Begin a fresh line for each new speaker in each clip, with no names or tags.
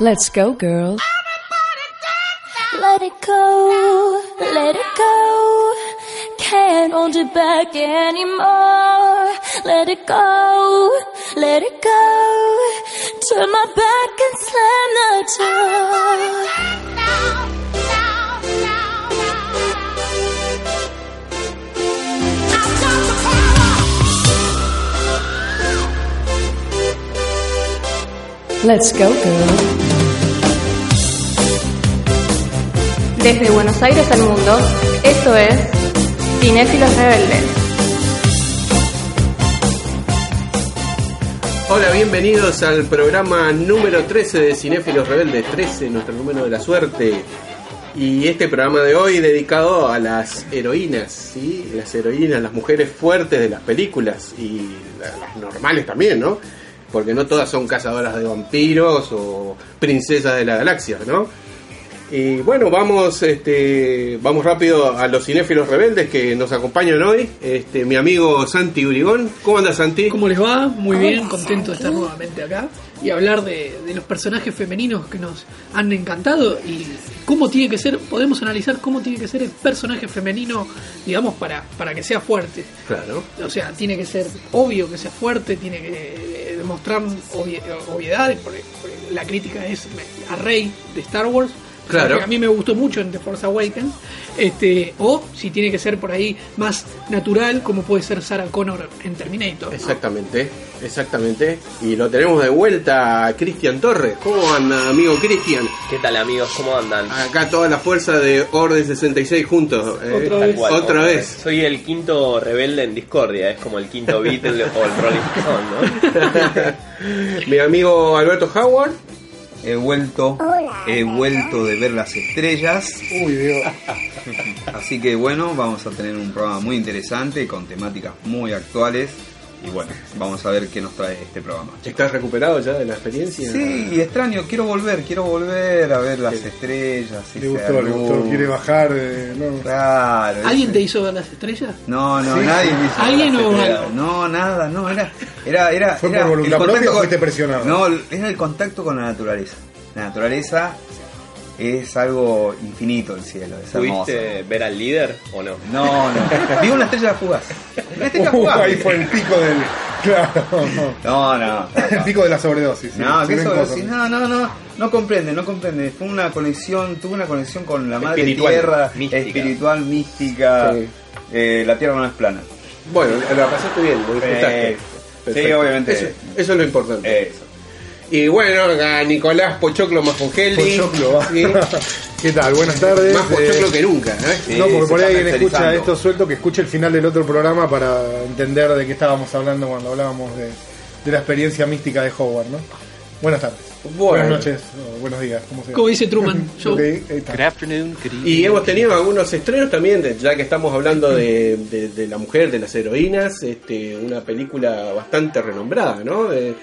Let's go, girl.
Let it go, let it go. Can't hold it back anymore. Let it go, let it go. Turn my back and slam the door.
Let's go, girls.
Desde Buenos Aires al mundo, esto es Cinéfilos Rebeldes.
Hola, bienvenidos al programa número 13 de Cinéfilos Rebeldes, 13, nuestro número de la suerte. Y este programa de hoy dedicado a las heroínas, ¿sí? Las heroínas, las mujeres fuertes de las películas y las normales también, ¿no? Porque no todas son cazadoras de vampiros o princesas de la galaxia, ¿no? Y bueno, vamos, este, vamos rápido a los cinéfilos rebeldes que nos acompañan hoy. Este, mi amigo Santi Urigón. ¿Cómo anda Santi?
¿Cómo les va? Muy bien, contento de estar nuevamente acá y hablar de, de los personajes femeninos que nos han encantado y cómo tiene que ser, podemos analizar cómo tiene que ser el personaje femenino, digamos, para, para que sea fuerte.
Claro.
O sea, tiene que ser obvio que sea fuerte, tiene que eh, demostrar obvi- obviedades, porque, porque la crítica es a Rey de Star Wars.
Claro.
que a mí me gustó mucho en The Force Awakens, este, o si tiene que ser por ahí más natural, como puede ser Sarah Connor en Terminator. ¿no?
Exactamente, exactamente. Y lo tenemos de vuelta a Cristian Torres. ¿Cómo anda, amigo Cristian?
¿Qué tal amigos? ¿Cómo andan?
Acá toda la fuerza de Orden 66 juntos. ¿eh?
Otra vez.
cual,
Otra vez.
Soy el quinto rebelde en Discordia, es como el quinto Beatle o el Rolling Stone, ¿no?
Mi amigo Alberto Howard.
He vuelto, he vuelto de ver las estrellas.
Uy, Dios.
Así que bueno, vamos a tener un programa muy interesante con temáticas muy actuales. Y bueno, vamos a ver qué nos trae este programa.
¿Estás recuperado ya de la experiencia?
Sí, y extraño, quiero volver, quiero volver a ver las
Sí.
estrellas.
Le
esa
gustó, le gustó. Quiere bajar. eh, no.
Claro.
¿Alguien te hizo ver las estrellas?
No, no,
Sí.
nadie me hizo ver
¿Alguien
las
o
estrellas.
algo?
No, nada, no, era, era, era.
¿Fue
era
por voluntad propia o fuiste presionado?
No, era el contacto con la naturaleza. La naturaleza es algo infinito el cielo, es hermoso.
¿Pudiste ver al líder o no?
No, no. Digo una estrella fugaz. Una estrella
Uh,
fugaz.
ahí fue el pico del. Claro.
No, no.
El pico de la sobredosis.
No,
cosas.
sí, no, no, no, no comprende, no comprende. Fue una conexión, tuve una conexión con la madre
Espiritual,
tierra,
mística.
espiritual, mística.
Sí.
Eh, la tierra no es plana.
Bueno, la pasaste bien, lo disfrutaste.
Eh,
Perfecto.
sí, obviamente.
Eso, eso es lo importante.
Eso.
Y bueno, acá Nicolás Pochoclo Mafongelli.
Pochoclo, va.
Sí,
¿Qué tal? Buenas tardes.
Más Pochoclo
Eh,
que nunca. ¿eh?
Sí,
no, porque
se
por ahí alguien escucha esto suelto, que escuche el final del otro programa para entender de qué estábamos hablando cuando hablábamos de, de la experiencia mística de Howard, ¿no? Buenas tardes.
Bueno.
Buenas noches, o buenos días, como sea.
Como dice Truman Show.
Ok, ahí está.
Y hemos tenido algunos estrenos también, ya que estamos hablando de, de- de la mujer, de las heroínas, este, una película bastante renombrada, ¿no? De,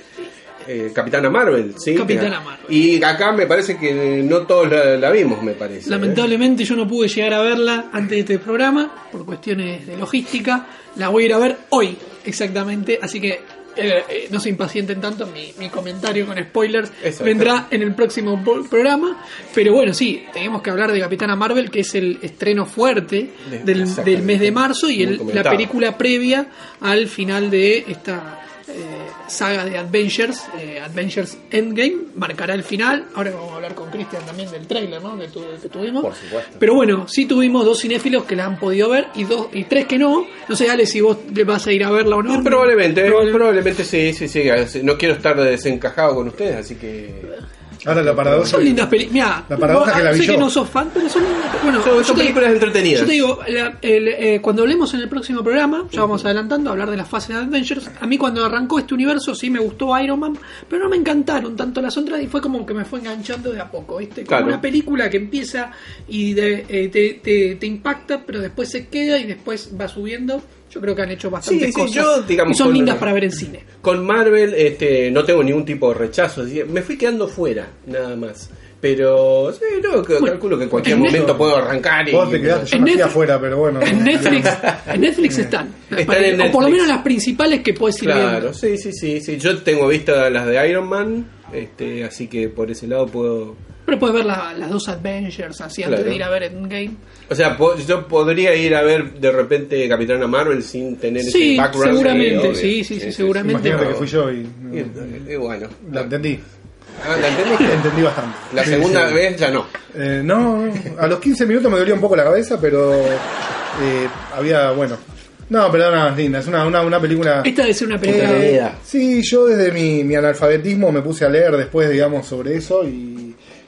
eh, Capitana Marvel, ¿sí?
Capitana Marvel.
Y acá me parece que no todos la, la vimos, me parece. ¿eh?
Lamentablemente yo no pude llegar a verla antes de este programa por cuestiones de logística. La voy a ir a ver hoy, exactamente. Así que eh, eh, no se impacienten tanto. Mi, mi comentario con spoilers vendrá en el próximo programa. Pero bueno, sí, tenemos que hablar de Capitana Marvel, que es el estreno fuerte
De-
del, del mes de marzo y el- la película previa al final de esta eh, saga de Adventures, eh, Adventures Endgame, marcará el final. Ahora vamos a hablar con Cristian también del trailer ¿no? que, tu- que tuvimos.
Por supuesto.
Pero bueno, sí tuvimos dos cinéfilos que la han podido ver y dos y tres que no. No sé, Ale, si vos le vas a ir a verla o no.
Eh, Probablemente,
Probable-
probablemente sí, sí, sí. No quiero estar desencajado con ustedes, así que.
Ahora la paradoja.
Son lindas películas. Mira,
La paradoja que la vi
sé que no sos fan, pero son lindas. Bueno,
Son- películas entretenidas.
Yo te digo, la- el, eh, cuando hablemos en el próximo programa, ya vamos adelantando a hablar de las fases de Adventures. A mí, cuando arrancó este universo, sí me gustó Iron Man, pero no me encantaron tanto las otras y fue como que me fue enganchando de a poco. ¿viste? Como
Claro.
una película que empieza y de- eh, te, te- te impacta, pero después se queda y después va subiendo. Yo creo que han hecho bastantes
Sí, sí,
cosas.
yo, digamos,
y son lindas para ver en cine.
Con Marvel este, no tengo ningún tipo de rechazo. Me fui quedando fuera, nada más. Pero sí, no,
Bueno,
calculo que en cualquier
en
momento
Netflix-
puedo arrancar y.
Vos te quedaste, yo me
Netflix-
afuera, pero bueno.
En Netflix, en Netflix están.
Están
Para-
en
O por lo menos las principales que puedes ir
Claro,
viendo.
sí, sí, sí, sí. Yo tengo vistas las de Iron Man, Este, así que por ese lado puedo.
Pero puedes ver la- las dos Avengers así antes
Claro.
de ir a ver Endgame.
O sea, po- yo podría ir a ver de repente Capitana Marvel sin tener
Sí,
ese background.
seguramente,
obvio.
sí, sí,
Sí,
sí,
sí,
seguramente.
Imagínate que fui yo y
Y, y bueno.
la entendí.
Ah, ¿La entendiste?
Entendí bastante.
La
Sí,
segunda
sí.
vez ya no.
Eh, no, a los 15 minutos me dolía un poco la cabeza, pero eh, había, bueno. No, pero no, es linda, es una, una, una película...
Esta debe ser una película.
Eh.
Sí, yo desde mi, mi analfabetismo me puse a leer después, digamos, sobre eso y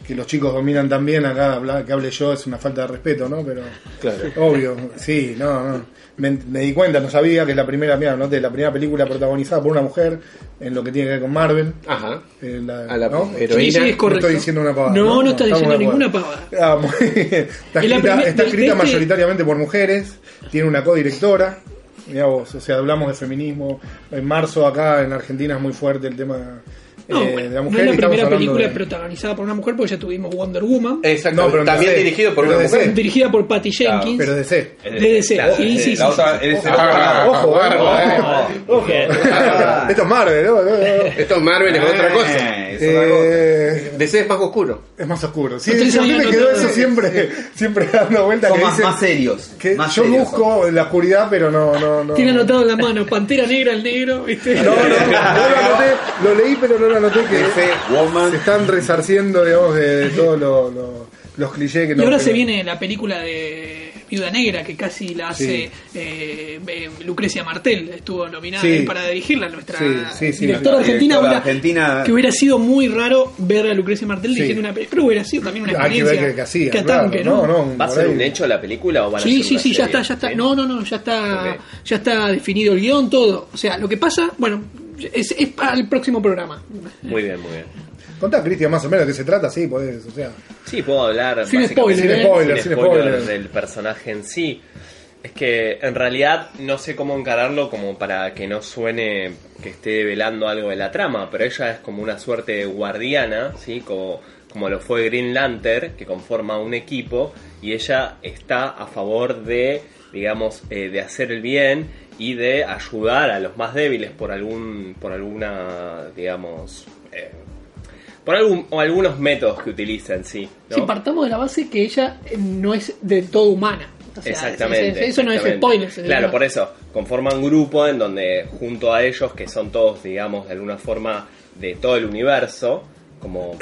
que los chicos dominan también acá, hablar, que hable yo es una falta de respeto, ¿no? Pero
Claro.
obvio, sí, no, no. Me, me di cuenta, no sabía que es la primera, mira, ¿no? la primera película protagonizada por una mujer en lo que tiene que ver con Marvel.
Ajá.
eh, la-
A la
¿no?
heroína.
Sí, sí, es
No
correcto.
estoy diciendo una pavada.
No, no, estás
estamos
diciendo ninguna pavada.
Ah, muy bien. Está escrita,
primer-
está
de-
escrita
este-
mayoritariamente por mujeres, tiene una codirectora. Mirá vos, o sea, hablamos de feminismo. En marzo acá en Argentina es muy fuerte el tema
No,
eh,
bueno,
de la
no
mujer.
es
y
la primera película
de-
protagonizada por una mujer porque ya tuvimos Wonder Woman,
Exacto.
No, pero
También
no sé,
dirigido por una
de
mujer.
dirigida por Patty Jenkins.
Pero de C.
Es
De DC, sí,
es
sí,
Ojo, eh.
Bien.
Esto es Marvel, ¿no? No, no.
Esto es Marvel, es otra cosa.
Eh, es.
Eh,
DC es más oscuro.
es más oscuro. Sí,
Ustedes
sí, a mí me quedó eso siempre, siempre dando vueltas.
Son
que
más,
dicen
más serios.
que
más
yo
serios
busco la oscuridad, pero no, no, no.
Tiene anotado en la mano Pantera Negra, el negro, ¿viste?
No, no, no, lo anoté, lo leí, pero no lo anoté que
DC, Woman.
se están resarciendo, digamos, de, de todos lo- lo- los clichés que
Y ahora
que
se viene la película de Viuda Negra, que casi la hace
Sí.
eh, eh, Lucrecia Martel, estuvo nominada
Sí.
para dirigirla, nuestra
Sí, sí, sí,
directora
la
argentina.
directora
hubiera-
argentina.
Que hubiera sido muy raro ver a Lucrecia Martel
Sí.
dirigiendo una película, pero hubiera sido también una
que
experiencia
hacía.
que
claro.
atanque,
no,
¿no?
no,
¿Va a ser un hecho la película o van a
Sí,
hacer
sí, sí, ya está, ya está.
¿Sí?
No, no, no, ya está, ya está definido el guion, todo. O sea, lo que pasa, bueno, es, es para el próximo programa.
Muy bien, muy bien.
Contá, Cristian, más o menos de qué se trata, sí, podés, o sea.
Sí, puedo hablar
Sin spoiler,
Sin
¿eh?
spoiler, sin spoiler.
del personaje en sí. Es que en realidad no sé cómo encararlo como para que no suene que esté velando algo de la trama, pero ella es como una suerte de guardiana, ¿sí? Como, como lo fue Green Lantern, que conforma un equipo, y ella está a favor de, digamos, eh, de hacer el bien y de ayudar a los más débiles por algún, por alguna, digamos, eh, por algún, o algunos métodos que utiliza en sí. ¿no?
Si partamos de la base que ella eh, no es del todo humana. O sea,
exactamente.
Eso no es spoiler.
Claro, por eso, conforman un grupo en donde junto a ellos, que son todos, digamos, de alguna forma de todo el universo, como...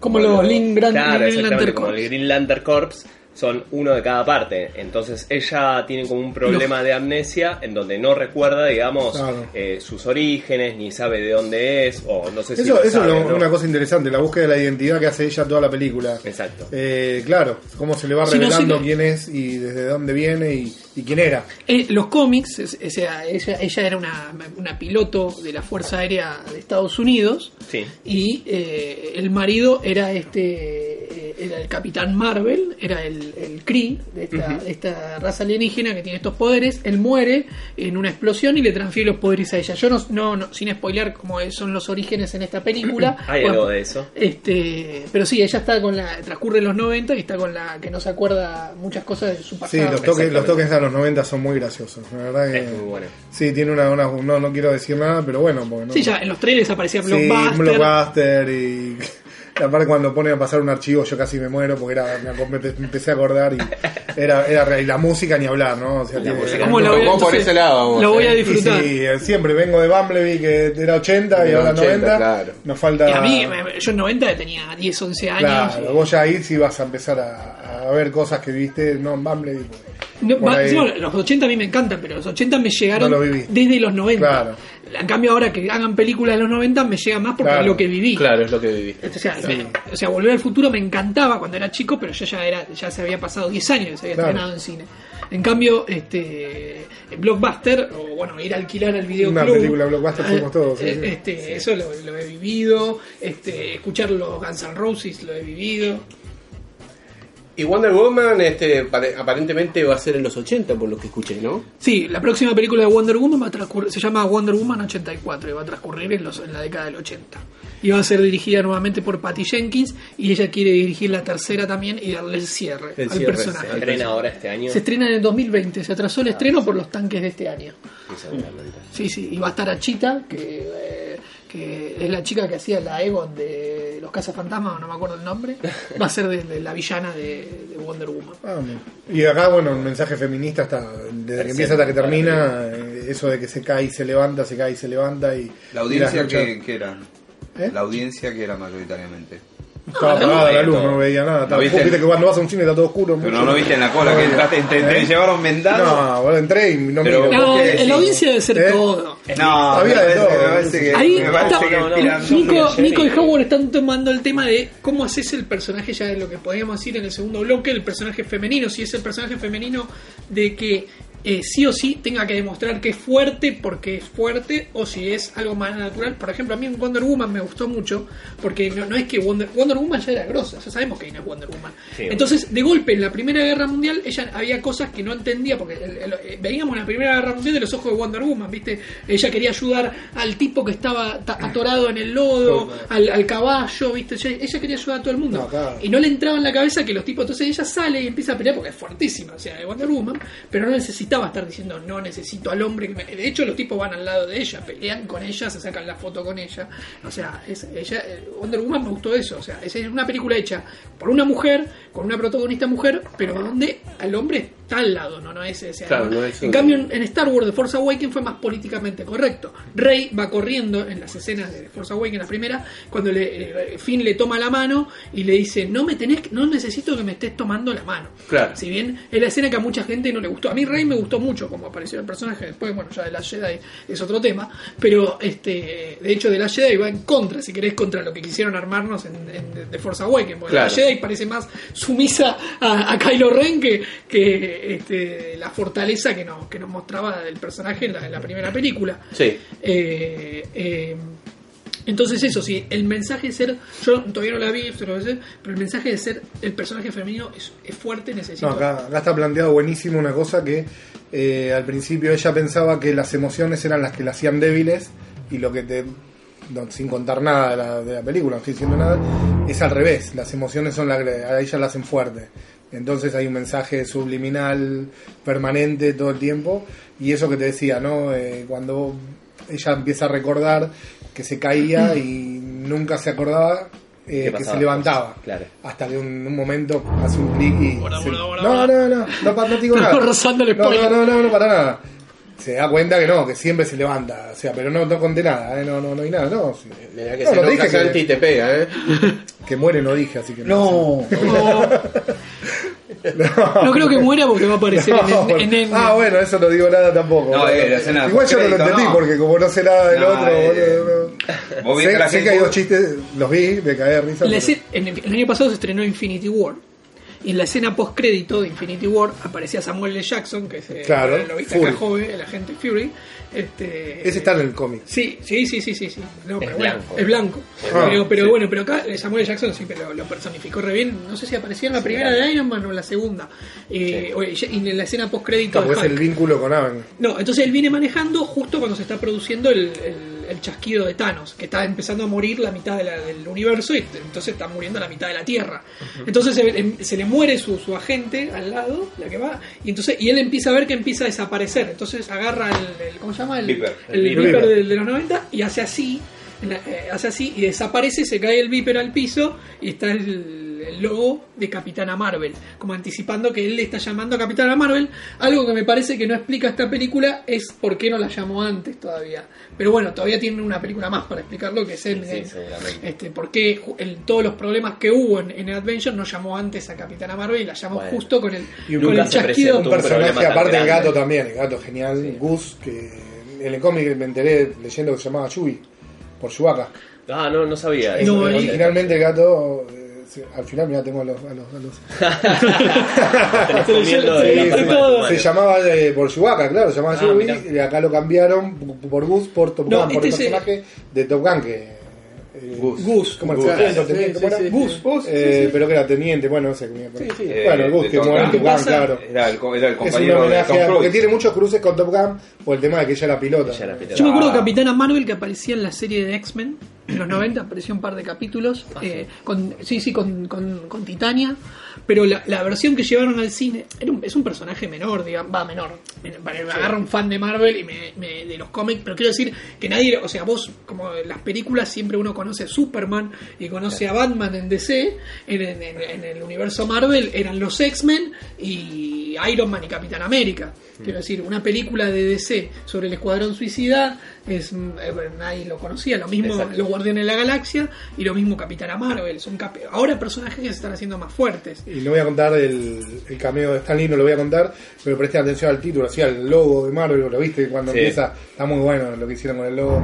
Como los Green
claro,
Lantern
como el. Green Lantern Corps, son uno de cada parte. Entonces ella tiene como un problema de amnesia en donde no recuerda, digamos,
Claro.
eh, sus orígenes, ni sabe de dónde es, o no sé si
Eso,
lo
eso
sabe,
es lo-
¿no?
una cosa interesante, la búsqueda de la identidad que hace ella toda la película.
Exacto.
Eh, claro, cómo se le va
Si no,
revelando
si no-
quién es y desde dónde viene y, y quién era.
Eh, los cómics, es- o sea, ella, ella era una, una piloto de la Fuerza Aérea de Estados Unidos
Sí.
y eh, el marido era este, era el Capitán Marvel, era el, el Kree de esta, de esta raza alienígena que tiene estos poderes. Él muere en una explosión y le transfiere los poderes a ella. Yo no, no, no sin spoiler cómo son los orígenes en esta película.
Hay
Bueno,
algo de eso.
Este, pero sí, ella está con la transcurre en los 90 y está con la que no se acuerda muchas cosas de su
Sí,
pasado.
los toques, los toques de los 90 son muy graciosos. La verdad que.
Es muy bueno.
Sí, tiene una, una- no, no quiero decir nada, pero bueno. Porque no,
Sí, ya en los trailers aparecía
Sí,
Blockbuster.
Blockbuster y. y aparte cuando ponen a pasar un archivo yo casi me muero porque era me, empecé a acordar y era, era real. y la música ni hablar, ¿no? O sea, tiene-
música.
¿Cómo la voy
por ese lado, vamos,
Lo voy a
eh.
Y
disfrutar.
sí, siempre vengo de Bumblebee que era 80 y ahora
80,
90.
claro.
Nos falta.
Y a mí, yo en 90 tenía 10, 11 años.
Claro, vos ya ahí sí vas a empezar a, a ver cosas que viste, no en Bumblebee.
No, va-
ahí-
encima, los 80 a mí me encantan, pero los 80 me llegaron
No lo
desde los 90.
Claro.
En cambio, ahora que hagan películas de los 90 me llega más porque
Claro.
es lo que viví.
Claro, es lo que.
O sea, me- o sea, Volver al Futuro me encantaba cuando era chico, pero yo ya era ya se había pasado 10 años, se había
Claro.
estrenado en cine. En cambio, este Blockbuster, o bueno, ir a alquilar al videoclub.
Una película Blockbuster fuimos todos,
eh,
sí.
Este, Eso lo, lo he vivido. Este, escuchar los Guns N' Roses lo he vivido.
Y Wonder Woman este, pare- aparentemente va a ser en los 80, por lo que escuché, ¿no?
Sí, la próxima película de Wonder Woman va a transcurrir, se llama Wonder Woman 84 y va a transcurrir en, los, en la década del 80. Y va a ser dirigida nuevamente por Patty Jenkins y ella quiere dirigir la tercera también y darle el cierre
El
al
cierre,
personaje.
Se estrena ahora este año.
Se estrena en el 2020, se atrasó el estreno por los tanques de este año.
Sí,
sí, y va a estar Achita, que, eh, que es la chica que hacía la Egon de los Cazafantasmas, no me acuerdo el nombre, va a ser de, de la villana de, de Wonder Woman.
Ah, y acá, bueno, un mensaje feminista hasta desde que empieza hasta que termina, eh, eso de que se cae y se levanta, se cae y se levanta y
La audiencia que era.
¿Eh?
La audiencia que era mayoritariamente.
Estaba apagada la luz, no veía nada. Estaba,
viste?
que cuando vas a un cine está todo oscuro.
Pero
mucho.
no lo viste en la cola, que entraste, te, te
¿Eh?
llevaron vendado.
No, bueno, entré y no
Pero-
miro.
No,
¿por qué
en la audiencia debe ser
¿Eh?
todo.
No,
Había
me
de
parece,
todo.
me parece que,
Ahí
me parece
está,
que
no, no,
Nico. Nico y Howard están tomando el tema de cómo haces el personaje, ya de lo que podríamos decir en el segundo bloque, el personaje femenino, si es el personaje femenino de que eh, sí o sí tenga que demostrar que es fuerte porque es fuerte, o si es algo más natural. Por ejemplo, a mí en Wonder Woman me gustó mucho, porque no, no es que Wonder, Wonder Woman ya era grosa, ya sabemos que no es Wonder Woman.
Sí,
Entonces, de golpe, en la Primera Guerra Mundial, ella había cosas que no entendía, porque el- el- eh, veíamos la Primera Guerra Mundial de los ojos de Wonder Woman, ¿viste? Ella quería ayudar al tipo que estaba ta- atorado en el lodo, al, al caballo, ¿viste? Ella, ella quería ayudar a todo el mundo.
No, claro.
Y no le entraba en la cabeza que los tipos, entonces ella sale y empieza a pelear porque es fuertísima, o sea, de Wonder Woman, pero no necesitaba estar diciendo, no necesito al hombre que me... De hecho, los tipos van al lado de ella, pelean con ella, se sacan la foto con ella. O sea, es, ella, eh, Wonder Woman me gustó eso, o sea, es una película hecha por una mujer, con una protagonista mujer, pero donde al hombre está al lado, no, no es ese.
Claro, no es
en cambio, en, Star Wars The Force Awakens fue más políticamente correcto. Rey va corriendo en las escenas de The Force Awakens, la primera, cuando le, eh, Finn le toma la mano y le dice, no me tenés, no necesito que me estés tomando la mano.
Claro.
Si bien es la escena que a mucha gente no le gustó. A mí Rey me gustó mucho como apareció el personaje. Después, bueno, ya de la Jedi es otro tema. Pero, este de hecho, de la Jedi va en contra, si querés, contra lo que quisieron armarnos en, en The Force Awakens. Porque
Claro.
la Jedi parece más sumisa a, a Kylo Ren que, que este, la fortaleza que nos, que nos mostraba el personaje en la, en la primera película.
Sí.
Eh, eh, entonces eso, sí, el mensaje de ser, yo todavía no la vi, pero el mensaje de ser el personaje femenino es, es fuerte, necesito...
No, acá, acá está planteado buenísimo una cosa que eh, al principio ella pensaba que las emociones eran las que la hacían débiles y lo que te, no, sin contar nada de la, de la película, no estoy diciendo nada, es al revés, las emociones son las que a ella la hacen fuerte. Entonces hay un mensaje subliminal permanente todo el tiempo y eso que te decía, ¿no? Eh, cuando ella empieza a recordar que se caía y nunca se acordaba eh,
¿Qué
que se levantaba.
Claro.
Hasta que un, un momento hace un clic y. Se- no, no, no, no, no te digo nada. no, no, no, no, no, para nada. Se da cuenta que no, que siempre se levanta. O sea, pero no, no conté nada, ¿eh? no, no, no hay nada. No, sí.
Mirá que
No,
se
no dije que-
Santi y te pega, ¿eh?
que muere no dije, así que
No.
No creo que muera porque va a aparecer
No,
en, en, en-
ah, bueno, eso no digo nada tampoco.
No, eh, la
Igual yo no lo entendí
no.
porque como no sé nada del
No,
otro,
eh,
boludo, no.
Vos
sé,
la
sé
gente-
que hay dos chistes, los vi, me caí de risa.
la
pero-
el año pasado se estrenó Infinity War. Y en la escena post crédito de Infinity War aparecía Samuel L. Jackson, que es eh,
Claro,
lo viste
Fury.
acá joven, el agente Fury. Este,
Ese está en el cómic.
Sí, sí, sí, sí, sí, sí. No, pero bueno,
blanco.
es blanco.
Ah,
pero pero
sí.
bueno, pero acá eh, Samuel L. Jackson siempre lo, lo personificó re bien. No sé si aparecía en la primera de Iron Man o en la segunda. Eh, y en la escena post crédito
Porque es el vínculo con Aven.
No, entonces él viene manejando justo cuando se está produciendo el, el- el chasquido de Thanos, que está empezando a morir la mitad de la- del universo y entonces está muriendo la mitad de la Tierra. Entonces se, em- se le muere su, su agente al lado, la que va, y entonces y él empieza a ver que empieza a desaparecer. Entonces agarra el, el- ¿cómo se llama? El
Viper.
el
El
Viper
Viper.
de, de los 90 y hace así, eh, hace así y desaparece, se cae el Viper al piso y está el, el logo de Capitana Marvel, como anticipando que él le está llamando a Capitana Marvel. Algo que me parece que no explica esta película es por qué no la llamó antes todavía. Pero bueno, todavía tiene una película más para explicarlo, que es Endgame.
sí,
este, por qué el- todos los problemas que hubo en, en Adventure no llamó antes a Capitana Marvel y la llamó
Bueno.
justo con el,
Y
con el chasquido.
un personaje aparte el gato también, el gato genial, Gus, que en el cómic me enteré leyendo que se llamaba Chewie, por Chewbacca.
Ah, no, no sabía.
No,
Originalmente el gato, eh, al final mira tengo a los, a los, a los- se llamaba eh, por Chewbacca, claro, se llamaba
Ah,
Chewie,
mirá.
y acá lo cambiaron por Gus, por Top
No,
Gun, por el
este es, eh,
personaje de Top Gun que eh,
Gus.
Gus.
¿Cómo
Gus.
Gus,
Gus,
eh, pero que era teniente, bueno, no sé.
Sí, sí.
Bueno, el Gus
de
que muere en. Top Gun, claro.
Era el, era el compañero de Tom
porque tiene muchos cruces con Top Gun por el tema de que ella era pilota.
Ella era pilota.
Yo me acuerdo de
Ah.
Capitana Marvel que aparecía en la serie de X-Men. Los 90 apareció un par de capítulos, eh, con, sí, sí, con, con, con Titania, pero la, la versión que llevaron al cine era un- es un personaje menor, digamos, va, menor. Me, agarra un fan de Marvel y me, me- de los cómics, pero quiero decir que nadie, o sea, vos, como en las películas, siempre uno conoce a Superman y conoce a Batman en DC, en, en- en- en el universo Marvel eran los X-Men y Iron Man y Capitán América. Quiero decir, una película de DC sobre el Escuadrón Suicida, es, mm, eh, nadie lo conocía, lo mismo
Exacto.
los Guardianes de la Galaxia y lo mismo Capitana Marvel. Son cap- ahora personajes que se están haciendo más fuertes.
Y no voy a contar el, el cameo de Stan Lee, no lo voy a contar, pero presten atención al título, así al logo de Marvel, ¿lo viste? Cuando
Sí.
empieza, está muy bueno lo que hicieron con el logo.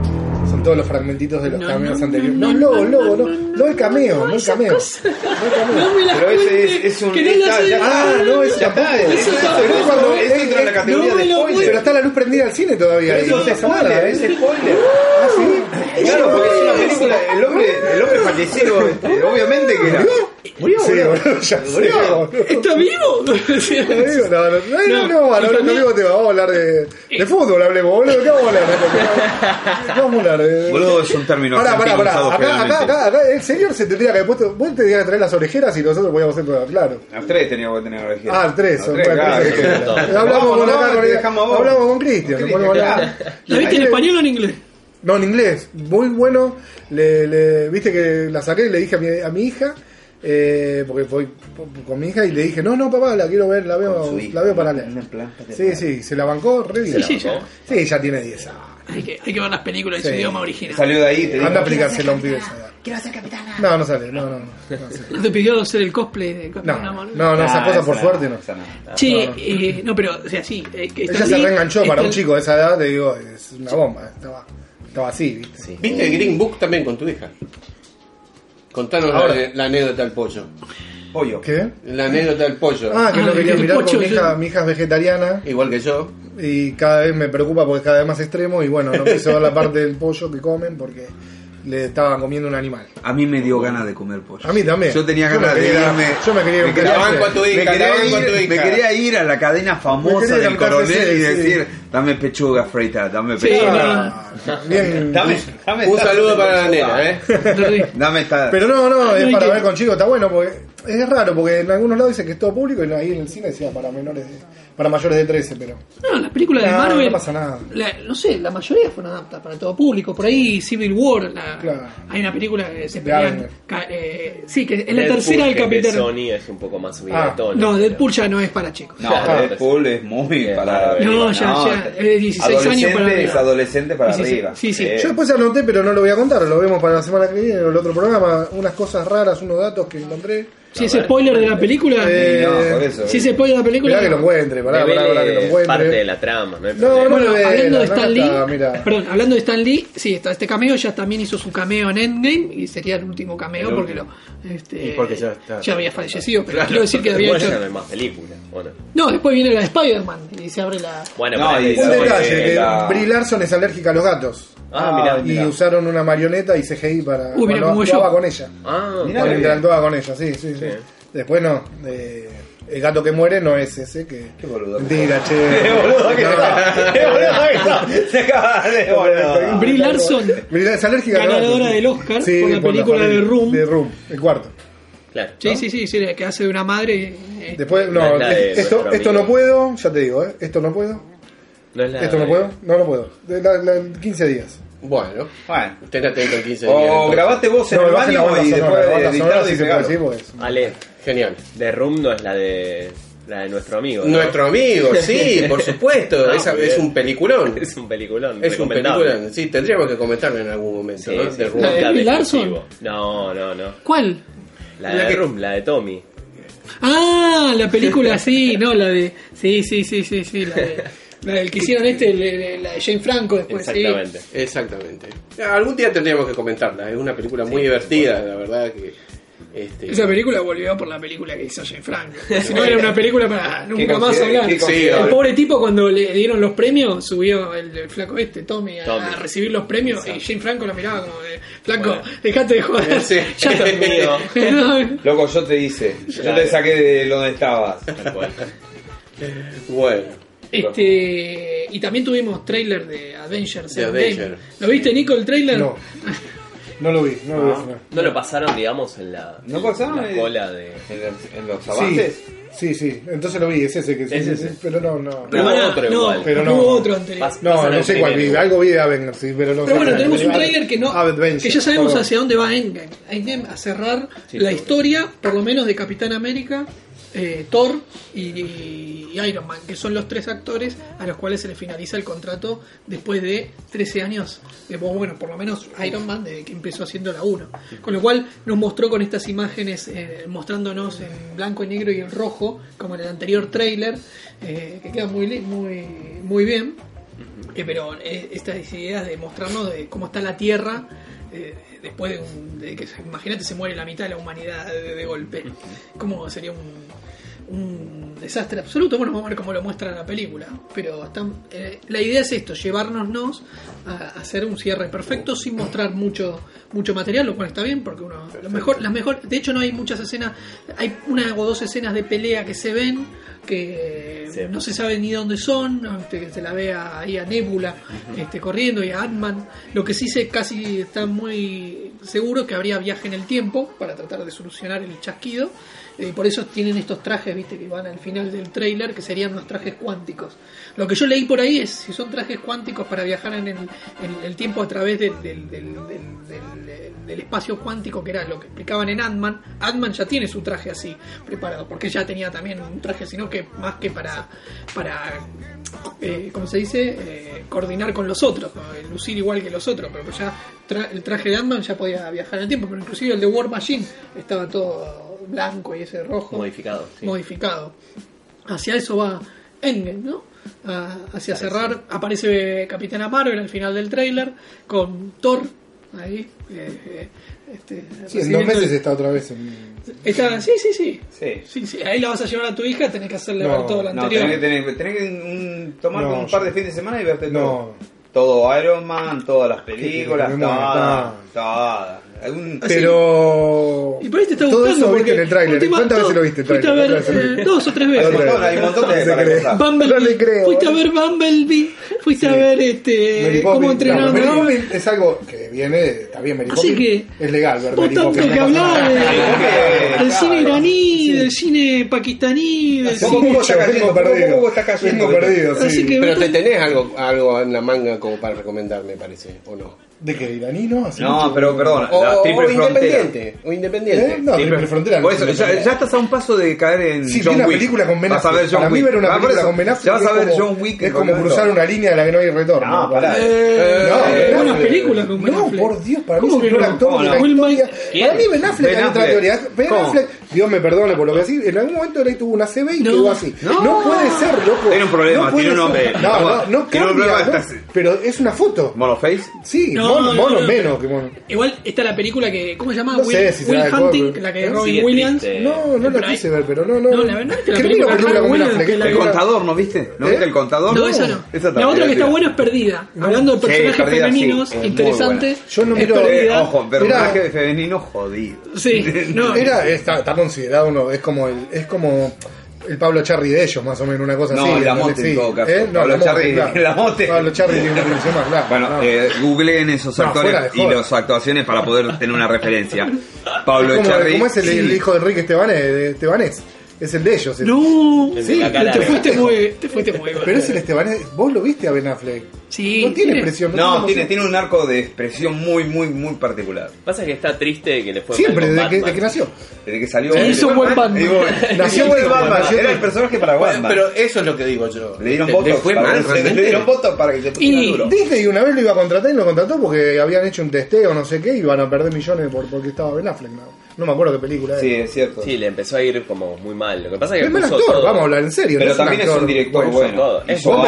Son todos los fragmentitos de los
No,
cameos
no,
anteriores.
no,
No, el
no,
logo, el
no,
logo, no,
no,
no el cameo, no el cameo. No el cameo.
No me las
Pero ese es, es un. está- ya.
Ah, no,
está.
tampoco.
Eso, entra en la categoría de spoiler.
Pero está la luz prendida al cine todavía.
Eso
no
es spoiler, es spoiler.
Ah, sí.
Claro, porque es una película. El hombre, el hombre fallecido, este, obviamente que era. Murió,
Sí,
boludo.
ya sé, boludo.
¿Está vivo?
No, no, no, no, no,
No,
no,
y
no,
también-
no, tema, vamos a hablar de, de fútbol, hablemos, boludo, ¿qué vamos a hablar? ¿Qué vamos a hablar? De...
Boludo es un término
Pará, pará, pará, acá, acá, acá, acá, el señor se tendría que haber puesto, vos te tenías que traer las orejeras y nosotros podíamos hacer claro.
Los tres teníamos que tener orejeras.
Ah, 3,
Los tres, claro.
Hablamos con
no,
acá,
te a
hablamos con Cristian, a.
¿La viste en español o en inglés?
No, en inglés, muy bueno. Le, le- Viste que la saqué y le dije a mi, a mi hija, eh, porque voy con mi hija y le dije, no, no, papá, la quiero ver, la veo,
hija.
la veo para leer. Sí, sí, se la bancó re bien.
Sí, sí, ya.
Sí, ya tiene 10 años.
Hay que, hay que ver las películas en
Sí.
su idioma original.
Salió de ahí te digo.
Anda a aplicárselo a un pibe. esa edad.
Quiero ser capitana.
No, no sale, no, no. No, no.
¿No te pidió hacer el cosplay de
no,
Capitana Marvel?
no, no, esa
Ah,
cosa por suerte no.
no.
Che, eh, no, pero, o sea, sí. eh,
Ella se reenganchó para un chico de esa edad, te digo, es una bomba. Estaba, estaba así, ¿viste?
¿Viste Green Book también con tu hija? Contanos la,
Ahora.
la anécdota del pollo.
Pollo.
¿Qué?
La anécdota del pollo.
Ah, que
Ah,
no quería
el
mirar
pocho,
porque mi hija, mi hija es vegetariana
Igual que yo.
y cada vez me preocupa porque es cada vez más extremo y bueno, no quiso ver la parte del pollo que comen porque le estaban comiendo un animal.
A mí me dio ganas de comer pollo.
A mí también.
Yo tenía
me
ganas de
quería-
irme.
yo me quería un
quería- me
hija,
quería ir- me quería ir a la cadena
Me
famosa del coronel y
sí.
decir, dame pechuga frita, dame
Sí,
pechuga.
Ah, bien.
Dame, dame
Un saludo para la nena, ¿eh?
Dame esta.
Pero no, no, es para ver con chicos, está bueno porque es raro porque en algunos lados dice que es todo público y ahí en el cine decía para menores de, para mayores de 13, pero
No, las películas de
No,
Marvel.
no pasa nada.
la- no sé, la mayoría fueron adaptadas para todo público. Por ahí Civil War, la-
Claro.
hay una película que se
De
pelean. Eh, sí, que es la tercera del
que de
Capitán.
Sony es un poco más subida
Ah.
de tono.
No, Deadpool ya no es para chicos.
No,
Ah.
Deadpool es muy para
No, ya, ya, es de 16 años para arriba.
Es adolescente para
Sí, sí,
arriba.
sí, sí.
Eh,
yo después anoté, pero no lo voy a contar, lo vemos para la semana que viene o el otro programa, unas cosas raras, unos datos que encontré.
Si es spoiler de la película.
Eh,
no, por eso.
si es spoiler de la película.
Mirá que lo encuentre, pará, pará, pará, que lo encuentre.
parte de la trama, no hay
No,
problema.
no,
Bueno,
de-
hablando de
la
Stan Lee,
mira.
perdón, hablando de Stan Lee, sí, está este cameo ya también hizo su cameo en Endgame y sería el último cameo porque lo este,
Y porque ya está.
había fallecido, pero quiero decir que había
Igual ya
hecho
no hay más películas, bueno.
No, después viene la de Spider-Man y se abre la
Bueno,
No,
pero
y
Un detalle, que
la-
Brie Larson es alérgica a los gatos.
Ah, mirá.
Y
mirá.
usaron una marioneta y CGI para
Uy, mirá
cuando actuaba
yo.
con ella.
Ah.
Cuando interactuaba con ella, sí, sí, sí.
Sí.
Después no. eh, el gato que muere no es ese que.
Qué boludo.
Mentira, che.
Qué boludo que está. Qué boludo que está. Se acaba de boludo.
Brie Larson,
Brie es alérgica
ganadora del Oscar
Sí,
por la película de Room.
De Room, el cuarto.
claro.
Sí,
¿no?
sí, sí, sí, que hace de una madre. eh,
Después,
No es
esto, esto no puedo, ya te digo, ¿eh? Esto no puedo.
No es la
Esto no puedo. No, no puedo. De la- la- 15 días.
Bueno,
Bueno.
estén atentos en 15 días.
O
entonces.
grabaste vos en
No,
el
bajen la
baño
banda
y
sonora,
después
la banda
editarlo y
sí se puede
pegarlo.
decir porque es-
Ale,
Genial.
de Room no es la de la de nuestro amigo. ¿no?
Nuestro amigo, sí, por supuesto.
Ah,
Esa-
muy
es un peliculón.
Es un peliculón.
Es un
recomendable.
peliculón. Sí, tendríamos que comentarlo en algún momento,
Sí,
¿no?
sí,
De
sí.
Room.
¿La de
Nunca
Larson?
No, no, no.
¿Cuál?
La
La
de
que-
Room, la de Tommy.
Ah, la película, sí, no, la de. Sí, sí, sí, sí, sí, la de. La del que hicieron este, la la de Jane Franco después, sí.
Exactamente.
Exactamente. Algún día tendríamos que comentarla. Es una película muy divertida, la verdad que. Este,
Esa película volvió por la película que hizo Jane Franco. Si no era una película para nunca más
considera-
hablar.
qué
Sí,
considera-
El pobre tipo cuando le dieron los premios, subió el, el flaco este, Tommy, a,
Tommy.
a recibir los premios y Jane Franco lo miraba como de, flaco,
Bueno.
dejate de joder.
Sí.
Ya está. No,
Loco, yo te hice. Yo
Claro.
te saqué de donde estabas.
Tal cual.
Bueno.
Este, y también tuvimos trailer de Avengers
De.
¿Lo viste, Nico, el trailer?
No. No lo vi, no lo vi.
No lo pasaron, digamos, en la,
¿No pasaron
la
el-
cola de...
En, los- en los
Sí,
avances.
sí, sí, entonces lo vi, es ese que sí,
Es ese.
sí, pero no, no.
Pero
pará,
otro
no,
igual.
Pero no.
hubo otro anterior.
Pas-
No, no
el
sé cuál vi, algo vi de Avengers, sí, pero no
Pero bueno, tenemos un tráiler que no que ya sabemos hacia dónde va Endgame. Endgame a cerrar
Sí,
la historia, por lo menos de Capitán América, eh, Thor y, y Iron Man, que son los tres actores a los cuales se les finaliza el contrato después de 13 años, de, bueno, por lo menos Iron Man desde que empezó haciendo la 1. Con lo cual nos mostró con estas imágenes eh, mostrándonos en blanco y negro y en rojo, como en el anterior tráiler, eh, que queda muy, muy, muy bien. Pero estas ideas de mostrarnos de cómo está la Tierra después de, un- de que, imagínate, se muere la mitad de la humanidad de, de golpe. ¿Cómo sería un, un desastre absoluto? Bueno, vamos a ver cómo lo muestra la película. Pero están- eh, la idea es esto, llevárnosnos a, hacer un cierre perfecto sin mostrar mucho mucho material, lo cual está bien porque uno lo mejor, las mejor, de hecho no hay muchas escenas, hay una o dos escenas de pelea que se ven que
Sí.
no se sabe ni dónde son. Este, que se la ve ahí a Nebula este, corriendo y a Ant-Man. Lo que sí se casi está muy seguro que habría viaje en el tiempo para tratar de solucionar el chasquido. Y por eso tienen estos trajes, viste, que van al final del trailer, que serían unos trajes cuánticos. Lo que yo leí por ahí es si son trajes cuánticos para viajar en el, en el tiempo a través del, del, del- del- espacio cuántico, que era lo que explicaban en Ant-Man. Ant-Man ya tiene su traje así preparado, porque ya tenía también un traje, sino que más que para, para eh, ¿cómo se dice? Eh, coordinar con los otros, lucir igual que los otros, pero ya tra- el traje de Ant-Man ya podía viajar en el tiempo, pero inclusive el de War Machine estaba todo blanco y ese rojo
Modificado, sí.
modificado. Hacia eso va Endgame, ¿no? Hacia cerrar, aparece Capitana Marvel al final del tráiler con Thor ahí. eh, eh, este,
Sí, en dos meses está otra vez en...
está- sí, sí, sí,
Sí.
sí, sí. Ahí la vas a llevar a tu hija, tenés que hacerle
No,
ver todo lo
No,
anterior.
tenés que, tener, tenés que un- tomar
No,
como un par
yo-
de fines de semana y verte
No.
todo. Todo Iron Man, todas las películas, todas. Algún-
Pero...
Y por está
Todo
gustando.
eso viste en el tráiler. ¿Cuántas veces
todo-
lo viste el
Fuiste a ver
¿Cuántas veces lo
eh, dos o tres veces.
montón, hay un montón de
No.
Bumblebee.
Le creo,
Fuiste a ver Bumblebee. Fuiste a
Sí.
ver
Mary
este. Cómo entrenar a
no,
un
Mary. Poppins es algo que viene, está bien, Mary
Así que,
es legal ver
Vos
Mary
tanto
Poppins.
que de- del
Claro.
cine iraní,
Sí.
del cine pakistaní, del
Poco a
cine.
poco está cayendo, a
perdido.
poco está cayendo.
Perdido,
Así que-
Pero te tenés algo, algo en la manga como para recomendar, me parece, ¿o no?
¿De qué? ¿Iraní, no? Hace
No,
mucho
pero
que-
perdón,
O,
la
o
triple frontera.
independiente, o independiente.
¿Eh? No, Triple Frontera. no
eso, ya, ya estás a un paso de caer en
Sí, vi
John
una
Wick.
película con Ben
Vas a
Affleck.
ver John
Para mí
Wick.
ver una
Ah, por
película con Ben Affleck
Ya vas
es
a ver
como-
John Wick.
Es como cruzar una línea de la que no hay retorno.
No, pará.
Eh,
No,
hay
Ben
buenas
Affleck.
películas con Ben
No,
Affleck.
por Dios, para mí
¿Cómo
es un
no?
actor
¿Cómo
de
no?
Para mí Ben Affleck hay otra teoría. Ben. Affleck, Dios me perdone por lo que decir, en algún momento él tuvo una CB y
No.
quedó así.
No.
No, puede ser, loco.
Tiene un problema,
No puede
tiene un
ser.
nombre.
No, no, no
un
cambia,
problema,
¿no?
estás-
Pero es una foto.
Monoface.
Sí,
No,
mono,
no,
mono
no.
menos que mono.
Igual está la película que. ¿Cómo se llama?
No
Will,
sé si
Will Hunting, la que de
Sí,
Robin
es
Williams.
triste.
No, no la quise ver, pero no, no.
No, la verdad es que la
¿Qué
película
Esta
la-
El contador, ¿no viste? ¿No
¿Eh?
viste el contador?
No, esa no.
Esa
la otra que está buena es Perdida. Hablando de
Sí,
personajes
sí.
femeninos,
Es muy
interesante.
Yo no miro-
ojo, personaje femenino jodido.
Sí, no.
Era, considerado uno, es como el, es como el Pablo Charri de ellos, más o menos, una cosa
No,
así.
la. Mote en
Sí.
todo caso.
¿Eh? No,
Pablo
la
Charri,
claro.
la Mote.
Pablo Charri tiene una función más, claro.
Bueno,
no.
eh, googleen esos
No,
actores
de
y las actuaciones para poder tener una referencia. Pablo
¿Cómo,
Echarri.
cómo es el,
sí.
el hijo de Enrique Estebanés? De Estebanés? Es el de ellos. el-
No.
El de cara
te
de-
fuiste muy. Te fuiste muy
Pero es el Estebanés. ¿Vos lo viste a Ben Affleck?
Sí.
No tiene expresión.
No,
tiene
tiene, tiene un arco de expresión muy, muy, muy particular.
Pasa que está triste que le fue
Siempre, desde que, desde que nació.
Desde que salió.
Sí, hizo buen Batman.
Digo,
Nació
buen Batman. Era el personaje para Batman.
pero eso es lo que digo yo.
le dieron votos.
le
se- dieron votos para que se pusiera
Y-
duro.
Disney una vez lo iba a contratar y lo contrató porque habían hecho un testeo, no sé qué, y iban a perder millones por, porque estaba Ben Affleck. No, no me acuerdo qué película
Sí,
era.
es cierto.
Sí, le empezó a ir como muy mal. Lo que pasa es que
Es buen
puso
actor,
todo.
vamos a hablar en serio.
Pero
no
también es un director
bueno.
Es
yo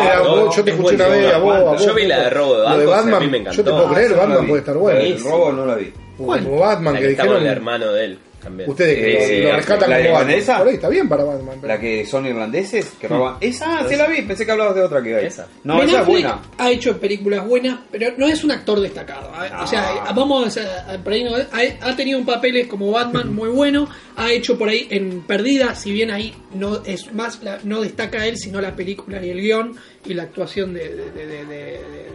te
es
escuché una vez a vos, a vos.
Yo vi la de robo de a
Batman,
mí me
yo te
encantó.
puedo creer,
Ah,
Batman puede estar bueno.
El robo no la vi.
Como Batman
La
que
con el
dijeron.
hermano de él también.
Ustedes que
Eh,
lo, lo rescatan
¿la
como Batman.
irlandesa?
Por ahí está bien para Batman. pero-
La que son irlandeses que roban. Esa, ah, sí la vi. Pensé que hablabas de otra que hay.
Esa.
No,
Ben
esa es buena.
Ha hecho películas buenas, pero no es un actor destacado. ¿eh? O sea,
Ah.
vamos a, a- ha tenido un papeles como Batman muy bueno. Ha hecho por ahí en Perdida, si bien ahí no es más la- no destaca él, sino la película y el guion y la actuación de, de, de- de- de-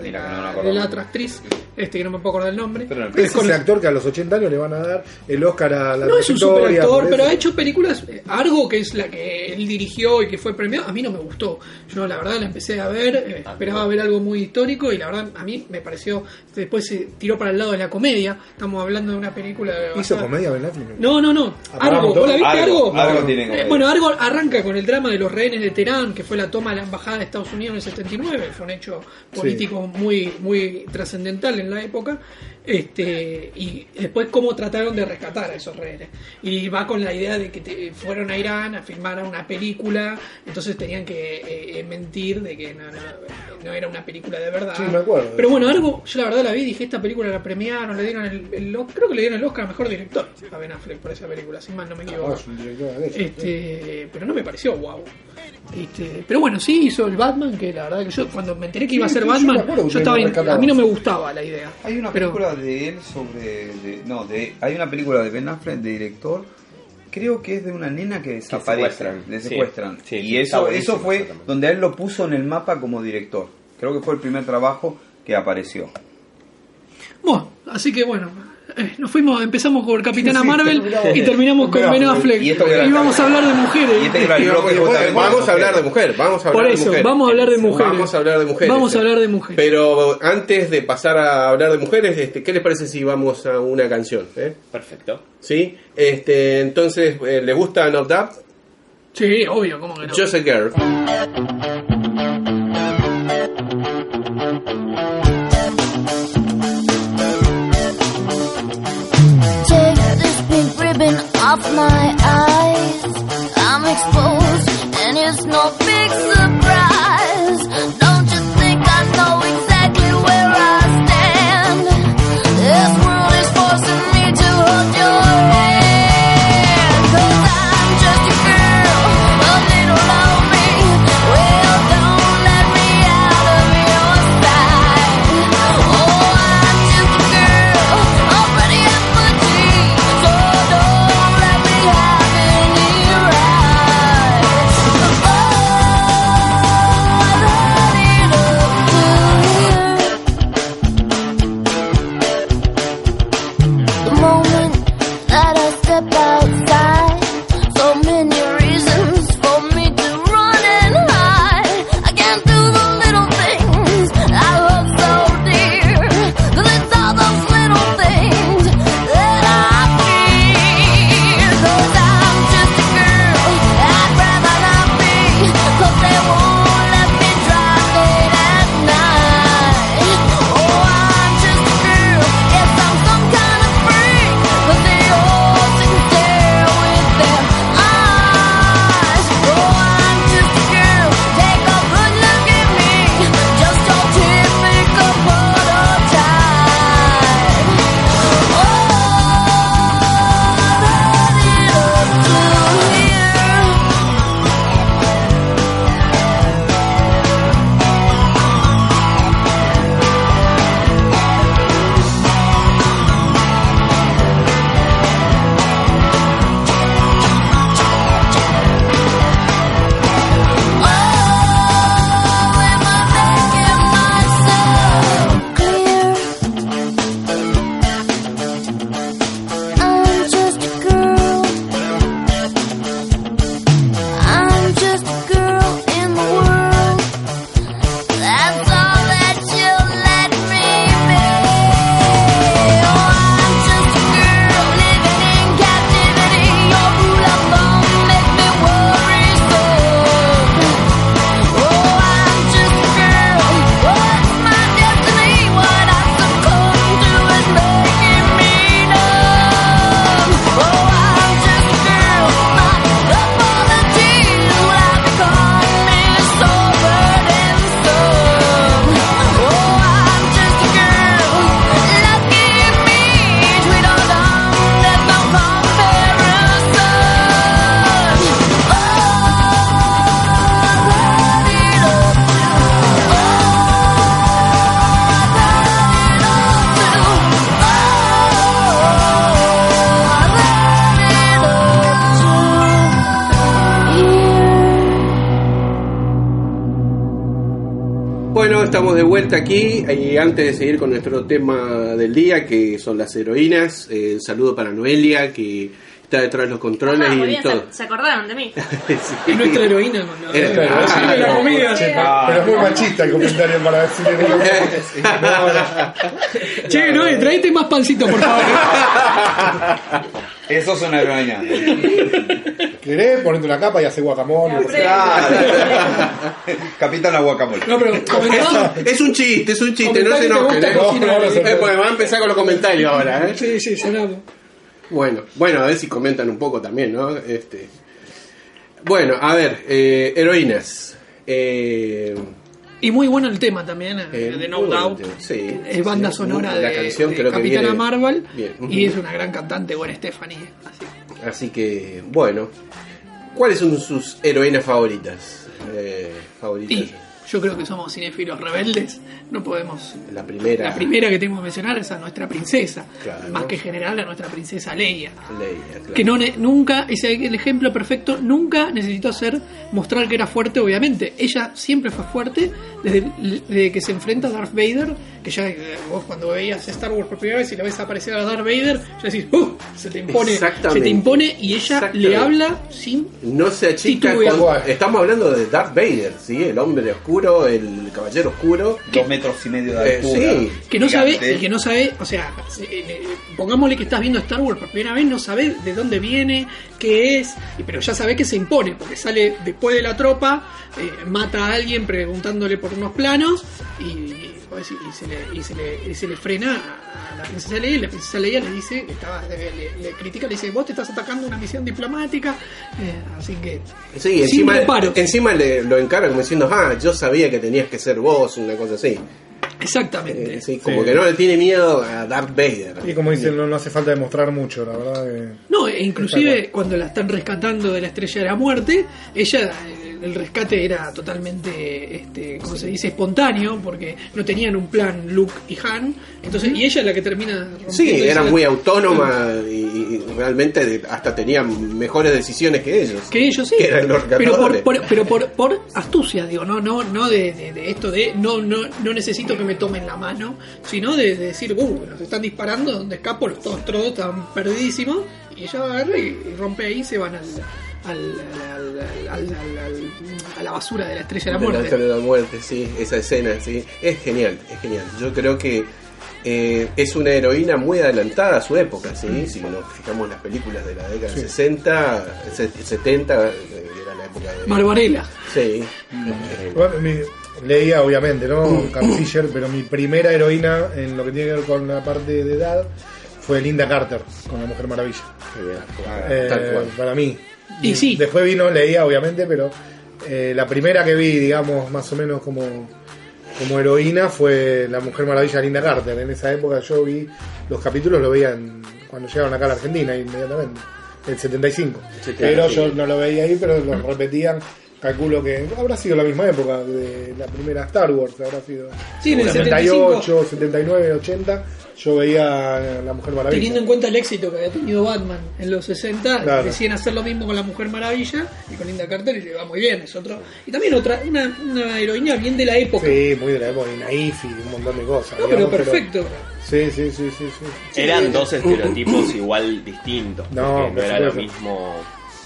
de la, de la-
no
otra actriz. este que no me puedo acordar el nombre.
Pero no,
Es
Es con-
ese actor que a los 80 años le van a dar el Oscar a la
no es un superactor, pero ha hecho películas. eh, Argo, que es la que él dirigió y que fue premiado, a mí no me gustó. Yo, la verdad, la empecé a ver, eh, esperaba ver algo muy histórico y la verdad, a mí me pareció. Después se tiró para el lado de la comedia. Estamos hablando de una película.
¿Hizo comedia Ben Affleck?
No, no, no.
Apagamos
Argo. ¿vos la viste
Argo,
Argo?
Argo tiene
Eh, bueno, Argo arranca con el drama de los rehenes de Teherán, que fue la toma de la embajada de Estados Unidos en el 79. Fue un hecho político muy, muy trascendental en la época. Este, y después cómo trataron de rescatar a esos rehenes. Y va con la idea de que te- fueron a Irán a filmar una película, entonces tenían que eh, eh, mentir de que no, no, no era una película de verdad.
Sí, me acuerdo.
Pero bueno, algo, yo la verdad la vi y dije, esta película la premiaron, le dieron el, el- creo que le dieron el Oscar a Mejor Director a Ben Affleck por esa película, sin más no me
Ah,
equivoco.
es un director de aquello.
Este, pero no me pareció wow. Este, pero bueno, sí hizo el Batman, que la verdad que yo cuando me enteré que iba a ser
yo
Batman,
que
yo estaba
rescataba.
a mí no me gustaba la idea.
Hay una
pero,
película de él sobre. de- no, de, hay una película de Ben Affleck, de director. Creo que es de una nena que desaparece.
secuestran.
Le secuestran.
Sí,
y
sí,
eso, eso fue donde él lo puso en el mapa como director. Creo que fue el primer trabajo que apareció.
Bueno, así que bueno, nos fuimos, empezamos con Capitana
Sí,
Marvel
terminamos.
y terminamos con
Ben Affleck.
Y
Y, vamos a hablar de mujeres.
Este
vamos, a hablar de
mujeres.
mujer, vamos a hablar
Por
de
eso,
mujer.
vamos a hablar de mujeres.
Vamos a hablar de mujeres.
Vamos a hablar de mujeres.
Pero antes de pasar a hablar de mujeres, este, ¿qué les parece si vamos a una canción? eh?
Perfecto.
¿Sí? Este, entonces, eh, ¿les gusta Not Up?
Sí, obvio, ¿cómo que no?
Just a Girl.
Off my eyes. I'm exposed, and it's no big surprise.
Y antes de seguir con nuestro tema del día, que son las heroínas, eh, saludo para Noelia, que está detrás de los controles
Ah,
y
bien,
todo.
se, se acordaron de mí.
Es nuestra heroína. la-
Es-
Claro,
Ah,
sí,
la
pero-
comida.
Pero es muy machista el comentario para decirle
Che, no, tráete más pancito, por favor.
Eso es una heroína.
¿Querés ponerte una capa y hacer guacamole?
Capitán la guacamole.
No, pero comentado.
Es un chiste, es un chiste, no se enojen. ¿eh?
No, no, no,
Eh, a empezar con los comentarios ahora, ¿eh?
Sí, sí, sonamos.
Bueno, bueno, a ver si comentan un poco también, ¿no? Este, bueno, a ver, eh, heroínas. Eh,
Y muy bueno el tema también, eh,
Eh,
de No Doubt.
tema, sí,
es banda
sí,
sonora
la
de,
canción
de
creo que
Capitana Marvel.
bien.
Y es una gran cantante, Gwen Stephanie. Así.
así que, bueno, ¿cuáles son sus heroínas favoritas? Eh, favoritas.
Y yo creo que somos cinéfilos rebeldes. No podemos.
La primera.
La primera que tengo que mencionar es a nuestra princesa.
Claro.
Más que general, a nuestra princesa Leia.
Leia, claro.
Que no nunca, ese el ejemplo perfecto, nunca necesitó ser mostrar que era fuerte, obviamente. Ella siempre fue fuerte desde, desde que se enfrenta a Darth Vader, que ya eh, vos cuando veías Star Wars por primera vez y la ves aparecer a Darth Vader, ya decís, ¡uh! se te impone, se te impone y ella le habla sin
No se achica con- Estamos hablando de Darth Vader, ¿sí? El hombre oscuro, el caballero oscuro.
Dos metros y medio de
Eh,
altura.
sí.
que no sabe,
Gigante.
y que no sabe, o sea, eh, pongámosle que estás viendo Star Wars por primera vez, no sabe de dónde viene, qué es, pero ya sabe que se impone, porque sale después de la tropa, eh, mata a alguien preguntándole por unos planos, y, y- y se, le, y, se le, y se le frena a la princesa Leia, y la princesa Leia le dice, estaba, le, le- le critica, le dice, vos te estás atacando una misión diplomática, eh, así que...
Sí, encima, encima le, lo encara como diciendo, ah, yo sabía que tenías que ser vos, una cosa así.
Exactamente.
Eh, sí, como que no le tiene miedo a Darth Vader.
Y como dicen, no, no hace falta demostrar mucho, la verdad. que-
No, e inclusive cuando la están rescatando de la estrella de la muerte, ella, eh, el rescate era totalmente, este, como se dice, espontáneo, porque no tenían un plan Luke y Han, entonces, y ella es la que termina
Sí, era muy autónoma y, realmente hasta tenía mejores decisiones que ellos.
que ellos sí,
Que eran los
pero, por, por- pero por, por astucia, digo, no, no, no de, de- de esto de no, no, no necesito que me tomen la mano, sino de, de decir, uh, nos están disparando, ¿dónde escapo? Los todos están perdidísimos, y ella agarra y, y rompe ahí y se van al, al, al- al- al- al- al- a la basura de la estrella de la muerte.
De la muerte, sí, esa escena, sí. Es genial, es genial. Yo creo que eh, es una heroína muy adelantada a su época, ¿sí? Si nos fijamos en las películas de la década del 60, se- 70, eh, era la época de...
Marvarela.
Sí.
Bueno, mi- leía, obviamente, ¿no? Canciller, pero mi primera heroína en lo que tiene que ver con la parte de edad fue Linda Carter, con la Mujer Maravilla. Eh,
Tal cual.
para mí.
Y sí.
Después vino, leía, obviamente, pero eh, la primera que vi, digamos, más o menos como, como heroína fue la Mujer Maravilla Linda Carter. En esa época yo vi los capítulos, lo veía en- cuando llegaron acá a la Argentina inmediatamente, el 75.
Sí, claro,
pero
sí.
yo no lo veía ahí, pero lo repetían. Calculo que habrá sido la misma época de la primera Star Wars, habrá sido
Sí, en el
78, 79, 80. Yo veía la Mujer Maravilla.
Teniendo en cuenta el éxito que había tenido Batman en los 60,
Claro.
deciden hacer lo mismo con la Mujer Maravilla y con Linda Carter y le va muy bien. Es otro. Y también otra, una, una heroína bien de la época.
Sí, muy de la época, y naif y un montón de cosas.
No, pero perfecto.
Sí, sí, sí, sí, sí.
Eran dos estereotipos igual distintos.
No,
no era lo mismo,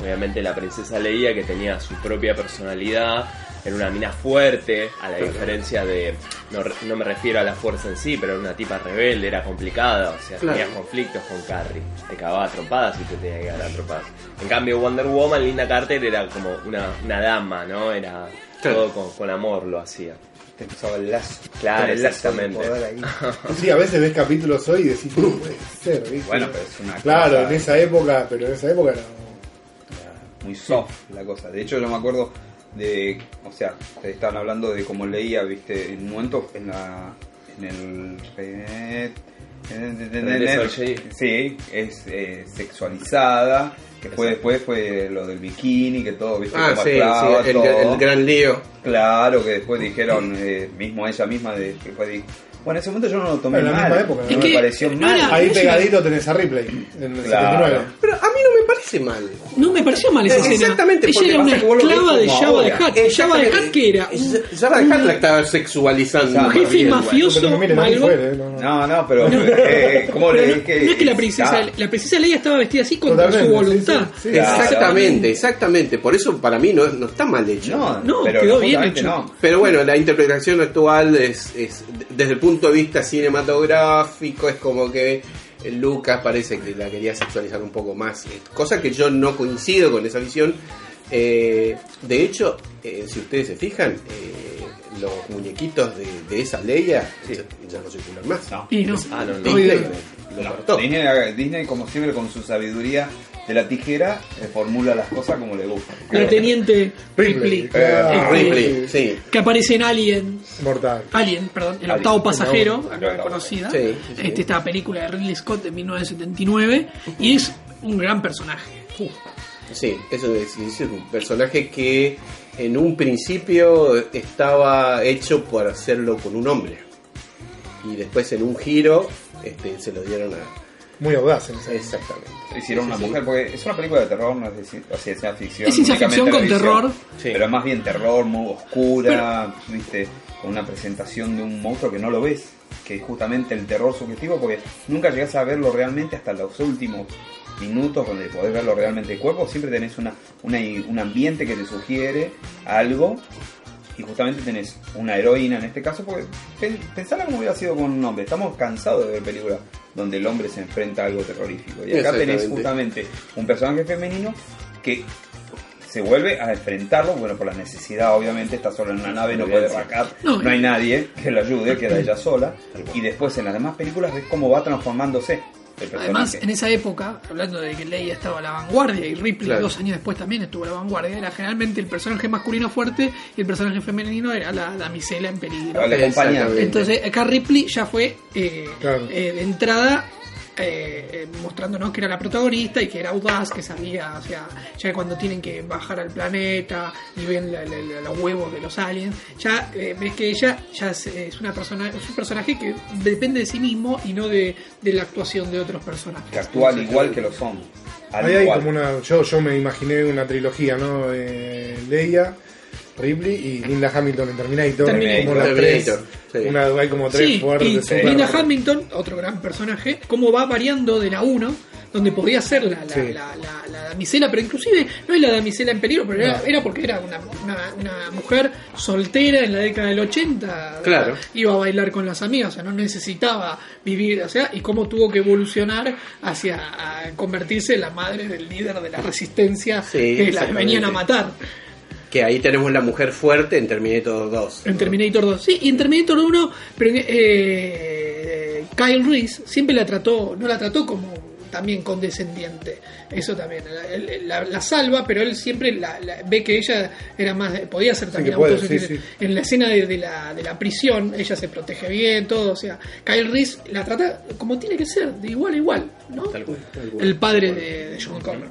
obviamente, la princesa Leia que tenía su propia personalidad. Era una mina fuerte, a la diferencia de. No, re- no me refiero a la fuerza en sí, pero era una tipa rebelde, era complicada. O sea,
Claro.
tenías conflictos con Carrie. Te cagaba a trompadas y te tenía que dar a trompadas. En cambio, Wonder Woman, Linda Carter era como una, una dama, ¿no? Era
Claro.
todo con, con amor lo hacía.
Te usaba el lazo.
Claro,
El
exactamente.
ahí.
Sí, a veces ves capítulos hoy y decís, no puede ser, ¿viste?
Bueno, pero es una
Claro,
cosa
en esa época, pero en esa época era.
Muy soft la cosa. De hecho, yo me acuerdo de, o sea, te estaban hablando de cómo leía, viste, en un momento en la, en el, eh,
al Jedi.
sí, es eh, sexualizada. Que fue después fue lo del bikini, que todo, viste,
Ah, sí, sí, el,
todo.
el gran lío.
Claro, que después dijeron, eh, mismo ella misma, de, que fue, di- bueno, en ese momento yo no lo tomé
En la
mal,
misma época,
no me
Es que
pareció
no
mal.
era-
Ahí pegadito tenés a Ripley, en el
Claro.
79.
Pero a mí no me parece mal.
No me pareció mal esa escena.
exactamente,
Ella
porque
era una
pasa que vos lo ves
esclava de
como
Java de
ahora.
Hat. Java de Hat que era un,
Java de Hat la estaba sexualizando.
Un
más
jefe
bien.
mafioso
Pero no miren, no
malvado.
fue, eh, no, no.
No, no, pero. eh, ¿Cómo
Pero
le
no,
dije?
no es que la princesa,
Ah,
la princesa Leia estaba vestida así contra su
Totalmente,
voluntad.
sí, sí, sí.
Claro.
Exactamente, exactamente. Por eso para mí no, no está mal hecho.
No,
No,
pero
quedó bien
justamente
hecho.
no.
Pero bueno, la interpretación actual es, es desde el punto de vista cinematográfico, es como que Lucas parece que la quería sexualizar un poco más, eh, cosa que yo no coincido con esa visión. Eh, de hecho, eh, si ustedes se fijan, eh, los muñequitos de, de esa Leia ya, ya no circulan más.
No.
Y no.
Ah, no, no.
Disney
Oigan.
lo
No,
cortó.
Disney, Disney, como siempre, con su sabiduría de la tijera, eh, formula las cosas como le gusta.
La teniente
Ripley.
Ripley.
claro.
Este,
Ripley, sí.
Que aparece en Alien.
Mortal.
Alien, perdón, el
Alien.
octavo pasajero,
El octavo.
conocida.
Sí, sí, sí.
Este, esta película de Ridley Scott de 1979. Y es un gran personaje. Uf.
Sí, eso es, es un personaje que en un principio estaba hecho por hacerlo con un hombre. Y después en un giro este, se lo dieron a...
Muy audaz en.
Exactamente.
Hicieron una mujer, porque es una película de terror, no es de ci- o sea, ciencia ficción.
Es ciencia
únicamente
ficción con terror.
Pero es más bien terror, muy oscura, viste, con una presentación de un monstruo que no lo ves, que es justamente el terror subjetivo, porque nunca llegás a verlo realmente hasta los últimos minutos donde podés verlo realmente de cuerpo, siempre tenés una, una- un ambiente que te sugiere algo y justamente tenés una heroína en este caso, porque pen- pensala como hubiera sido con un hombre. Estamos cansados de ver películas donde el hombre se enfrenta a algo terrorífico. Y acá tenés justamente un personaje femenino que se vuelve a enfrentarlo, bueno, por la necesidad, obviamente, está sola en una nave, no puede racar,
No,
no hay nadie que la ayude, queda ella sola. Y después en las demás películas ves cómo va transformándose.
Además, en esa época, hablando de que Leia estaba a la vanguardia y Ripley
Claro.
dos años después también estuvo a la vanguardia, era generalmente el personaje masculino fuerte y el personaje femenino era la damisela en peligro. Entonces, acá Ripley ya fue eh,
Claro.
eh, de entrada eh, eh, mostrándonos que era la protagonista y que era audaz, que sabía, o sea, ya cuando tienen que bajar al planeta y ven la- la- la- los huevos de los aliens, ya eh, ves que ella ya es, es una persona, es un personaje que depende de sí mismo y no de, de la actuación de otros personajes.
que actúa al igual que los hombres.
Ahí hay como una. Yo, yo me imaginé una trilogía, ¿no? Eh, Leia, Ripley y Linda Hamilton en Terminator.
Terminator.
Como las tres.
Sí.
Una, hay como tres
Sí,
fuertes.
y
super-
Linda Hamilton, otro gran personaje, cómo va variando de la 1, donde podía ser la, la,
Sí.
la, la- la damisela, pero inclusive no es la damisela en peligro, pero era,
No.
era porque era una, una, una mujer soltera en la década del 80,
Claro.
iba a bailar con las amigas, o sea, no necesitaba vivir, o sea, y cómo tuvo que evolucionar hacia a convertirse en la madre del líder de la resistencia
Sí,
que la venían a matar.
Que ahí tenemos la mujer fuerte en Terminator 2.
En Terminator 2. Sí, y en Terminator 1, pero eh, Kyle Reese siempre la trató, no la trató como también condescendiente. Eso también. La, él- la- la salva, pero él siempre la- la- ve que ella era más. podía ser también
puede, sí, sí.
En la escena de, de la, de la prisión, ella se protege bien, todo. O sea, Kyle Reese la trata como tiene que ser, de igual a igual, ¿no?
Tal cual.
El padre de, de John Connor.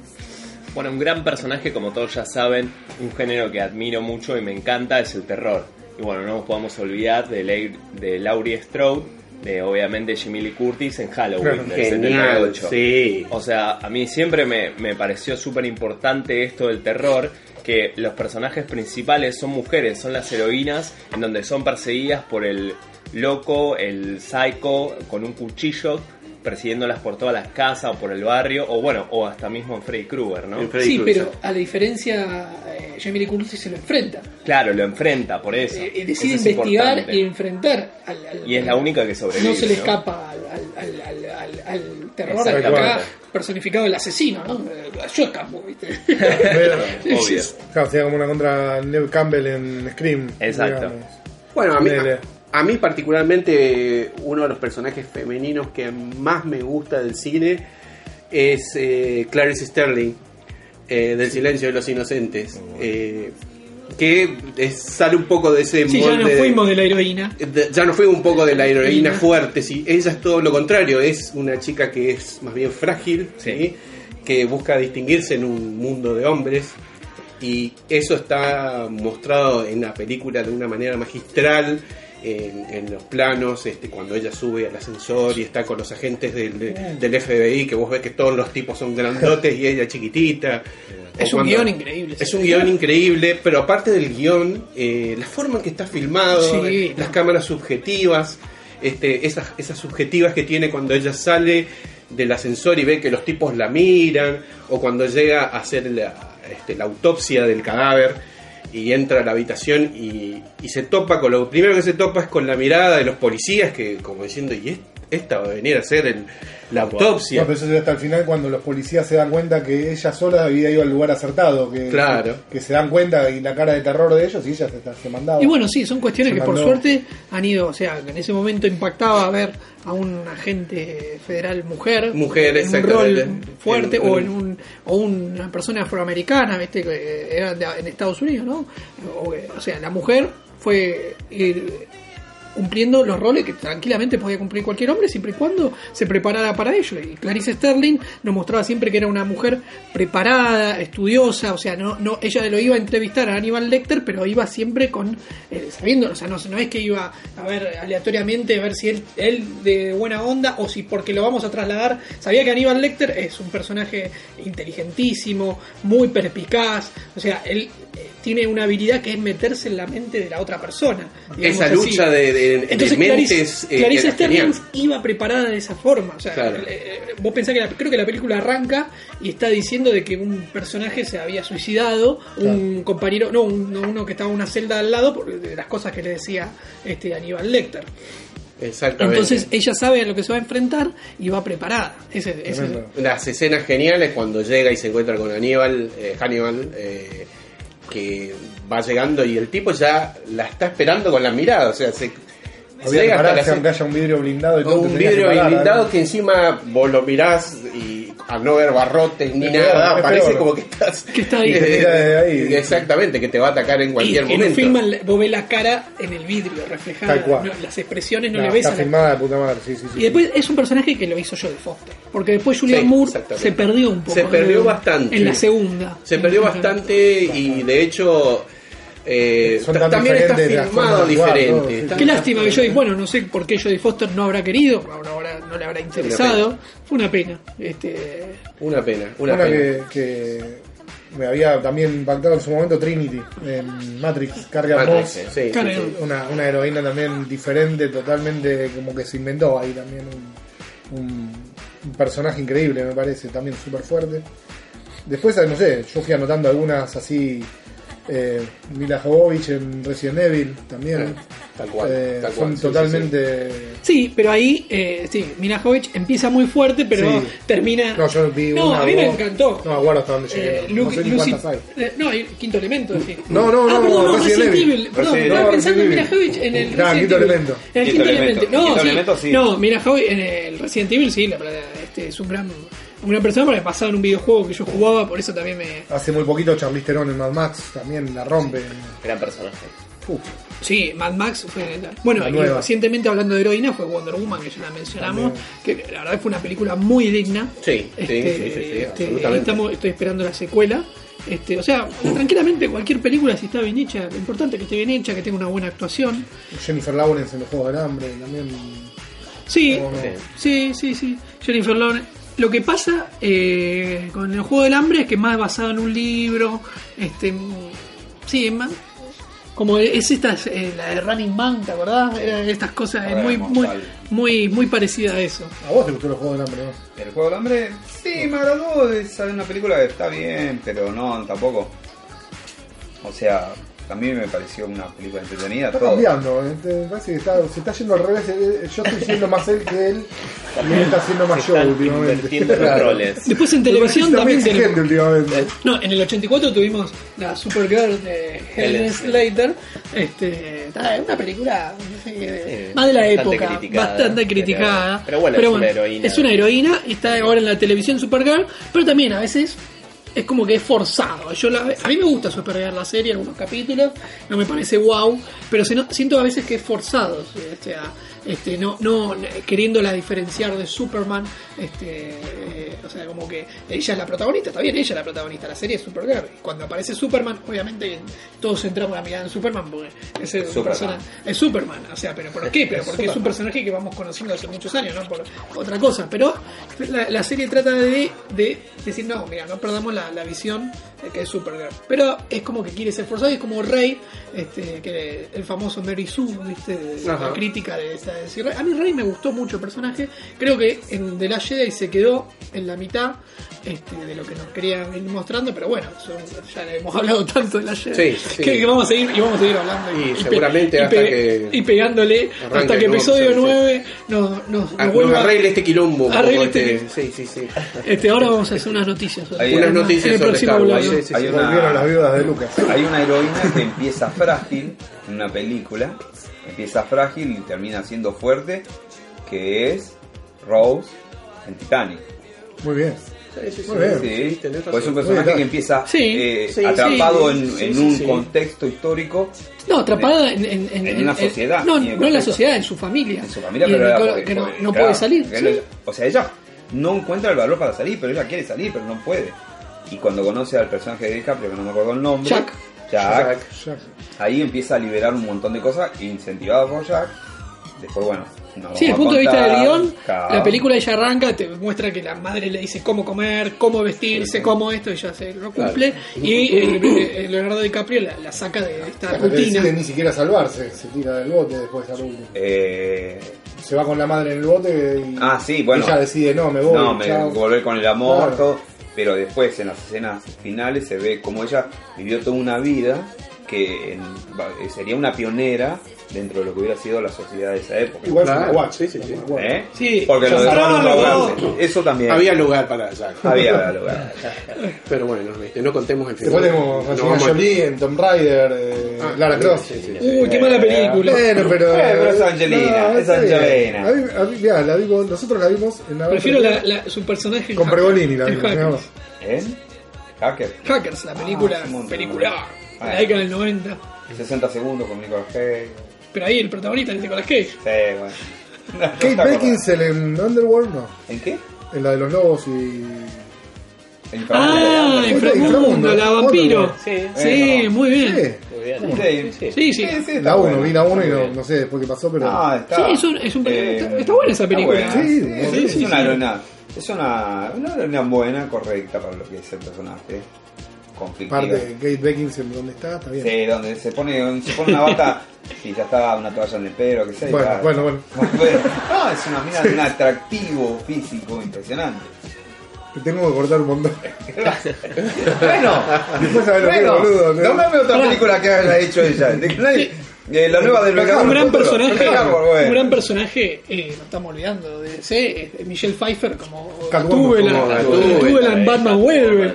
Bueno, un gran personaje, como todos ya saben, un género que admiro mucho y me encanta es el terror. Y bueno, no nos podemos olvidar de, Laurie Strode, de obviamente Jamie Lee Curtis en Halloween del
Genial,
78.
sí.
O sea, a mí siempre me, me pareció súper importante esto del terror, que los personajes principales son mujeres, son las heroínas, en donde son perseguidas por el loco, el psycho, con un cuchillo, persiguiéndolas por todas las casas o por el barrio, o bueno, o hasta mismo en Freddy Krueger, ¿no?
Freddy
Sí,
Krueger.
pero a la diferencia, eh, Jamie Lee Curtis se lo enfrenta.
Claro, lo enfrenta, por eso.
Eh, decide
Eso
investigar y enfrentar al, al-
Y es la única que sobrevive.
no se le
¿no?
escapa al, al, al, al, al- al terror
Exactamente.
acá personificado el asesino, ¿no? Eh, Yo escapo, ¿viste?
Pero-
Obvio.
Claro, sería como una contra Neve Campbell en Scream.
Exacto.
digamos.
Bueno, a mí. A, mí particularmente uno de los personajes femeninos que más me gusta del cine es eh, Clarice Sterling, eh, del Silencio de los Inocentes, eh, que es- sale un poco de ese
Sí, ya nos fuimos de la heroína.
de- ya no fue un poco de la heroína
Heroína.
fuerte, sí. ella es todo lo contrario, es una chica que es más bien frágil, ¿sí? que busca distinguirse en un mundo de hombres y eso está mostrado en la película de una manera magistral en, en los planos, este, cuando ella sube al ascensor y está con los agentes del, de- del FBI, que vos ves que todos los tipos son grandotes y ella chiquitita.
Es
O
un guion increíble.
Es un guion increíble, pero aparte del guion, eh, la forma en que está filmado,
Sí.
eh, las cámaras subjetivas, este, esas, esas subjetivas que tiene cuando ella sale del ascensor y ve que los tipos la miran, o cuando llega a hacer la, este, la autopsia del cadáver y entra a la habitación y, y se topa con lo primero que se topa es con la mirada de los policías que como diciendo y es- esta va a venir a hacer el- la autopsia
No, pero eso es hasta el final cuando los policías se dan cuenta que ella sola había ido al lugar acertado, que,
Claro.
que, se dan cuenta y la cara de terror de ellos y ella se, se mandaba.
Y bueno, sí, son cuestiones
Se
que por suerte han ido, o sea, que en ese momento impactaba ver a un agente federal mujer,
Mujer,
en un
exactamente.
rol fuerte,
En-
o
en-
en un o una persona afroamericana, viste, que era de- en Estados Unidos, ¿no? O, o sea, la mujer fue ir cumpliendo los roles que tranquilamente podía cumplir cualquier hombre siempre y cuando se preparara para ello. Y Clarice Sterling nos mostraba siempre que era una mujer preparada, estudiosa, o sea, no, no, ella lo iba a entrevistar a Aníbal Lecter, pero iba siempre con, eh, sabiendo, o sea, no, no es que iba a ver aleatoriamente a ver si él, él de buena onda o si porque lo vamos a trasladar, sabía que Aníbal Lecter es un personaje inteligentísimo, muy perspicaz, o sea, él eh, tiene una habilidad que es meterse en la mente de la otra persona.
esa
así.
lucha de, de-
Entonces, Clarice,
eh,
Clarice Sterling iba preparada de esa forma. O sea,
Claro.
eh, eh, vos pensás que la- creo que la película arranca y está diciendo de que un personaje se había suicidado, un compañero, no, un- no, uno que estaba en una celda al lado, por de las cosas que le decía este Aníbal Lecter.
exactamente
Entonces ella sabe a lo que se va a enfrentar y va preparada. Ese,
las escenas geniales cuando llega y se encuentra con Aníbal, eh, Hannibal, eh, que va llegando y el tipo ya la está esperando con la mirada, o sea, se
Había que
hasta ce-
aunque haya un vidrio blindado y todo.
un
tenías que
vidrio
parar,
blindado
¿eh?
que encima vos lo mirás y al no ver barrotes ni nada, parece
peor.
como que estás
Que está ahí.
eh,
Que tira desde ahí.
exactamente, que te va a atacar en
y
cualquier
que no
momento.
filman, vos ves la cara en el vidrio reflejada.
Tal cual.
no, las expresiones no,
No,
le ves
está
a la
filmada de puta madre, sí, sí, sí.
Y después es un personaje que lo hizo Jodie Foster. Porque después Julian
Sí,
Moore se perdió un poco.
Se perdió
en-
bastante.
En la segunda.
Se perdió bastante y de hecho eh,
Son
ta-
tan
también está filmado diferente.
todo, sí.
Qué lástima que Jodie, bueno, no sé por qué Jodie Foster no habrá querido, no, habrá- no le habrá interesado. Fue una pena. Este,
Una pena, una,
Una,
pena.
que, que me había también impactado en su momento Trinity en Matrix, Carga
Matrix,
Moss.
sí, sí,
Carga-
sí.
Una, una heroína también diferente, totalmente como que se inventó ahí también un, un- un personaje increíble, me parece, también súper fuerte. Después, no sé, yo fui anotando algunas así. Eh, Mila Jovovich en Resident Evil también.
Tal cual,
Eh,
tal
son
cual, sí,
totalmente.
sí, pero ahí, eh, sí, Mila Jovovich empieza muy fuerte, pero
Sí.
termina.
No, yo vi
No,
una,
a mí me encantó.
No me acuerdo hasta dónde llegué.
Eh,
no sé ni
Lucy-
cuántas hay.
eh, no, el quinto elemento. decís.
No, no,
Ah,
no,
perdón, no,
Resident
Resident
Evil.
Evil. Perdón,
Resident
estaba pensando en Mila Jovovich en el
Claro,
Resident
quinto elemento.
En el
Quinto elemento.
No, sí.
sí.
No, Mila Jovovich en el Resident Evil sí, la verdad, este, es un gran, una persona porque basado en un videojuego que yo jugaba, por eso también me.
Hace muy poquito Charlize Theron en Mad Max también la rompe.
Gran personaje.
Uf,
Sí, Mad Max fue. Bueno, y recientemente hablando de heroína fue Wonder Woman, que ya la mencionamos, que la verdad fue una película muy digna.
Sí, sí,
Este,
sí, sí, sí,
este,
absolutamente.
estamos, estoy esperando la secuela. Este, o sea, tranquilamente cualquier película si está bien hecha, lo importante es que esté bien hecha, que tenga una buena actuación.
Jennifer Lawrence en los Juegos del Hambre también.
Sí, sí, sí, sí. Jennifer Lawrence. Lo que pasa eh, con el juego del hambre es que es más basado en un libro. Este, sí, es más. Como es esta, eh, la de Running Man, ¿te acordás? Era estas cosas, es muy, muy, muy, muy parecida a eso.
¿A vos te gustó los Juegos del Hambre? no?
El juego del hambre, sí, me agradó. Es una película que está bien, pero no, tampoco. O sea, a mí me pareció una película entretenida.
Está
todo.
cambiando, ¿eh? Te- me parece que está, se está yendo al revés. eh, Yo estoy siendo más él que él y él está siendo más yo últimamente.
roles.
Después en televisión también tenemos.
últimamente.
No, en el 84 tuvimos la Supergirl de Helen Slater. Este, una película no sé, más de la
bastante
época,
criticada,
bastante
pero-
criticada.
pero bueno, es una heroína.
Es una heroína y está ahora en la televisión Supergirl, pero también a veces es como que es forzado. Yo la- a mí me gusta Supergirl la serie, algunos capítulos, no me parece wow, pero se no- siento a veces que es forzado. O sea, este, no, no queriéndola diferenciar de Superman, este, eh, o sea, como que ella es la protagonista, está bien, ella es la protagonista, la serie es Supergirl. Y cuando aparece Superman, obviamente todos entramos a mirar en Superman porque ese es,
Superman.
persona- es Superman, o sea, pero ¿por qué? Pero porque es un personaje que vamos conociendo hace muchos años, no por otra cosa. Pero la, la serie trata de, de decir, no, mira, no perdamos la, la visión que es Supergirl. Pero es como que quiere ser forzado y es como Rey, este, que el famoso Mary Sue, ¿viste?
Ajá.
la crítica de, esa- de decir, a mí Rey me gustó mucho el personaje. Creo que en The Last Jedi se quedó en la mitad este, de lo que nos querían ir mostrando, pero bueno, son- ya le hemos hablado tanto de la Jedi
Sí, sí.
Que, vamos a seguir y vamos a seguir hablando
Y seguramente hasta que
y pegándole hasta que episodio
episodio,
9 nos, nos, nos
Ah, nos arregle este quilombo.
Arregle este-
este- Sí, sí, sí.
este ahora vamos a hacer unas noticias
Hay unas
noticias
en el
sobre
próximo.
Sí, sí,
Hay
sí.
una-
Volvieron las viudas de Lucas.
Hay una heroína que empieza frágil en una película, empieza frágil y termina siendo fuerte, que es Rose en Titanic.
Muy bien.
Sí, sí, sí.
Muy bien.
Sí,
tenés
pues es un personaje
Muy
que empieza
Sí,
eh,
sí,
atrapado
sí,
en,
sí,
en
sí,
un
sí.
contexto histórico.
No, atrapada en, en, en-
En una
en-
sociedad,
No, no en la sociedad, en su familia.
En su familia,
Y
pero
que no,
porque,
no
claro,
puede salir. sí.
o sea, ella no encuentra el valor para salir, pero ella quiere salir, pero no puede. Y cuando conoce al personaje de DiCaprio, que no me acuerdo el nombre,
Jack.
Jack,
Ya.
ahí empieza a liberar un montón de cosas, incentivado por Jack. Después, bueno, no
Sí, desde el punto de vista del guion,
claro.
la película ella arranca, te muestra que la madre le dice cómo comer, cómo vestirse, cómo esto, y ya se lo cumple. Y eh, eh, Leonardo DiCaprio la, la saca de esta
No
rutina.
decide ni siquiera salvarse, se tira del bote después al.
Eh,
Se va con la madre en el bote y
Ah, sí, bueno.
ella decide, no, me voy.
no, me
chao.
volver con el amor,
Claro.
todo. Pero después, en las escenas finales, se ve como ella vivió toda una vida que sería una pionera dentro de lo que hubiera sido la sociedad de esa época.
Igual
Claro,
guacha.
sí, sí, sí.
¿Eh?
Sí,
Porque lo de
No,
Eso también.
Había lugar para Jack.
Había lugar.
Pero bueno, viste, no contemos el final.
Después tenemos a Jolie en Tomb Raider, eh,
Ah,
Lara Croft.
sí, sí, sí.
Uy, qué mala película.
Bueno, pero.
Eh, pero es Angelina, es. Angelina.
A mí- a mí, mirá, la vimos, nosotros la vimos en la
Prefiero la, la- su personaje en
Con
Hackers.
Pergolini la vimos.
¿En? Hacker.
Hackers, la película,
Ah,
película, la década del 90.
60 segundos con Nicolas Cage.
Pero ahí el protagonista es Nicolas Cage.
Sí, bueno. No, no
Kate. Beckinsale en Underworld, no.
¿En qué?
En la de los lobos y.
Ah. Inframundo, la vampiro.
Sí,
Sí,
Eh,
muy bien.
Sí,
muy bien.
Sí,
Sí,
Sí, sí.
la 1,
bueno.
vi la 1 y no, no sé después qué pasó, pero.
Ah, está.
Sí, es un- es un-
Eh,
está- está buena esa película.
buena.
Sí,
es,
sí,
es
sí,
una
sí.
heroína. Es una, una buena, correcta para lo que es el personaje. Conflictiva.
Parte de Kate Beckinsale, ¿dónde está? Está bien.
Sí, donde se pone, se pone una bata y ya está una toalla en el pelo, que sea. y
Bueno, bueno, bueno.
No, es una mina de un atractivo físico impresionante.
Te tengo que cortar un montón.
Bueno,
Después que es,
bueno,
boludo. ¿no?
nómbrame otra película que haya hecho ella. De- nadie- eh, la nueva del Vengador
Un gran personaje,
bueno.
un gran personaje, eh, nos estamos olvidando de ese, es Michelle Pfeiffer como
Catwoman,
Gatúbela, en
eh,
Batman
Catwoman.
vuelve.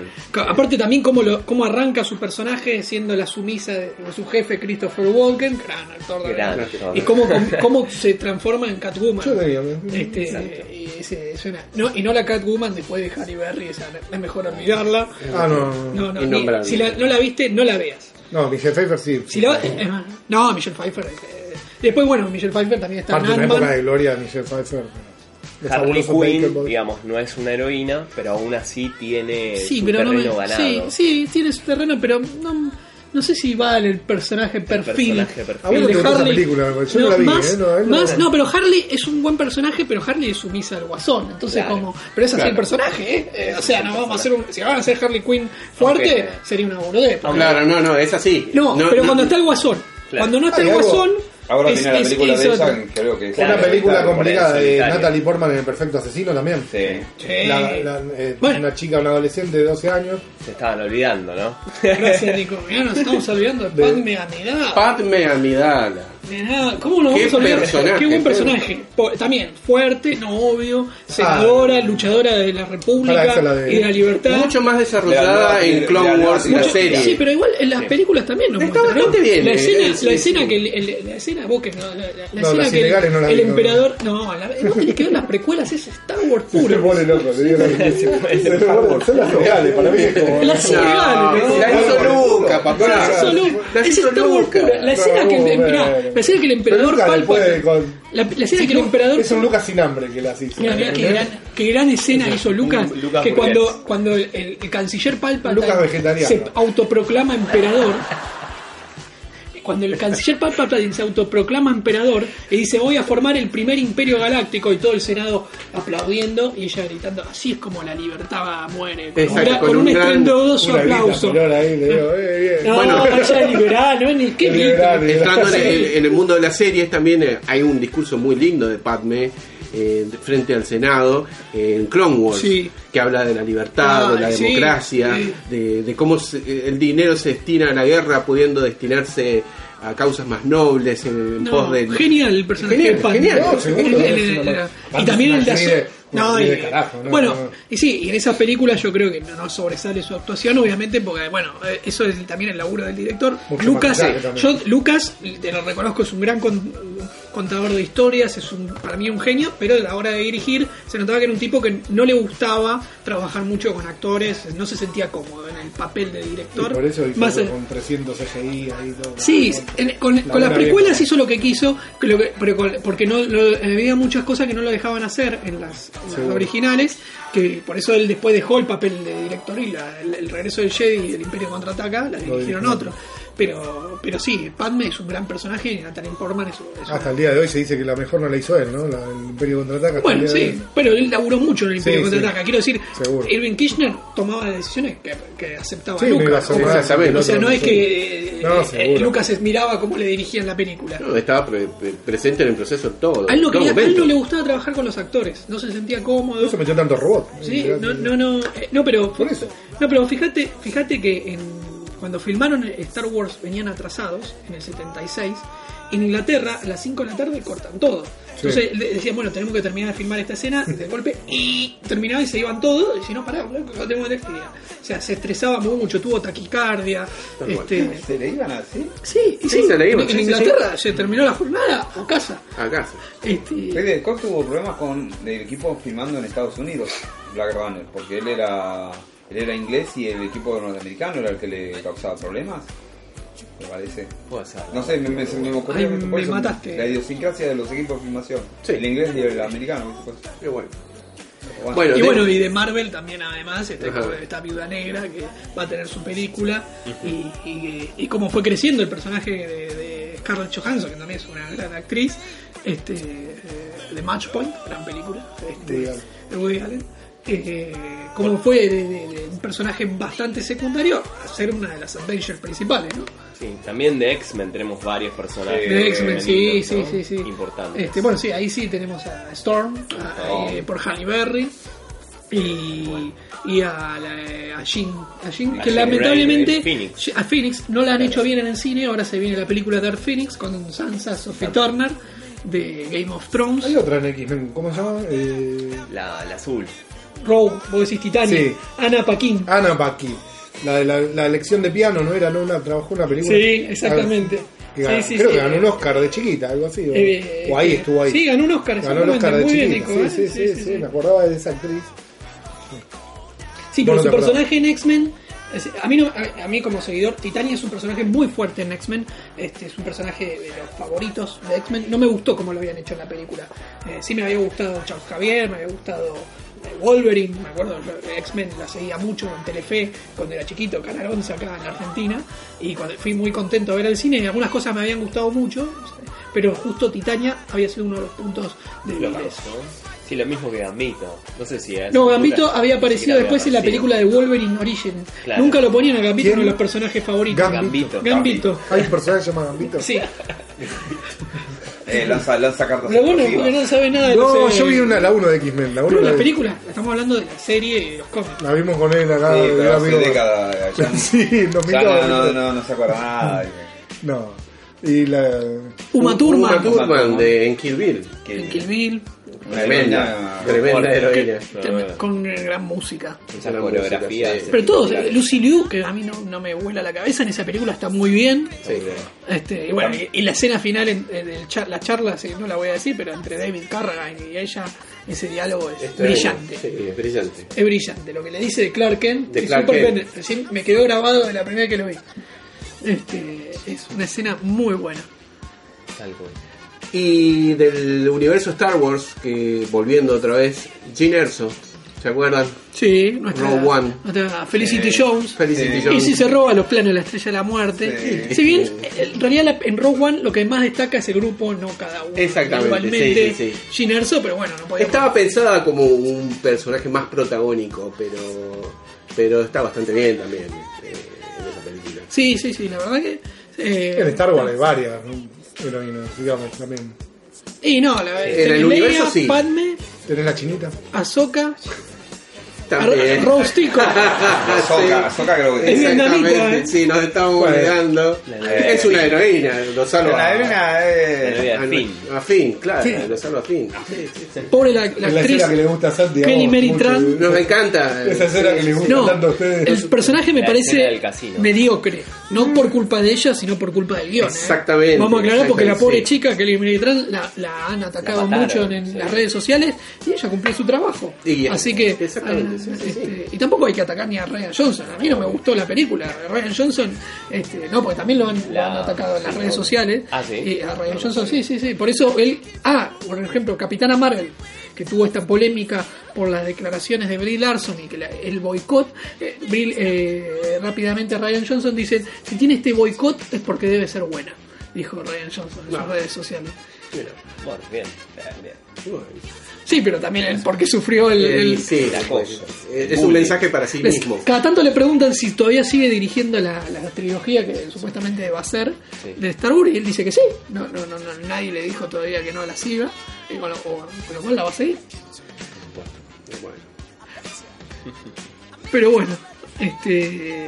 Aparte también cómo, lo, cómo arranca su personaje siendo la sumisa de, de su jefe Christopher Walken, gran actor de
Gran actor.
y cómo, cómo se transforma en Catwoman.
Yo tenía.
Este, y, ese- suena- no, y no la Catwoman después de Harry Berry, esa, es mejor olvidarla.
Ah, no, no.
No, no, ni-
Innombrable.
si la- no la viste, no la veas.
No, Michelle Pfeiffer sí.
Si es más, no, Michelle Pfeiffer. eh, después, bueno, Michelle Pfeiffer también está en
Parte de una época de
Ant-Man.
gloria de Michelle Pfeiffer. Los
Harley Quinn, digamos, no es una heroína, pero aún así tiene
Sí,
su
pero no
terreno
me,
ganado.
sí, sí, tiene su terreno, pero no, no sé si va en el personaje perfil.
personaje perfil.
A vos no
El
te esa
Harley-
película, porque yo no la vi,
más,
¿eh? No, él no-
más- no, pero Harley es un buen personaje, pero Harley es sumisa al guasón. Entonces,
Claro.
como. Pero es así el personaje, ¿eh? Eh, O sea, no vamos a hacer un. Si van a hacer Harley Quinn fuerte, sería una boludez.
Claro, no, no, es así.
No, pero cuando está el guasón.
Claro.
Cuando no está el
algo-
guasón.
Ahora
es-
tiene la película
es
de que creo que es
Una película complicada de. Natalie Portman en El Perfecto Asesino también.
Sí.
Sí.
La- la- eh,
Bueno.
Una chica, una adolescente de 12 años.
Se estaban olvidando, ¿no?
Gracias, Nico. Ya nos estamos olvidando de
De-
Padme Amidala.
Padme Amidala.
Nada, ¿Cómo no
Qué
vamos a olvidar?
personaje,
Qué buen personaje. Po- También, fuerte, no obvio, senadora, luchadora de la República
la de-
y de la libertad.
Mucho más desarrollada
da-
en Clone Wars y la serie.
Sí, pero igual en las películas también nos
Está
muestran, ¿no?
bastante bien,
La
eh,
escena,
eh, sí,
la escena
sí.
que el, el- la escena vos que no, la, la- la
No,
escena que el,
no
el
vi,
emperador, no, la, vos tenés que ver las precuelas es Star Wars
Se
puro.
pone loco, te digo la Se pone- Son las legales, para mí es como.
Las
¿no? la hizo Luca, papá.
La hizo
Luca.
pura. La escena que el,
bueno.
La escena que el emperador
Pero Luca después de
palpa
con-
la, la escena que el emperador
Es un Lucas sin hambre que las hizo.
Mira, mira qué gran, qué gran escena hizo Lucas,
Un Lucas
que cuando, cuando el, el- el canciller Palpatine
Lucas
se autoproclama emperador, cuando el canciller Palpatine se autoproclama emperador y dice voy a formar el primer imperio galáctico y todo el senado aplaudiendo y ella gritando así es como la libertad muere con,
Exacto,
un, gra-
con
con un estruendoso aplauso
ahí, digo, eh,
no,
Bueno.
liberal, no, ni qué
Es
grita.
liberal,
Entrando en el, en el mundo de las series también eh, hay un discurso muy lindo de Padme eh, de- frente al Senado eh, en Clone Wars
Sí.
que habla de la libertad, de la
sí,
democracia,
sí.
De, de cómo se- el dinero se destina a la guerra pudiendo destinarse a causas más nobles en, en
No,
pos del
genial el personaje
Genial,
y también el de
carajo, ¿no?
bueno,
No.
y sí, y en esa película yo creo que no, sobresale su actuación, obviamente, porque bueno, eh, eso es también el laburo del director.
Mucho
Lucas, eh, yo Lucas te lo reconozco, es un gran con- contador de historias, es un para mí un genio, pero a la hora de dirigir se notaba que era un tipo que no le gustaba trabajar mucho con actores, no se sentía cómodo en el papel de
Y
director.
por eso hizo
Más
algo
el-
con 300 CGI ahí todo.
Sí, en- con,
La
con las precuelas
vieja.
hizo lo que quiso, que lo que- pero con- porque no, no- había muchas cosas que no lo dejaban hacer en las, en las
Seguro.
originales, que por eso él después dejó el papel de director y la- el, el regreso del Jedi y el Imperio contraataca la dirigieron otro. Pero, pero sí, Padme es un gran personaje y Natalie Portman es, es
Hasta el día de hoy se dice que la mejor no la hizo él, ¿no? La, el Imperio contraataca.
bueno,
de
sí, pero él laburó mucho en el Imperio
Sí, sí.
contraataca. Quiero decir,
Seguro.
Irving Kirchner tomaba decisiones que, que aceptaba
Sí, no iba a
Lucas. o, sea, no es que eh,
No,
eh. Lucas miraba cómo le dirigían la película.
No, estaba pre- pre- presente en el proceso todo.
A él, no quería- a él no le gustaba trabajar con los actores, no se sentía cómodo.
No se metió tanto robot.
Sí, no, no, no, eh, no, pero
Por eso.
no, pero fíjate, fíjate que en, cuando filmaron Star Wars venían atrasados en el 76. En Inglaterra a las 5 de la tarde cortan todo. Entonces le decían, bueno, tenemos que terminar de filmar esta escena, de golpe, y terminaba y se iban todos, y si no, pará, no tenemos que terminar. O sea, se estresaba mucho, tuvo taquicardia. Este,
¿Se le iban así?
sí, y
Sí,
sí,
se le iban,
en,
sí,
en
sí,
Inglaterra se terminó la jornada a casa.
Acá.
Este,
Fede Scott tuvo problemas con el equipo filmando en Estados Unidos, Black Runner, porque él era él era inglés y el equipo norteamericano era el que le causaba problemas. Me parece.
Puede ser.
No sé, me, me, me ocurrió
Ay,
que por
me
eso,
mataste.
La idiosincrasia de los equipos de filmación.
Sí.
El inglés y el americano.
Qué bueno.
bueno.
Bueno,
y
de-
bueno, y de Marvel también además está esta Viuda Negra que va a tener su película y, y, y cómo fue creciendo el personaje de, de Scarlett Johansson, que también es una gran actriz, este eh, de Match Point, gran película, este,
Woody Allen.
de Woody Allen. Eh, cómo fue de, de- de un personaje bastante secundario a ser una de las Avengers principales, ¿no?
Sí, también de X-Men tenemos varios personajes.
De X-Men, sí, sí,
¿no?
sí, sí.
Importantes.
Este, bueno, sí, ahí sí tenemos a Storm, a- eh, por Halle Berry. Y, y a, la, a Jean, a Jean,
A
que
Jean
lamentablemente
Phoenix.
a Phoenix no la han hecho bien en el cine. Ahora se viene la película Dark Phoenix con Sansa Sophie Turner de Game of Thrones.
Hay otra en X-Men, ¿cómo se llama? Eh,
La, la azul.
Rogue, vos decís Titania.
Sí.
Ana Paquin.
Ana Paki. La de la, la lección de piano, ¿no era? ¿No una, trabajó en una película?
Sí, exactamente.
Que ganó-
Sí, sí,
creo que ganó un Oscar de chiquita, algo así. O,
Eh,
o ahí
eh,
estuvo ahí.
Sí, ganó un Oscar.
Ganó el Oscar de
Muy bien,
chiquita.
Nico, ¿eh?
sí, sí, sí, sí, me acordaba de esa actriz.
Sí, pero
no
su personaje en X-Men, a mí, no, a, a mí como seguidor, Titania es un personaje muy fuerte en X-Men, este, es un personaje de los favoritos de X-Men, no me gustó como lo habían hecho en la película, Eh, sí me había gustado Charles Javier, me había gustado Wolverine, me acuerdo, yo, X-Men la seguía mucho en Telefe cuando era chiquito, Canal 11 acá en Argentina, y cuando fui muy contento de ver el cine, y algunas cosas me habían gustado mucho, pero justo Titania había sido uno de los puntos
¿no? Sí, lo mismo que Gambito. No sé si es.
No, Gambito había aparecido
Sí,
después en la película de Wolverine Origin.
Claro.
Nunca lo ponían a Gambito,
¿Quién?
uno de los personajes favoritos.
Gambito.
Gambito.
Gambito.
Hay un personaje que se llama Gambito.
Sí,
Eh, lanza, lanza cartas
bueno, porque no sabe nada de
No,
los,
yo vi una, la 1 de X-Men. La,
Pero
la,
las películas, estamos hablando de la serie y de los cómics.
la vimos con él acá.
Sí,
era
pero hace
amigo-
décadas. Ya,
Sí, en
ya
2002.
no, no, no, no se acuerda nada.
No. Y la.
Uma Thurman,
Uma Thurman de en Kill Bill.
Que-
en Kill Bill,
Tremenda,
heroína-
tremenda heroína.
con eh, gran música.
Esa
Una
coreografía.
música, sí.
Pero todos, eh, Lucy Liu, que a mí no, no me vuela la cabeza, en esa película está muy bien.
Sí.
Este, y bueno, y, y la escena final, en, en el cha- la charla, sí, no la voy a decir, pero entre David Carradine y ella, ese diálogo es
Esto
brillante.
Es, sí, es brillante.
Es brillante. Lo que le dice de Clark Kent,
De Clark Kent.
pen- me quedó grabado de la primera vez que lo vi. Este, es una escena muy buena.
Tal cual.
Y del universo Star Wars, que volviendo otra vez, Gene Erso, ¿se acuerdan?
Sí, nuestra,
Rogue One.
nuestra Felicity
Eh,
Jones.
Felicity
Sí.
Y si se roba los planos de la estrella de la muerte.
Sí.
Si bien, en realidad la- en Rogue One lo que más destaca es el grupo, no cada uno.
Exactamente, sí, sí, sí.
Gene Erso, pero bueno, no podía
Estaba pensada como un personaje más protagónico, pero pero está bastante bien también eh, película.
Sí, sí, sí, la verdad que. eh,
En Star Wars hay varias digamos, también.
Y no, la
En
tenés
el universo sí.
Padme,
Tenés la chinita.
Ahsoka,
También.
Rose Tico.
Ahsoka, Ahsoka creo que
Es
Exactamente,
¿eh?
sí, nos estamos olvidando. Es una heroína, lo salva.
La heroína es.
a,
Finn,
claro,
Sí.
lo salva a Finn. Sí, sí, sí.
Pobre la, la
Es la
actriz.
que le gusta digamos.
Nos encanta.
Esa escena que les gusta
No,
tanto a ustedes.
el personaje me
La
parece mediocre. No por culpa de ella, sino por culpa del guion. ¿eh?
Exactamente,
Vamos a aclarar porque la pobre
sí.
chica, Tran, la, la han atacado
La mataron,
mucho en,
sí.
las redes sociales y ella cumplió su trabajo.
Y-
Así que. Eh,
sí, sí,
este, Y tampoco hay que atacar ni a Ryan Johnson. A mí no me gustó la película. Ryan Johnson, este, no, porque también lo han, lo han atacado en las redes sociales.
Ah, ¿sí?
Y a Ryan Johnson, sí, sí, sí. Por eso él. Ah, por ejemplo, Capitana Marvel, que tuvo esta polémica por las declaraciones de Brie Larson y que la- el boicot. eh, eh, rápidamente Ryan Johnson dice: si tiene este boicot es porque debe ser buena. Dijo Ryan Johnson en sus redes sociales.
Bueno, bien, bien, bien.
Sí, pero también él porque sufrió el- el,
sí,
la
pues,
cosa.
es un mensaje para sí mismo.
Cada tanto le preguntan si todavía sigue dirigiendo la, la trilogía que supuestamente va a ser
Sí.
de Star Wars y él dice que sí. No, no, no, no, nadie le dijo todavía que no la siga. Y con lo, o- con lo cual la va a seguir. Pero bueno, este.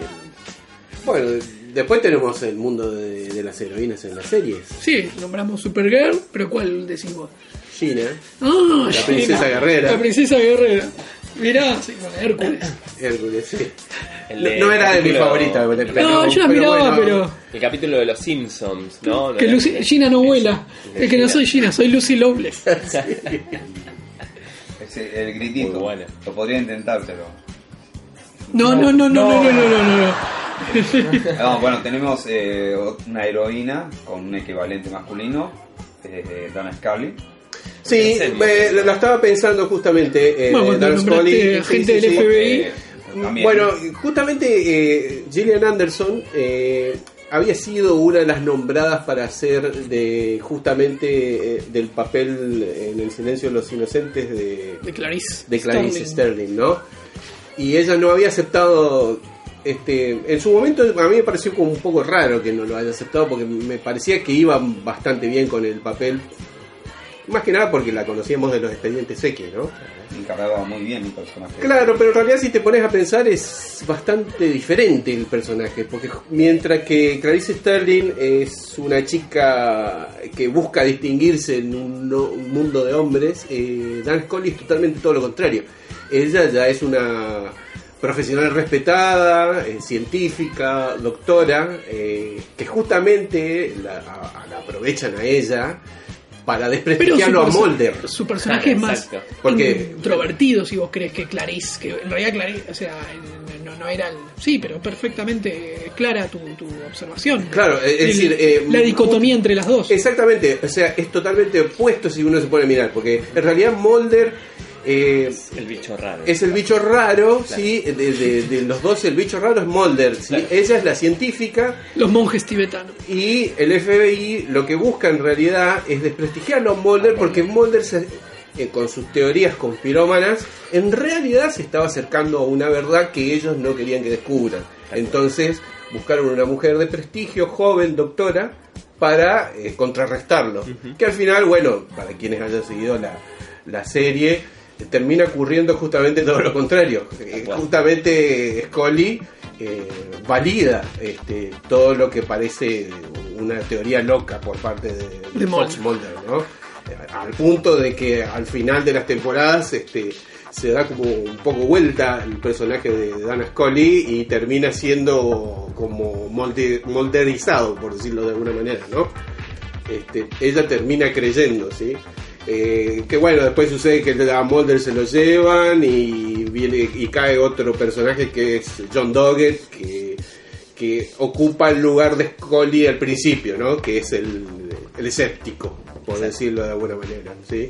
Bueno, después tenemos el mundo de, de las heroínas en las series.
Sí, nombramos Supergirl, pero ¿cuál decís vos? China.
La princesa guerrera.
La princesa guerrera. Mirá, Hércules.
Hércules, sí. No, era de mi favorita,
no, yo la miraba, pero.
El capítulo de los Simpsons, ¿no?
que Lucy, Gina no vuela. Es, que no soy Gina, soy Lucy Loveless.
El gritito. Lo podría intentar, pero.
No, no, no, no, no, no, no, no. no,
bueno, tenemos eh, una heroína con un equivalente masculino, eh, eh Donna Scully
Sí, me- lo estaba pensando justamente. Eh,
Bueno, cuando
Dan
nombraste
Scully,
agente
sí,
del
sí, sí.
FBI.
Eh, también.
Bueno, justamente eh, Gillian Anderson eh, había sido una de las nombradas para hacer de justamente eh, del papel en El silencio de los inocentes de,
De Clarice.
de Clarice
Starling.
Sterling, ¿no? Y ella no había aceptado este en su momento a mí me pareció como un poco raro que no lo haya aceptado porque me parecía que iba bastante bien con el papel. Más que nada porque la conocíamos de los expedientes X, ¿no?
encargaba muy bien el personaje.
Claro, pero en realidad si te pones a pensar es bastante diferente el personaje, porque mientras que Clarice Sterling es una chica que busca distinguirse en un, no- un mundo de hombres, eh, Dan Scully es totalmente todo lo contrario. Ella ya es una profesional respetada, eh, científica, doctora, eh, que justamente la, a- la aprovechan a ella para desprestigiarlo a Mulder.
su personaje es más.
Porque-
introvertido si vos crees que Clarice, que en realidad Clarice, o sea, no, no era el, sí, pero perfectamente clara tu, tu observación.
Claro, es
El-
decir, eh,
la dicotomía entre las dos.
Exactamente, o sea, es totalmente opuesto si uno se pone a mirar, porque en realidad Mulder eh,
El bicho raro.
es el bicho raro, ¿sí? De, de- de los dos el bicho raro es Mulder, ¿sí?
Claro.
Ella es la científica
Los monjes tibetanos.
y el FBI lo que busca en realidad es desprestigiarlo a Mulder porque Mulder se- eh, con sus teorías conspirómanas en realidad se estaba acercando a una verdad que ellos no querían que descubran. Entonces buscaron una mujer de prestigio, joven, doctora, para eh, contrarrestarlo. Que al final, bueno, para quienes hayan seguido la, la serie, termina ocurriendo justamente todo lo contrario. Eh, justamente Scully eh, valida este, todo lo que parece una teoría loca por parte de, de
De
Fox Mulder, ¿no? Eh, Al punto de que al final de las temporadas este, se da como un poco vuelta el personaje de Dana Scully y termina siendo como molde- molderizado, por decirlo de alguna manera, ¿no? Este, ella termina creyendo, ¿sí? Eh, que bueno, después sucede que a Mulder se lo llevan y viene y cae otro personaje que es John Doggett, que, que ocupa el lugar de Scully al principio, ¿no? Que es el, el escéptico, por decirlo de alguna manera, ¿sí?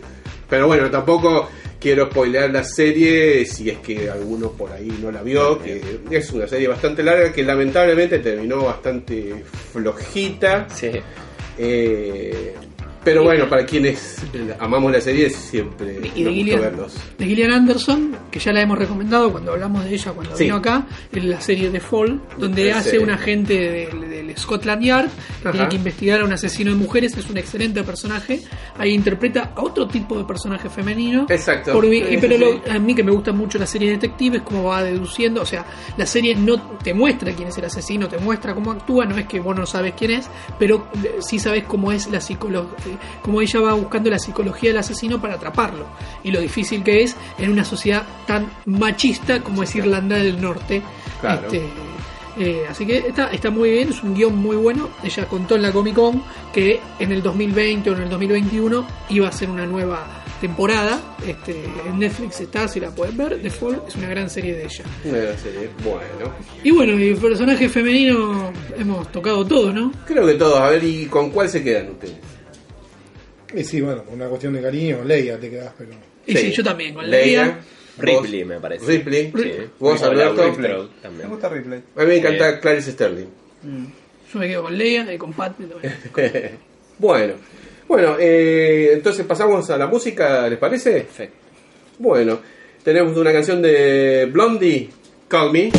Pero bueno, tampoco quiero spoilear la serie si es que alguno por ahí no la vio, que es una serie bastante larga que lamentablemente terminó bastante flojita.
Sí.
Eh, pero bueno, para quienes amamos la serie siempre
Y de Gillian,
verlos.
de Gillian Anderson, que ya la hemos recomendado cuando hablamos de ella cuando
Sí.
vino acá, en la serie The Fall, donde hace un agente del, del Scotland Yard, que tiene que investigar a un asesino de mujeres, es un excelente personaje. Ahí interpreta a otro tipo de personaje femenino.
Exacto.
Por
Sí,
pero lo- a mí que me gusta mucho la serie de detectives, cómo va deduciendo, o sea, la serie no te muestra quién es el asesino, te muestra cómo actúa, no es que vos no sabes quién es, pero eh, sí sabes cómo es la psicología, cómo ella va buscando la psicología del asesino para atraparlo y lo difícil que es en una sociedad tan machista como es Irlanda del Norte.
Claro.
Este, eh, así que está, está muy bien, es un guion muy bueno. Ella contó en la Comic Con que en el 2020 o en el 2021 iba a ser una nueva temporada. Este, en Netflix está, si la pueden ver. The Fall es una gran serie de ella.
Una gran serie. Bueno,
Y bueno, y personaje femenino hemos tocado todo, ¿no?
creo que todos. A ver, ¿y con cuál se quedan ustedes?
Y sí, bueno, una cuestión de cariño, Leia te quedas, pero.
Y sí, yo también, con Leia.
Ripley,
vos-
me parece.
Ripley.
Sí.
Vos, Alberto.
Ripley
Me gusta Ripley.
A mí me encanta Clarice Sterling.
Yo me quedo con Leia y con Pat.
bueno, bueno, eh, entonces pasamos a la música, ¿les parece?
Perfecto.
Bueno, tenemos una canción de Blondie, Call Me.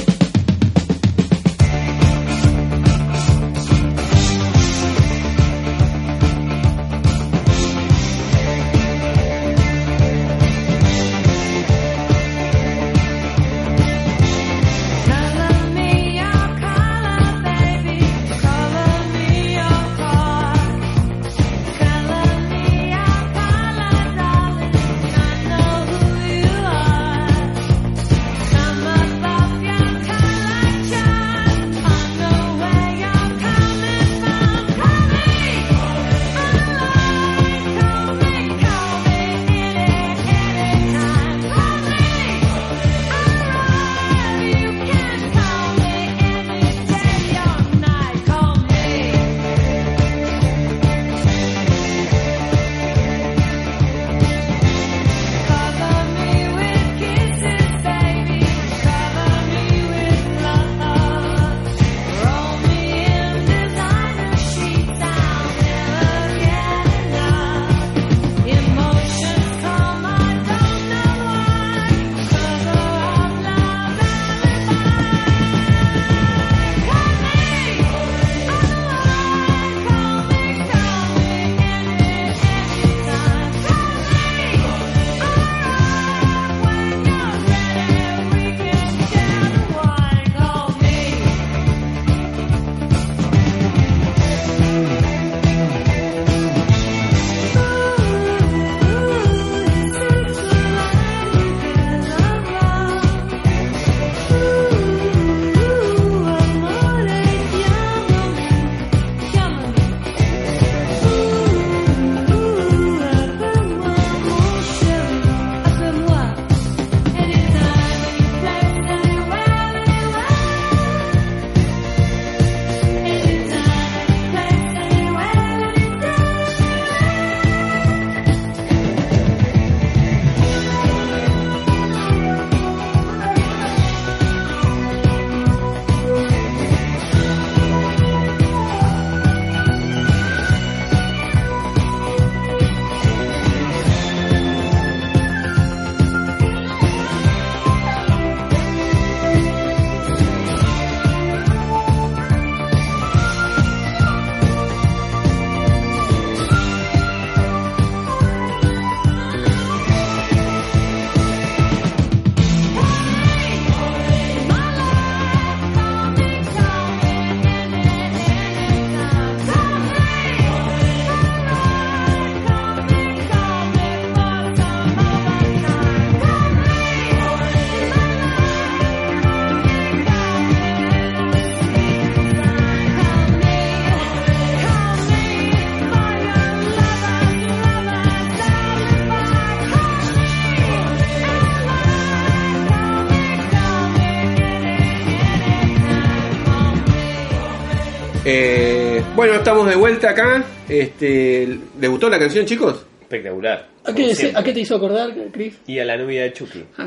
Bueno, estamos de vuelta acá. Este, ¿Les gustó la canción, chicos?
Espectacular.
¿A qué,
siempre.
¿A qué te hizo acordar, Chris?
Y a la novia de Chucky.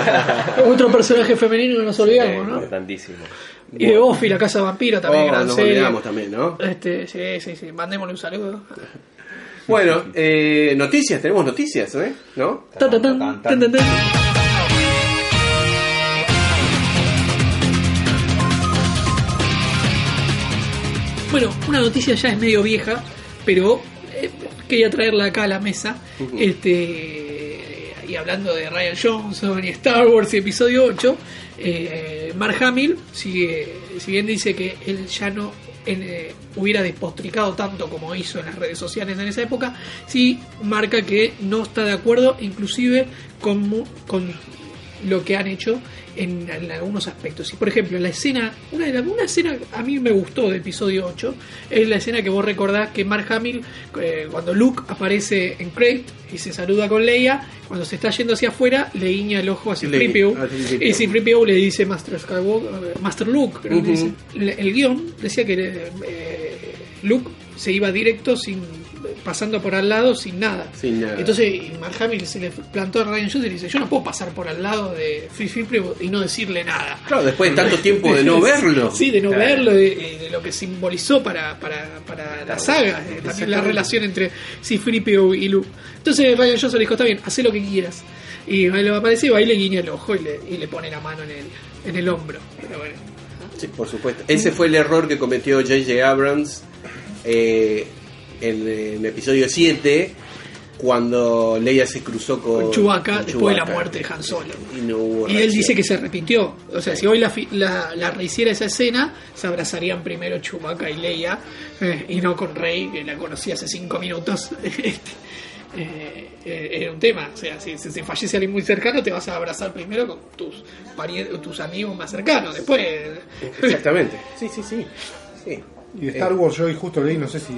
Otro personaje femenino que nos olvidamos, ¿no?
Importantísimo.
Y de Buffy, la casa vampira también,
Oh,
gran
nos
serie.
olvidamos también, ¿no?
Este, sí, sí, sí, mandémosle un saludo.
Bueno, eh, noticias, tenemos noticias, ¿eh? ¿No?
Tan, tan, tan, Bueno, una noticia ya es medio vieja, pero eh, quería traerla acá a la mesa. Este y hablando de Ryan Johnson y Star Wars y episodio 8, eh, Mark Hamill sigue, si bien dice que él ya no en, eh, hubiera despotricado tanto como hizo en las redes sociales en esa época, sí marca que no está de acuerdo inclusive con, con lo que han hecho en, en algunos aspectos. Y por ejemplo, la escena, una, de la- una escena a mí me gustó de episodio 8, es la escena que vos recordás que Mark Hamill, eh, cuando Luke aparece en Crate y se saluda con Leia, cuando se está yendo hacia afuera, le guiña el ojo a
Le-
C-3PO
a C-3PO.
y C-3PO le dice Master Skywalker, Master Luke, creo que
Ujú.
dice. Le- el guion decía que eh, Luke se iba directo sin pasando por al lado sin nada.
Sin nada.
Entonces Mark Hamill se le plantó a Ryan Johnson y dice, yo no puedo pasar por al lado de Free Preview y no decirle nada.
Claro, después de tanto tiempo de no verlo.
Sí, de no
Claro.
verlo, de, eh, de lo que simbolizó para, para, para la saga, eh, también la relación entre C-3PO y Luke. Entonces Ryan Johnson le dijo, está bien, haz lo que quieras. Y ahí le aparece y va y le guiña el ojo y le, y le pone la mano en el, en el hombro. Pero bueno.
Sí, por supuesto. Ese fue el error que cometió J.J. Abrams eh, en, el episodio 7, cuando Leia se cruzó con,
Con Chewbacca
con
después de la muerte de Han Solo.
Y, no hubo
Y él dice que se arrepintió. O sea, si hoy la, fi- la, la rehiciera esa escena, se abrazarían primero Chewbacca y Leia, eh, y no con Rey, que la conocí hace cinco minutos. Este, eh, eh, era un tema. O sea, si, si se fallece alguien muy cercano, te vas a abrazar primero con tus, parientes, tus amigos más cercanos. Después.
Exactamente. Sí, sí, sí. sí.
Y de Star Wars yo hoy justo leí, no sé si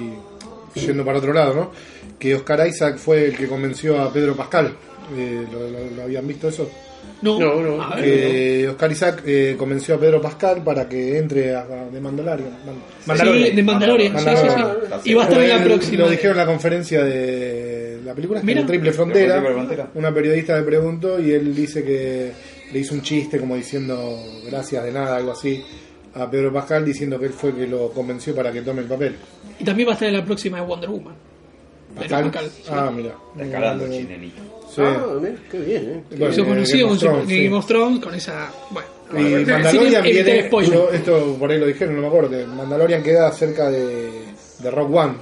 yendo para otro lado, ¿no? Que Oscar Isaac fue el que convenció a Pedro Pascal. Eh, ¿lo, lo- lo habían visto eso?
No,
No, no.
Eh, Oscar Isaac eh, convenció a Pedro Pascal para que entre a, a The Mandalorian. Man-
Sí, de Mandalorian. sí, sí,
Mandalorian.
sí. Y va a estar en la próxima.
Lo dijeron en la conferencia de la película,
Mira.
de Triple Frontera.
Triple Frontera.
Una periodista le preguntó y él dice que le hizo un chiste como diciendo gracias de nada, algo así, a Pedro Pascal diciendo que él fue el que lo convenció para que tome el papel.
Y también va a estar en la próxima de Wonder Woman. Sí.
Ah, mira.
Está escalando el chinenito.
sí.
Ah, mira, qué bien, ¿eh?
Bueno, eh,
conocido
Game
Game of Thrones con esa. Bueno,
Y Mandalorian viene, yo- esto por ahí lo dijeron, no me acuerdo, Mandalorian queda cerca de, de Rock One.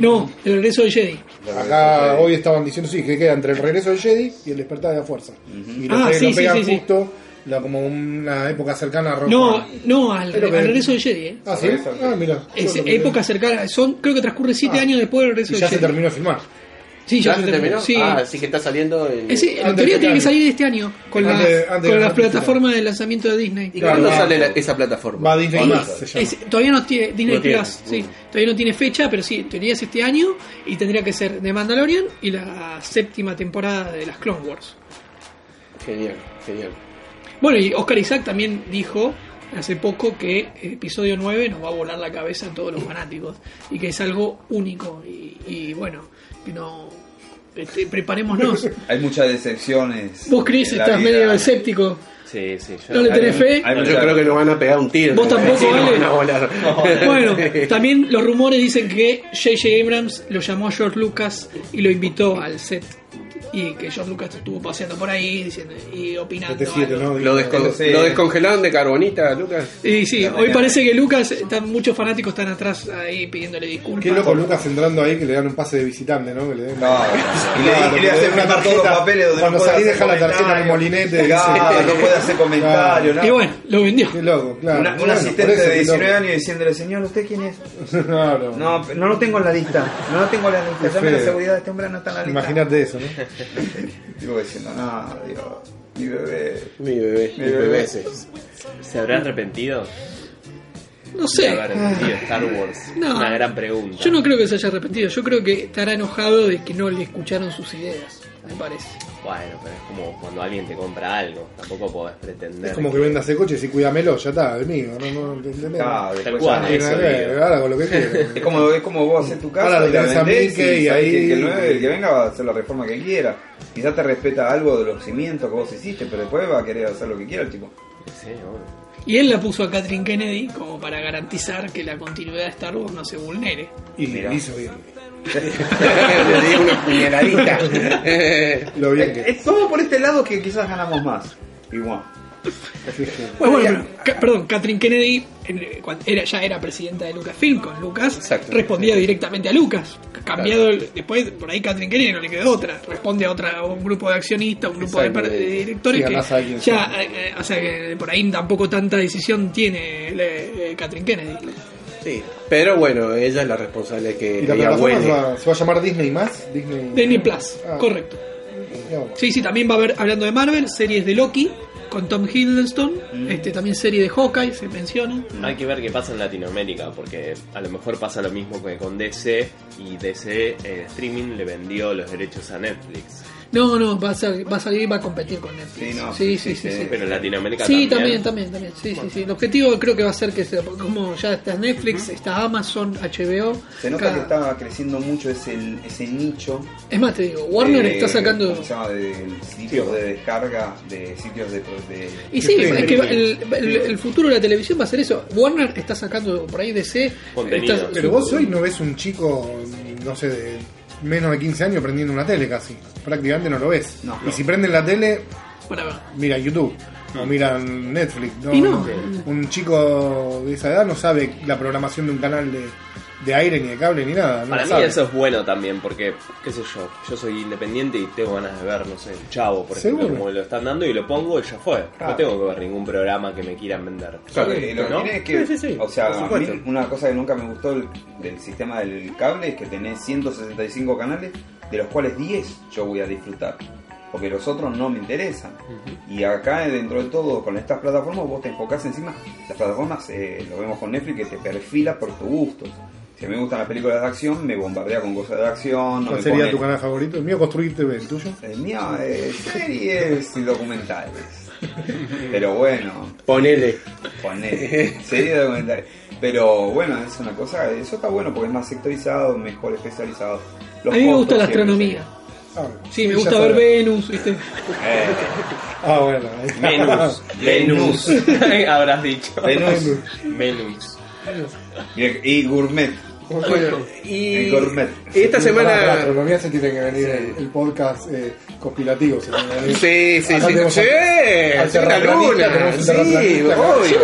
No, el regreso de Jedi.
Acá hoy estaban diciendo sí, que queda entre el regreso del Jedi y el despertar de la fuerza. Y lo,
Ah, sí,
lo
sí,
pegan
sí, sí.
justo la, como una época cercana a Rock
No,
One.
no, al,
que-
regreso de Jedi. ¿eh?
Ah, sí. Ah, mira.
Es época cercana, son, creo que transcurre siete
Ah.
años después del regreso
Y
de
ya
Jedi.
se terminó de filmar.
Sí,
¿Ya
ya,
se terminó?
Sí.
Ah, sí que está saliendo en...
Eh, sí, en
Antes
teoría tiene que
este
salir este año con,
Antes-
las, con
la
las plataformas de lanzamiento de Disney.
¿Y
Claro,
cuándo
va-
sale la- esa plataforma?
Va a Disney Plus, se llama.
es- todavía no tiene Disney
No tiene.
Plus, sí.
Mm.
Todavía no tiene fecha, pero sí, en teoría es este año y tendría que ser de Mandalorian y la séptima temporada de las Clone Wars.
Genial, genial.
Bueno, y Oscar Isaac también dijo hace poco que el episodio 9 nos va a volar la cabeza a todos los fanáticos y que es algo único y, y bueno, que no este, preparémonos.
Hay muchas decepciones.
Vos Chris estás
vida.
medio escéptico,
Sí, sí. yo-
no le tenés fe.
Yo creo que nos van a pegar un tiro.
¿Vos tampoco,
Sí, nos
Ale?
van a volar.
Bueno, también los rumores dicen que J.J. Abrams lo llamó a George Lucas y lo invitó al set. Y que George Lucas estuvo paseando por ahí diciendo, y opinando. Algo.
¿no?
Lo, descon-
Sí.
lo descongelaron de carbonita, Lucas.
Y sí,
La
hoy parece que Lucas, están, muchos fanáticos están atrás ahí pidiéndole disculpas.
Qué loco Lucas entrando ahí que le dan un pase de visitante, ¿no? Que le den-
No, y le,
Claro,
y le hacen
una
todos los
tarjeta.
papeles donde
Cuando
no
salí, deja la tarjeta en el molinete, dice-
Claro, no puede hacer comentarios,
Y
¿no?
bueno, lo vendió.
Qué loco, claro.
Una, un
Bueno,
asistente
eso,
de
qué
19
loco.
años diciéndole, señor, ¿usted quién es?
No, no.
No, no lo tengo en la lista. No lo tengo en la lista. Llame la seguridad, este hombre no está en la lista.
Imagínate eso, ¿no?
Digo diciendo, no, Dios, mi bebé.
Mi bebé, mi
Mi
bebé
bebé.
ese.
¿Se habrá arrepentido?
No
¿Se
sé.
habrá arrepentido Star Wars?
No.
Una gran pregunta.
Yo no creo que se haya arrepentido. Yo creo que estará enojado de que no le escucharon sus ideas. Me parece.
Bueno, pero es como cuando alguien te compra algo. Tampoco podés pretender.
Es como que vendas el coche y cuídamelo, ya está, es mío. No, no, ¿entendés?
Ah,
Tal cual,
nada que con lo que quiera.
Es como, es como vos haces tu casa
Ahora
y la vendés y
y ahí-
que, que el, nueve- el que venga va a hacer la reforma que quiera. Quizás te respeta algo de los cimientos que vos hiciste, pero después va a querer hacer lo que quiera el tipo.
Sí, obvio.
Y él la puso a Catherine Kennedy como para garantizar que la continuidad de Star Wars no se vulnere.
Y
Mirá.
hizo bien.
Le di una puñaladita.
Lo bien que.
Es todo por este lado que quizás ganamos más. Igual.
Bueno, bueno, pero, Ca- perdón, Catherine Kennedy en- cuando era, ya era presidenta de Lucasfilm con Lucas,
Exacto.
respondía directamente a Lucas. Cambiado el- después, por ahí Catherine Kennedy no le quedó otra, responde a otra a un grupo de accionistas, un grupo de,
Exacto.
per- de directores
Sí,
que ya, eh, eh, o sea que por ahí tampoco tanta decisión tiene eh, Catherine Kennedy.
Sí, pero bueno, ella es la responsable de que
¿Y la
ella
plataforma se
huele.
va, se va a llamar Disney más? Disney,
Disney Plus,
Ah.
correcto.
Digamos.
Sí, sí, también va a haber, hablando de Marvel, series de Loki con Tom Hiddleston, este también serie de Hawkeye se menciona.
Hay que ver qué pasa en Latinoamérica, porque a lo mejor pasa lo mismo que con DC, y DC en streaming le vendió los derechos a Netflix.
No, no, va a, ser- va a salir, va a competir con Netflix.
Sí, no,
sí,
sí,
sí, sí,
sí,
sí.
Pero en Latinoamérica
Sí,
también.
también, también, también. Sí, sí, sí. El objetivo creo que va a ser que sea, como ya está Netflix, está Amazon, HBO.
Se nota
cada-
que está creciendo mucho ese, ese nicho.
Es más, te digo, Warner
eh,
está sacando.
¿cómo se llama? De sitios de descarga, de sitios de. de
Y sí, es que el, el- el futuro de la televisión va a ser eso. Warner está sacando por ahí DC.
Contenido.
está-
Pero vos hoy no ves un chico, no sé, de menos de 15 años prendiendo una tele casi. Prácticamente no lo ves.
No.
y si prenden la tele, mira YouTube. O miran Netflix. No,
Y no.
Un chico de esa edad no sabe la programación de un canal de, de aire, ni de cable, ni nada. No
Para mí
sabe.
eso es bueno también, porque, qué sé yo, yo soy independiente y tengo ganas de ver, no sé, Chavo, por ejemplo, como lo están dando y lo pongo y ya fue.
Claro.
No tengo que ver ningún programa que me quieran vender.
Claro,
lo que
¿no?
tiene es que,
Sí, sí, sí,
o sea, a mí una cosa que nunca me gustó del, del sistema del cable es que tenés 165 canales, de los cuales 10 yo voy a disfrutar, porque los otros no me interesan. Y acá dentro de todo, con estas plataformas, vos te enfocás encima, las plataformas, eh, lo vemos con Netflix, que te perfila por tus gustos. Si a mí me gustan las películas de acción, me bombardea con cosas de acción. No
¿Cuál sería
pone-
tu canal favorito? El mío Construir TV, el tuyo.
El mío es series y documentales. Pero bueno,
Ponele.
Poner serie documental. Pero bueno, es una cosa, eso está bueno porque es más sectorizado, mejor especializado. Los
A mí me gusta la astronomía.
Ah,
Sí, me gusta ver. Venus, ¿viste?
Eh,
Ah, bueno.
Venus. Venus. Habrás dicho.
Venus
Venus.
y, y gourmet.
Bueno, y
gourmet.
esta
Para la
semana.
astronomía se tiene que venir el, el podcast eh, conspirativo. Se tiene que venir.
Sí, sí,
Acá
sí.
tenemos
Sí,
al
sí, la
terraplanista,
luna.
tenemos un
Sí,
terraplanista acá.
obvio.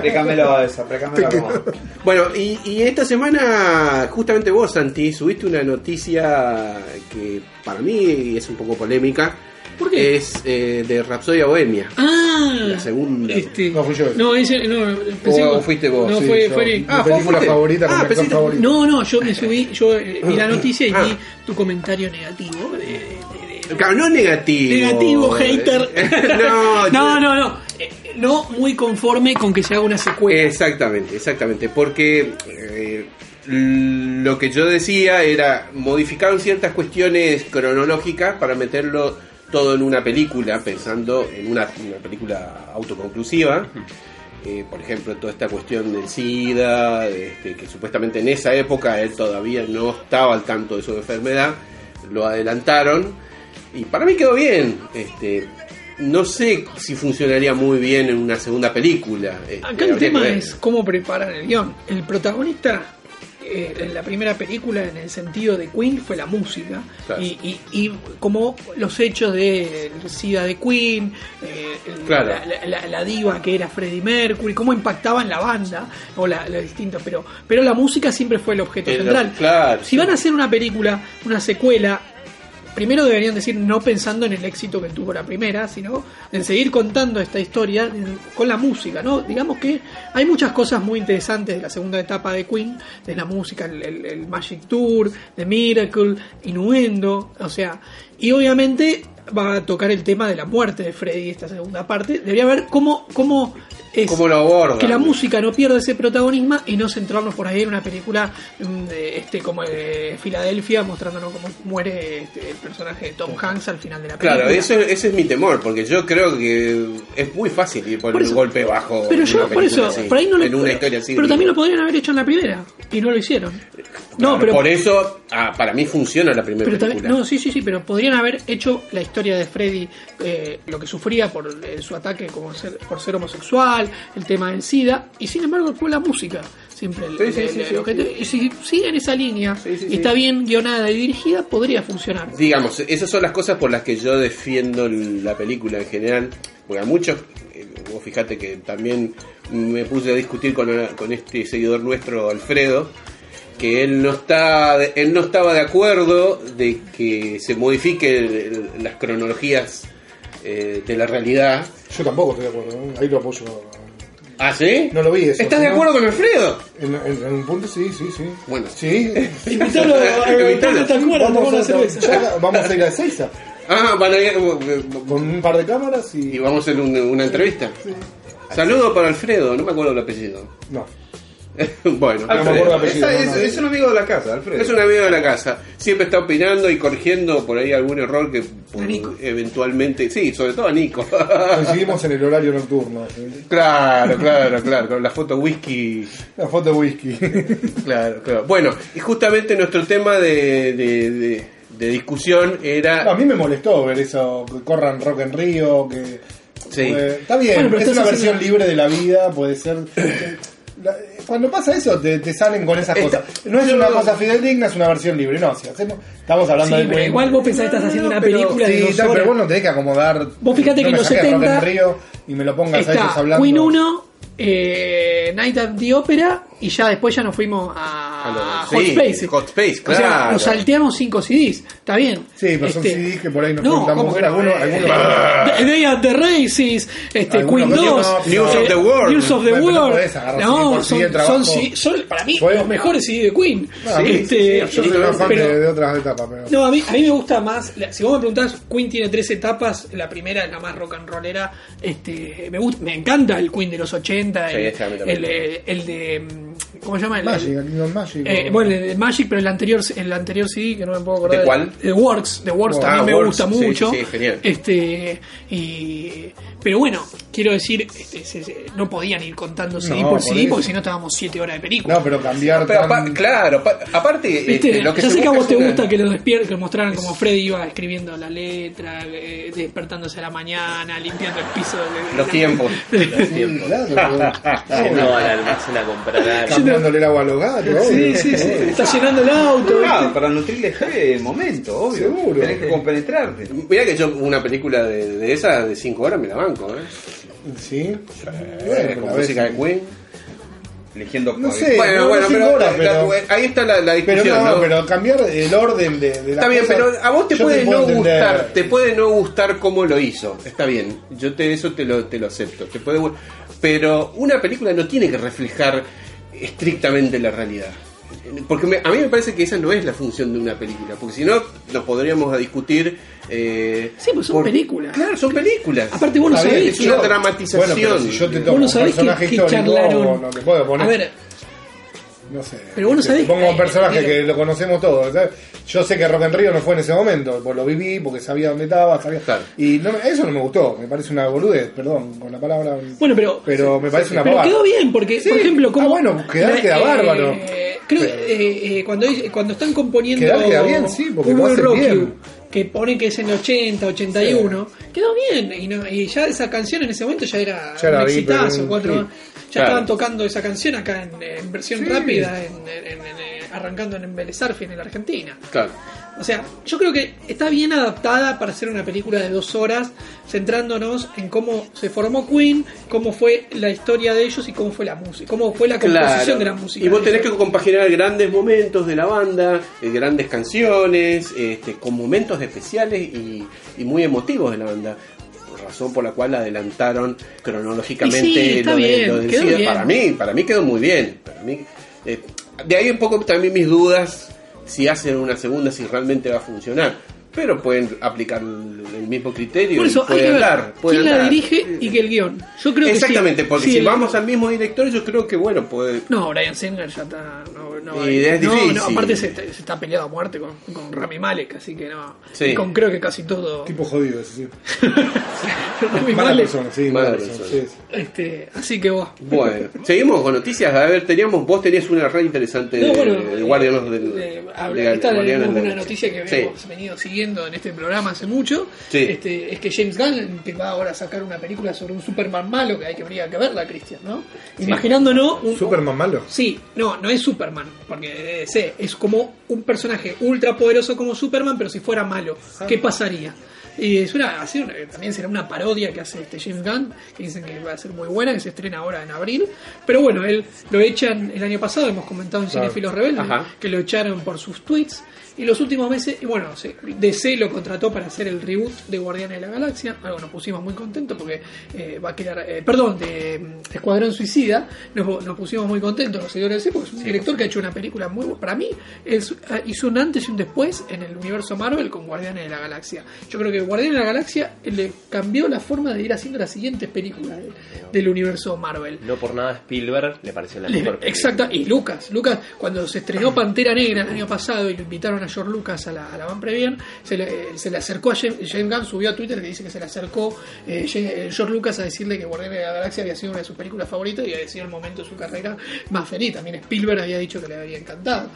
Précamelo esa, précamelo. Ramón.
Bueno, y, y esta semana, justamente vos, Santi, subiste una noticia que para mí es un poco polémica.
¿Por qué?
Es eh, de Rapsodia Bohemia.
Ah,
La segunda.
Este,
No, fui yo.
No, ese, no, pensé
O
que-
fuiste vos,
No,
Sí,
fue,
yo-
fue-
Mi
Ah,
película
fuiste.
favorita con
Ah,
mi actor
pensé que-
favorito.
No, no, yo me subí, yo eh, vi la noticia y
Ah.
vi tu comentario negativo. de- de- de-
Claro, no negativo.
negativo, hater.
no,
no, no, no. Eh, No muy conforme con que se haga una secuela.
Exactamente, exactamente. Porque eh, lo que yo decía era modificaron ciertas cuestiones cronológicas para meterlo todo en una película, pensando en una, una película autoconclusiva. Eh, por ejemplo, toda esta cuestión del SIDA, este, que supuestamente en esa época él todavía no estaba al tanto de su enfermedad, lo adelantaron y para mí quedó bien. Este, no sé si funcionaría muy bien en una segunda película. este,
Acá el tema es cómo preparan el guion. El protagonista eh, en la primera película, en el sentido de Queen, fue la música.
Claro.
Y, y, y como los hechos de SIDA de Queen, eh,
Claro.
la, la- la- la diva que era Freddie Mercury, cómo impactaban la banda, o la, la distinta, pero, pero la música siempre fue el objeto
El-
central.
claro,
si
sí.
van a hacer una película, una secuela, primero deberían decir no pensando en el éxito que tuvo la primera, sino en seguir contando esta historia con la música, ¿no? Digamos que hay muchas cosas muy interesantes de la segunda etapa de Queen, de la música, el Magic Tour, The Miracle, Innuendo, o sea, y obviamente va a tocar el tema de la muerte de Freddy esta segunda parte. Debería ver cómo, cómo es
¿Cómo lo abordan?
que la música no pierda ese protagonismo y no centrarnos por ahí en una película mm, de, este como de Filadelfia mostrándonos cómo muere este, el personaje de Tom Hanks al final de la película.
Claro, eso, ese es mi temor, porque yo creo que es muy fácil ir por,
Por eso-
golpe bajo
Pero yo, por eso,
así,
por ahí no lo-
en una historia así.
Pero también lo podrían haber hecho en la primera y no lo hicieron.
Claro,
no, pero
por eso, ah, para mí funciona la primera
Pero también, no, sí, sí, sí, pero podrían haber hecho la historia de Freddy, eh, lo que sufría por eh, su ataque como ser, por ser homosexual, el tema del SIDA, y sin embargo fue la música. Siempre el-
Sí, sí,
el-
sí,
el
sí,
objetivo. Y si siguen esa línea y está bien guionada y dirigida, podría funcionar.
Digamos, esas son las cosas por las que yo defiendo la película en general, porque a muchos, eh, vos fíjate que también me puse a discutir con, con este seguidor nuestro, Alfredo, que él no está de- él no estaba de acuerdo de que se modifiquen las cronologías eh, de la realidad.
Yo tampoco estoy de acuerdo, ¿eh? ahí lo apoyo.
¿Ah, sí?
No lo vi eso.
¿Estás de acuerdo con Alfredo?
En, en- en un punto sí, sí, sí.
Bueno.
Sí.
Invítalo a cerveza.
vamos a ir a Ezeiza
Ah, van a ir,
con un par de cámaras
y
y...
vamos a hacer un- una entrevista. Saludo para Alfredo, no me acuerdo el apellido.
No.
bueno,
no,
es, un amigo de la casa, Alfredo.
Es un amigo de la casa. Siempre está opinando y corrigiendo por ahí algún error que por-
A Nico.
eventualmente. Sí, sobre todo a Nico.
Coincidimos en el horario nocturno. ¿sí?
claro, claro, claro. Con la foto whisky.
La foto whisky.
Claro, claro. Bueno, y justamente nuestro tema de, de, de- de discusión era.
No, a mí me molestó ver eso, que corran Rock en Río, que...
Sí.
eh, está bien,
Bueno, pero
es una versión libre de la vida, puede ser... Cuando pasa eso, te, te salen con esas
Esta-
cosas. No es una cosa fidedigna, es una versión libre. No, si hacemos, estamos hablando
Sí,
de
pero igual vos pensás que estás haciendo una
pero-
película de
sí,
dos
tal,
horas.
pero vos no tenés que acomodar.
Vos fíjate
no
que
me
en los
saques Rock
70
en Río y me lo pongas a ellos
Está
hablando.
Queen 1, eh, Night at the Opera y ya después ya nos fuimos a,
A lo-
a
sí,
Hot Space.
Hot Space,
O sea, nos salteamos 5 CDs, está bien.
Sí, pero son
Este,
CDs que por ahí nos
no,
contamos.
¿cómo que no?
algunos,
Eh,
algunos-
The Day at the Races, este,
Algunos
Queen
que
2,
no,
News of the World.
News of the
no
World. No, son, son, sí, son para mí
Fue-
los mejores CD de Queen.
No, a mí,
Este,
yo soy más fan
pero-
de, de otras etapas. Pero...
no, a mí, a mí me gusta más. la- Si vos me preguntás, Queen tiene tres etapas. La primera es la más rock and rollera. Este, me, gusta, me encanta el Queen de los 80.
Sí,
el, el, eh, el de. ¿Cómo se llama? El,
Magic,
el-
aquí no es Magic.
eh,
o-
bueno, el de Magic, pero el anterior, el anterior CD, que no me puedo acordar.
¿De cuál?
The Works. The Works
Oh,
también
ah,
me
Works,
gusta
sí,
mucho.
sí, sí, genial.
Este, y, pero bueno, quiero decir, este, se- se- no podían ir contando CD
No,
por
por
CD,
eso.
porque si no estábamos 7 horas de película.
No, pero cambiar.
Pero
tan-
apa- claro, pa- aparte.
Viste,
este, lo que
ya sé que a vos te
una-
gusta que lo despierten, que mostraran como Freddy iba escribiendo la letra, eh, despertándose a la mañana, limpiando el piso. de-
Los tiempos.
Claro, pero-
Yendo al almacén a comprar algo.
cambiándole el agua a los gatos.
Sí, sí, sí. Está llenando el auto.
Ah,
¿viste?
para nutrir la historia del momento, obvio.
Seguro.
Tenés que compenetrarte.
Mira que yo una película de, de esas de 5 horas me la banco, ¿eh?
Sí.
Eh,
Bueno,
música de Queen.
Eligiendo
No sé.
bueno,
no,
bueno,
no
pero, la-
pero-
la- ahí está la, la
Pero
discusión,
no,
¿no?
pero cambiar el orden de, de la
Está bien, pero a vos te puede no gustar, te
Te...
puede no gustar cómo lo hizo. Está bien, yo te eso te lo, te lo acepto. Te puede, pero una película no tiene que reflejar estrictamente la realidad. Porque me- a mí me parece que esa no es la función de una película, porque si no nos podríamos a discutir. eh,
Sí, pues son
por-
películas.
Claro, son películas.
Aparte, vos no sabés.
es una dramatización.
Bueno, pero si yo te
Vos
tomo
no
un
sabés que,
personaje
que
histórico,
charlaron.
no te puedo poner.
A ver,
no sé.
pero vos no sabés-
Pongo un
eh,
personaje que lo conocemos todos. ¿sabes? Yo sé que Rock en Río no fue en ese momento, pues lo viví, porque sabía dónde estaba, sabía.
Claro.
Y no, me- eso no me gustó, me parece una boludez, perdón, con la palabra.
bueno, pero.
pero me parece una
Pero
pavada.
quedó bien, porque,
Sí.
por ejemplo, como.
Ah, bueno, quedar queda bárbaro.
Creo
Pero-
que eh, eh, cuando, dice- cuando están componiendo.
Quedar queda bien, sí, porque lo hacen bien.
Que pone que es en el 80, 81, quedó bien. Y, no- y ya esa canción en ese momento ya era,
Ya
un exitazo. cuatro,
sí.
Ya
Claro.
estaban tocando esa canción acá en, en versión
Sí.
rápida, en, arrancando en Vélez Arfiel, en la Argentina.
Claro.
O sea, yo creo que está bien adaptada para hacer una película de dos horas, centrándonos en cómo se formó Queen, cómo fue la historia de ellos y cómo fue la música, cómo fue la composición
Claro.
de la música.
Y vos tenés que compaginar grandes momentos de la banda, eh, grandes canciones, este, con momentos especiales y, y muy emotivos de la banda. Razón por la cual adelantaron cronológicamente
sí,
lo, de,
bien,
lo del SIDA. Para mí, para mí quedó muy bien. Para mí, eh, de ahí un poco también mis dudas si hacen una segunda, si realmente va a funcionar. Pero pueden aplicar el mismo criterio.
Por eso
y
hay que ver quién la dirige y que el guion. Yo creo que
Exactamente,
sí.
porque
Sí,
si
el-
vamos al mismo director, yo creo que, bueno, puede.
No, Brian Singer ya está. No, no,
Y es
no,
difícil.
no, aparte se, se está peleado a muerte con, con Rami Malek, así que no.
Sí.
Y con creo que casi todo.
Tipo jodido ese, sí.
Rami
Mala
Malek.
persona, sí,
Mala
mala persona.
persona.
sí, sí.
Este, así que vos.
Bueno, seguimos con noticias. A ver, teníamos, vos tenías una re interesante
No,
de,
bueno,
de
eh,
Guardianes del. de-
una noticia que
Sí.
hemos venido siguiendo en este programa hace mucho.
Sí.
Este, es que James Gunn que va ahora a sacar una película sobre un Superman malo que hay que habría que verla, Cristian, ¿no? Imaginándonos un,
Superman malo.
Sí, no, no es Superman, porque DC es como un personaje ultra poderoso como Superman, pero si fuera malo, ¿qué pasaría? Y es una, así también será una parodia que hace este James Gunn, que dicen que va a ser muy buena, que se estrena ahora en abril. Pero bueno, él lo echan el año pasado, hemos comentado en
Claro.
Cinefilos Rebeldes,
Ajá.
que lo echaron por sus tweets. Y los últimos meses, y bueno, DC lo contrató para hacer el reboot de Guardianes de la Galaxia, algo nos pusimos muy contentos porque eh, va a quedar, eh, perdón, de Escuadrón Suicida, nos, nos pusimos muy contentos los seguidores de DC, porque es un director que ha hecho una película muy buena. Para mí, es, ah, hizo un antes y un después en el universo Marvel con Guardianes de la Galaxia. Yo creo que Guardianes de la Galaxia eh, le cambió la forma de ir haciendo las siguientes películas de- del universo Marvel.
No por nada Spielberg le pareció la mejor película.
Exacto, y Lucas, Lucas cuando se estrenó Pantera Negra el año pasado y lo invitaron a George Lucas a la, a la Van Premier, se le, eh, se le acercó a James, James Gunn, subió a Twitter que dice que se le acercó eh, eh, George Lucas a decirle que Guardianes de la Galaxia había sido una de sus películas favoritas y había sido el momento de su carrera más feliz. También Spielberg había dicho que le había encantado.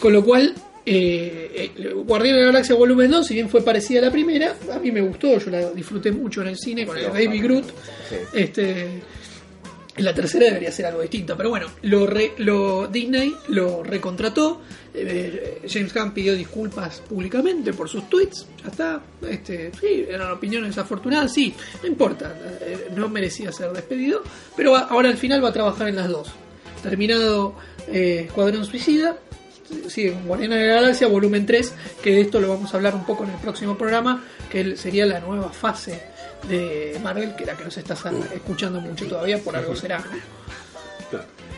Con lo cual, eh, eh, Guardianes de la Galaxia Volumen 2, si bien fue parecida a la primera, a mí me gustó, yo la disfruté mucho en el cine con el Baby Groot. Este, en la tercera debería ser algo distinto, pero bueno, lo, re- lo Disney lo recontrató. eh, James Gunn pidió disculpas públicamente por sus tweets. Ya está. Este, sí, eran opiniones desafortunadas, sí, no importa. eh, no merecía ser despedido, pero ahora al final va a trabajar en las dos. Terminado eh, Escuadrón Suicida, sigue con Guardianes de la Galaxia, volumen 3, que de esto lo vamos a hablar un poco en el próximo programa, que sería la nueva fase de Marvel, que la que nos estás escuchando mucho todavía, por algo será.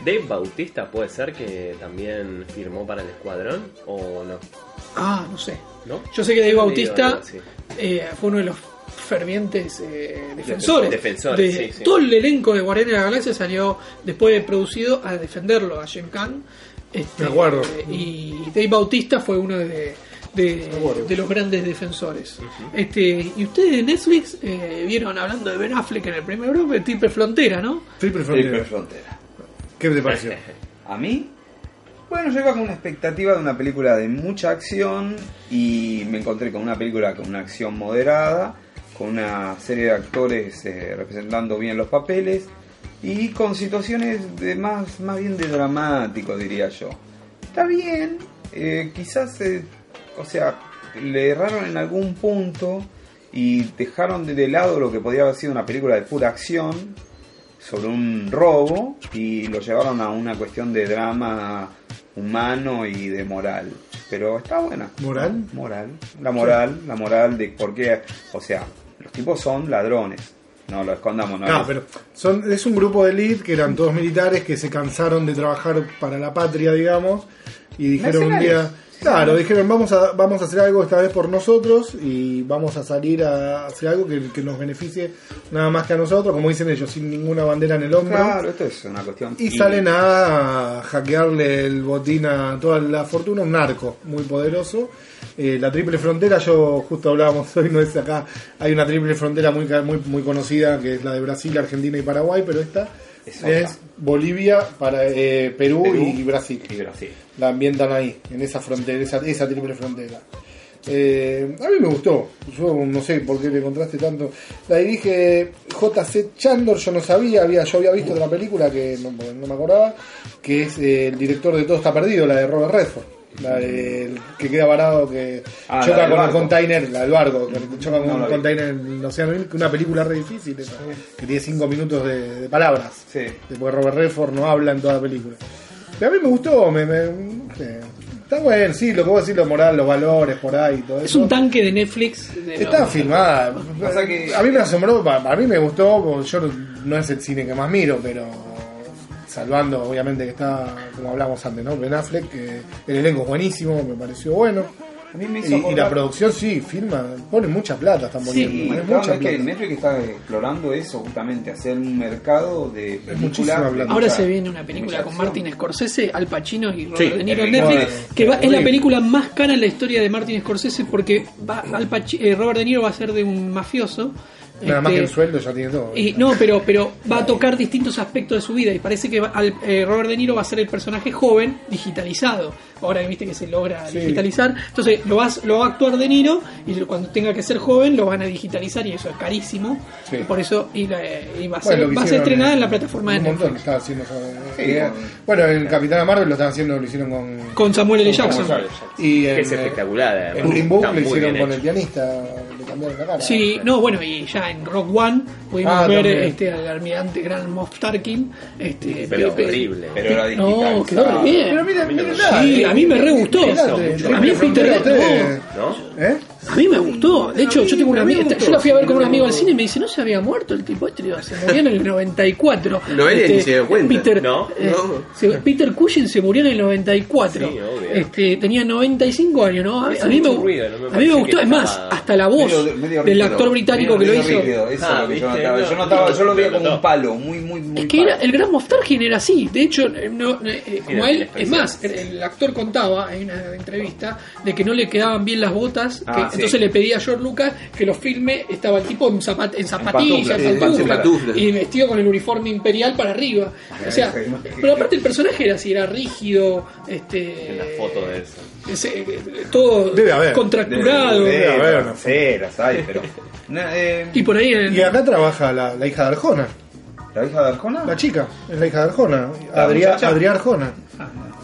Dave Bautista puede ser que también firmó para el escuadrón o no.
Ah, no sé.
¿No?
Yo sé que Dave
Digo,
Bautista eh, fue uno de los fervientes eh, defensores.
Defensores,
de
sí, sí.
Todo el elenco de Guardianes de la Galaxia salió después de producido a defenderlo a James Gunn. Este,
De acuerdo.
eh, y Dave Bautista fue uno de, de, los grandes defensores. este Y ustedes de Netflix eh, vieron hablando de Ben Affleck en el primer grupo de Triple Frontera, ¿no?
Triple
Triple
Frontera.
Frontera.
¿Qué te pareció?
A mí, bueno, yo iba con una expectativa de una película de mucha acción y me encontré con una película con una acción moderada, con una serie de actores eh, representando bien los papeles y con situaciones de más, más bien de dramático, diría yo. Está bien, eh, quizás, eh, o sea, le erraron en algún punto y dejaron de, lado lo que podría haber sido una película de pura acción sobre un robo y lo llevaron a una cuestión de drama humano y de moral. Pero está buena.
¿Moral?
Moral. La moral, la moral de por qué, o sea, los tipos son ladrones. No lo escondamos, no. Es-
pero son, es un grupo de elite que eran todos militares que se cansaron de trabajar para la patria, digamos, y dijeron un día. Claro, dijeron vamos a, vamos a hacer algo esta vez por nosotros y vamos a salir a hacer algo que, que nos beneficie nada más que a nosotros, como dicen ellos, sin ninguna bandera en el hombro.
Claro, esto es una cuestión.
Y salen a hackearle el botín a toda la fortuna, un narco muy poderoso. Eh, la triple frontera, yo justo hablábamos hoy, no es acá, hay una triple frontera muy, muy, muy conocida que es la de Brasil, Argentina y Paraguay, pero esta
Es.
Bolivia, para, eh, Perú,
Perú
y Brasil.
Y Brasil.
La ambientan ahí, en esa frontera, esa, esa triple frontera. Eh, a mí me gustó, yo no sé por qué le encontraste tanto. La dirige J.C. Chandler, yo no sabía, había, yo había visto otra película que no, no me acordaba, que es eh, el director de Todo está perdido, la de Robert Redford. La del que queda varado, que
Ah,
choca con
barco.
el container, la del barco, que choca con
No
un container en el océano, Índico, una película re difícil esa, que tiene cinco minutos de, de palabras.
Sí.
Porque Robert Redford no habla en toda la película. Pero a mí me gustó, me, me- eh, está bueno, sí, lo que vos decís, lo moral, los valores por ahí y todo
Es un tanque de Netflix. de-
Está filmada.
Que-
A mí me asombró, a a mí me gustó, porque yo no- no es el cine que más miro, pero salvando obviamente que está, como hablamos antes, ¿no? Ben Affleck, que el elenco es buenísimo, me pareció bueno.
A mí me
Y,
hizo
y la producción sí, filma, pone mucha plata, están poniendo.
Sí,
es mucha
es que. Netflix está explorando eso, justamente, hacer un mercado de películas.
Ahora
mucha-
se viene una película con. Martin Scorsese, Al Pacino y Robert
Sí,
De Niro en Netflix, que va- es la película más cara en la historia de Martin Scorsese porque va, Al Paci- eh, Robert De Niro va a ser de un mafioso.
Nada más
este,
que el sueldo ya tiene todo.
y- no, pero, pero va a tocar distintos aspectos de su vida y parece que va- al- eh, Robert De Niro va a ser el personaje joven digitalizado. Ahora viste que se logra
Sí.
digitalizar. Entonces lo, vas, lo va a actuar De Niro y cuando tenga que ser joven lo van a digitalizar y eso es carísimo.
Sí.
Y por eso y la- y va a
Bueno,
ser, va a ser estrenada en la plataforma de
un montón
Netflix.
haciendo.
Sí,
Eh,
con-
bueno, en Capitana Marvel lo están haciendo, lo hicieron con.
Con Samuel L. Jackson.
Samuel Y en,
Que es
eh,
espectacular.
En. Green Book lo hicieron con el pianista, le cambiaron la cara.
Sí, no, bueno, y ya en Rock One pudimos
Ah,
ver
también.
este, al almirante Gran Moff Tarkin. Este,
Pero
Pepe-
horrible.
Pero era
No,
digital.
quedó re bien.
Pero mira,
no
mira,
a mí me re gustó.
A mí
Peter
Peter,
¿No?
¿Eh?
A mí me gustó. De hecho, yo tengo una
a mí me
amiga.
gustó.
Yo la fui a ver con un amigo al cine y me dice: No se había muerto el tipo este. Se murió en el 94.
Noelia ni se dio cuenta.
Peter,
No,
eh,
no.
se- Peter Cushing se murió en el 94.
Sí, obvio.
este, tenía 95 años, ¿no? A, a mí me,
ruido, no me
a mí me gustó. Es más,
estaba-
hasta la voz
Medio- medio
del actor británico que lo hizo.
rígido, Eso
Ah,
es lo que yo
¿viste?
notaba. Yo,
No,
notaba, yo lo veía
no,
como
no.
un palo, muy, muy, muy
Es que era, el Gran Moff Tarkin era así. De hecho, eh, no, eh, eh, como él, es más, el, el actor contaba en una entrevista de que no le quedaban bien las botas.
Ah.
Entonces le pedía a George Lucas que lo filme. Estaba el tipo en, zapat- en zapatillas, en pantuflas. y vestido con el uniforme imperial para arriba. O sea, pero aparte el personaje era así, era rígido, este,
En la foto de eso.
ese, todo
Debe haber.
contracturado.
Debe
Debe haber,
haber,
no
sí, las hay, pero. Na- eh,
Y por ahí en-
Y acá trabaja la, la hija de Arjona,
¿La hija de Arjona?
la chica, es la hija de Arjona,
¿La
Adrián Arjona.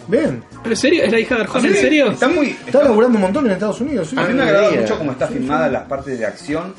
Bien,
¿Pero en serio? ¿Es la hija de Arjona? ¿En serio?
Está muy.
está laburando un montón en Estados Unidos. sí.
A mí me
no
agrada
diga.
mucho cómo está filmada las partes de acción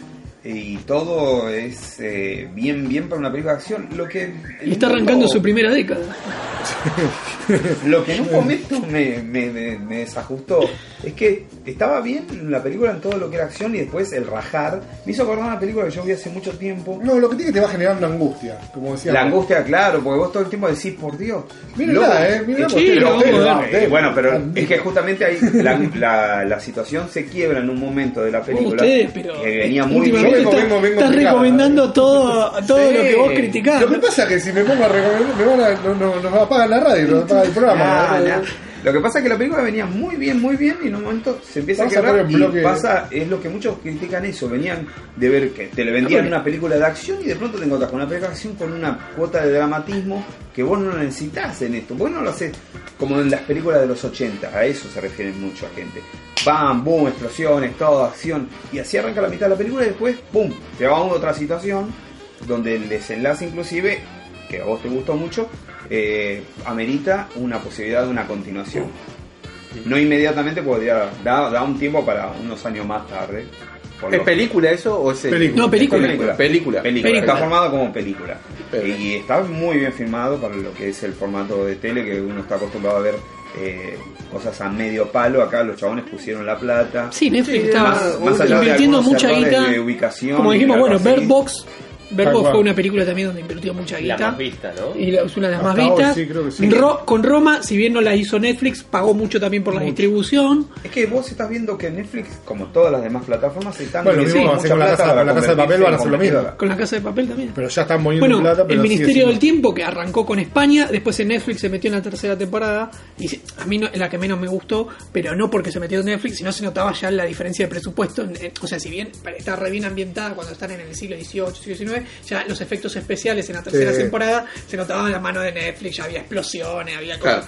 y todo es eh, bien bien para una película de acción. Lo que
Y está arrancando su primera década.
Lo que en un momento me, me, me- me desajustó es que estaba bien la película en todo lo que era acción y después el rajar me hizo acordar una película que yo vi hace mucho tiempo.
No, lo que tiene que te va generando angustia, como decía.
La angustia, claro, porque vos todo el tiempo decís, por Dios. Loco,
eh, mírenla,
eh,
a
eh, bueno, pero es que justamente ahí la, la, la situación se quiebra en un momento de la película.
Ustedes, pero
que venía muy bien.
Yo vengo,
está-
vengo, vengo
estás recomendando todo, todo
Sí.
lo que vos criticás.
Lo que pasa es que si me pongo a recomendar, me van a, no, no, nos apagan la radio, programa.
Nah,
¿no?
nah. Lo que pasa es que la película venía muy bien, muy bien, y en un momento se empieza
Vamos
a
a
quebrar
poner
y
bloque-
pasa, es lo que muchos critican eso, venían de ver que te le vendían una película de acción y de pronto te encontrás con una película de acción con una cuota de dramatismo que vos no necesitas en esto, vos no lo haces como en las películas de los 80, a eso se refieren mucho a gente. Bam, boom, explosiones, todo, acción, y así arranca la mitad de la película y después, pum, te va a otra situación donde el desenlace inclusive, que a vos te gustó mucho, eh, amerita una posibilidad de una continuación. No inmediatamente podría, da, da un tiempo para unos años más tarde. por
¿Es película eso o es serie?
Película.
No, película.
Película.
Película.
Película.
Película.
Está formado como
película.
Y está muy bien filmado para lo que es el formato de tele, que uno está acostumbrado a ver eh, cosas a medio palo. Acá los chabones pusieron la plata.
Sí, Netflix
Sí,
estaba
más-
más allá de
invirtiendo mucha guita.
de ubicación
Como dijimos, bueno,
así.
Bird Box.
Cual.
fue una película también donde invirtió mucha
La
guita.
más vista, ¿no?
Y la- es una de las más
hoy
vistas.
sí, creo que sí.
Ro- con Roma, si bien no la hizo Netflix, pagó mucho también por la distribución.
Es que vos estás viendo que Netflix, como todas las demás plataformas, están
Bueno, lo mismo va a
mucha
con la
plata
casa-
para
con la casa de papel, van a hacer lo mismo.
Con la casa de papel también.
Pero ya están poniendo
Bueno,
plata. Pero
el Ministerio del Tiempo que arrancó con España, después en Netflix se metió en la tercera temporada y se- a mí no, es la que menos me gustó, pero no porque se metió en Netflix, sino se notaba ya la diferencia de presupuesto. O sea, si bien está re bien ambientada cuando están en el siglo XVIII, siglo XIX, ya los efectos especiales en la tercera
Sí.
temporada se notaban la mano de Netflix, ya había explosiones, había cosas.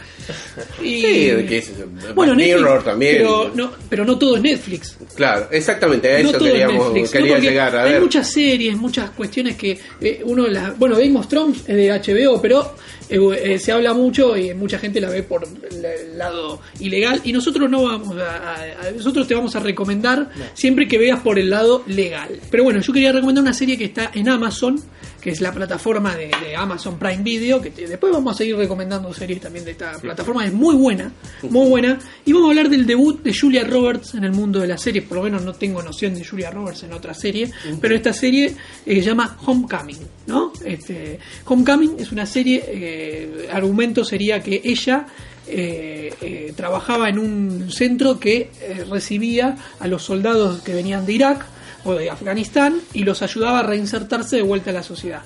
Y-
Sí, es-
bueno, Netflix,
Mirror también.
Pero no, pero no todo es Netflix.
Claro, exactamente, a
No
eso queríamos, quería llegar a
hay
ver.
muchas series, muchas cuestiones que eh, uno las... Bueno, Game of Thrones es de HBO, pero eh, eh, se habla mucho y mucha gente la ve por el, lado ilegal y nosotros no vamos a, a- a- nosotros te vamos a recomendar siempre que veas por el lado legal. Pero bueno, yo quería recomendar una serie que está en Amazon, que es la plataforma de, de Amazon Prime Video, que te- después vamos a seguir recomendando series también de esta plataforma, es muy buena, muy buena. Y vamos a hablar del debut de Julia Roberts en el mundo de las series, por lo menos no tengo noción de Julia Roberts en otra serie, pero esta serie eh, se llama Homecoming, ¿no? Este, Homecoming es una serie, eh, argumento sería que ella eh, eh, trabajaba en un centro que eh, recibía a los soldados que venían de Irak o de Afganistán y los ayudaba a reinsertarse de vuelta a la sociedad.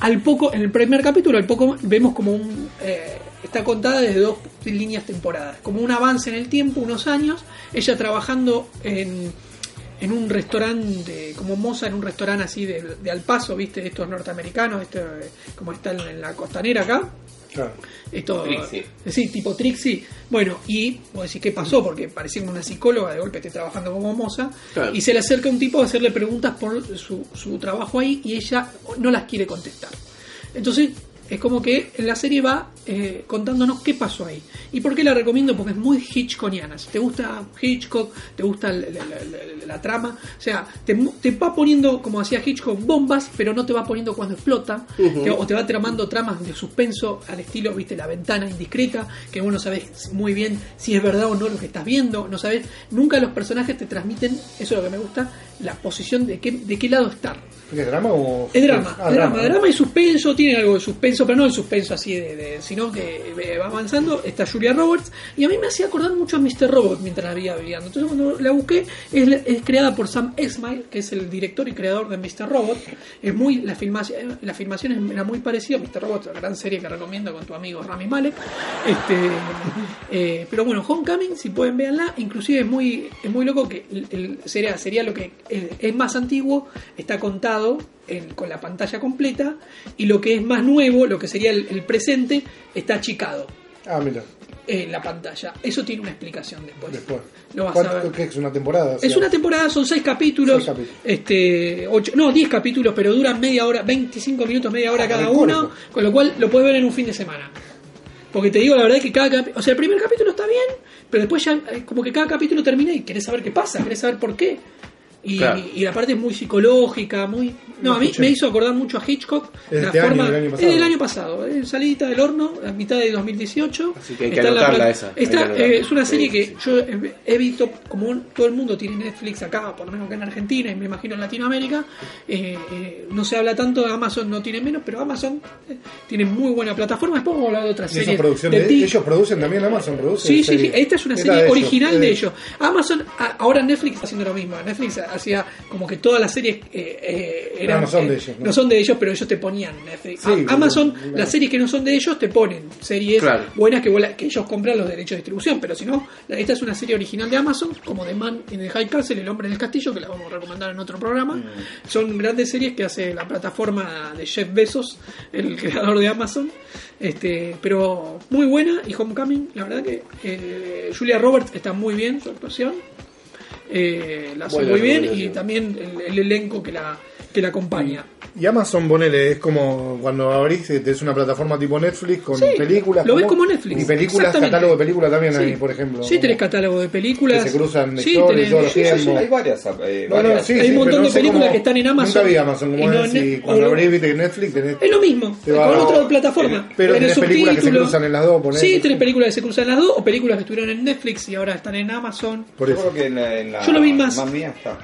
Al poco, en el primer capítulo, al poco vemos como un eh, está contada desde dos líneas temporadas, como un avance en el tiempo, unos años, ella trabajando en, un restaurante, como moza en un restaurante así de, de al paso, viste, estos norteamericanos, este, como está en, en la costanera acá,
Claro.
esto,
Trixie.
Sí, tipo Trixie. Bueno, y vos decís, ¿qué pasó? Porque parecía como una psicóloga, de golpe esté trabajando como moza.
Claro.
Y se le acerca un tipo a hacerle preguntas por su, su trabajo ahí y ella no las quiere contestar. Entonces, es como que en la serie va eh, contándonos qué pasó ahí. ¿Y por qué la recomiendo? Porque es muy Hitchcockiana. Si te gusta Hitchcock, te gusta la, la- la- la trama, o sea, te, te va poniendo, como hacía Hitchcock, bombas, pero no te va poniendo cuando explota, o te va tramando tramas de suspenso al estilo, viste, la ventana indiscreta, que vos no sabés muy bien si es verdad o no lo que estás viendo, no sabés, nunca los personajes te transmiten, eso es lo que me gusta, la posición de qué, de qué lado estar.
¿Es drama o.?
Es drama,
Ah,
es drama, drama y suspenso, tiene algo de suspenso, pero no el suspenso así de, sino que eh, va avanzando, está Julia Roberts, y a mí me hacía acordar mucho a Mr. Robot mientras la veía viviendo. Entonces cuando la busqué, es, es creada por Sam Esmail, que es el director y creador de Mr. Robot. Es muy, la filmación, la filmación era muy parecida a Mr. Robot, la gran serie que recomiendo con tu amigo Rami Malek. Este, eh, pero bueno, Homecoming, si pueden verla, inclusive es muy, es muy loco que el- sería, sería lo que es, más antiguo, está contado con la pantalla completa, y lo que es más nuevo, lo que sería el, el presente, está achicado
Ah, mira,
en la pantalla. Eso tiene una explicación después.
después.
Lo vas
¿Cuánto-
a ver.
¿Qué es una temporada? O
Es una temporada, son seis capítulos,
Seis capítulos.
este, ocho, no, 10 capítulos, pero duran media hora, 25 minutos, media hora
Ah,
cada uno, con lo cual lo puedes ver en un fin de semana. Porque te digo la verdad que cada capítulo, o sea, el primer capítulo está bien, pero después ya eh, como que cada capítulo termina y querés saber qué pasa, querés saber por qué. Y,
Claro.
y la parte es muy psicológica, muy... No,
No
a mí
escuché.
me hizo acordar mucho a Hitchcock.
¿Es
la
este año,
forma,
del año
Es
pasado?
del año pasado, eh, salidita del horno, a mitad de 2018.
Así que hay que
Está la
hay que
eh, es una serie
Sí,
que
sí.
yo he, visto, como todo el mundo tiene Netflix acá, por lo menos acá en Argentina y me imagino en Latinoamérica, eh, eh, no se habla tanto de Amazon, no tiene menos, pero Amazon eh, tiene muy buena plataforma. Después vamos a hablar de otras
¿Y esa
series.
producción
de
de,
Tic-
ellos producen también Amazon produce
Sí, sí, sí, esta es una serie
de
original
es
de ellos. Amazon, ahora Netflix está haciendo lo mismo. Netflix hacía como que todas las series eh, eh, eran,
No, no son de
eh,
ellos, ¿no?
no son de ellos, pero ellos te ponían Netflix.
Sí,
A- Amazon,
claro.
las series que no son de ellos te ponen series
Claro.
buenas que, ellos compran los derechos de distribución, pero si no, esta es una serie original de Amazon, como The Man in the High Castle, El Hombre en el Castillo, que la vamos a recomendar en otro programa.
Mm.
Son grandes series que hace la plataforma de Jeff Bezos, el creador de Amazon. Este, pero muy buena y Homecoming, la verdad que eh, Julia Roberts está muy bien su actuación. Eh, la hace muy bien y también el, el elenco que la, que la acompaña.
Y Amazon, ponele, es como cuando abrís, eh, es una plataforma tipo Netflix con
Sí,
películas.
lo ves como Netflix,
Y películas, catálogo de películas también
Sí.
hay, por ejemplo.
Sí, tenés
como-
catálogo de películas.
que se cruzan de
sí, tenés-
todos los
Sí, sí, sí,
tiempos.
hay varias. eh,
No, no,
varias.
Hay
sí,
un montón de películas
cómo-
que están en Amazon.
Nunca vi Amazon, como
Y no
decís,
en-
cuando
o-
abrís, viste, Netflix tenés...
Es lo mismo, con otra plataforma.
Pero
Tenés
tenés películas que se cruzan en las dos, ponés.
Sí, tenés películas que se cruzan en las dos, o películas que estuvieron en Netflix y ahora están en Amazon.
Por
Yo
eso.
creo que en la, en la
Yo lo vi más-
mía está.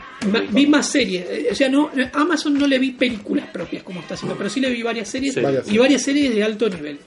Vi más series, eh, o sea, no, Amazon no le vi películas propias como está haciendo, pero sí le vi varias series
Sí.
Y varias series de alto nivel.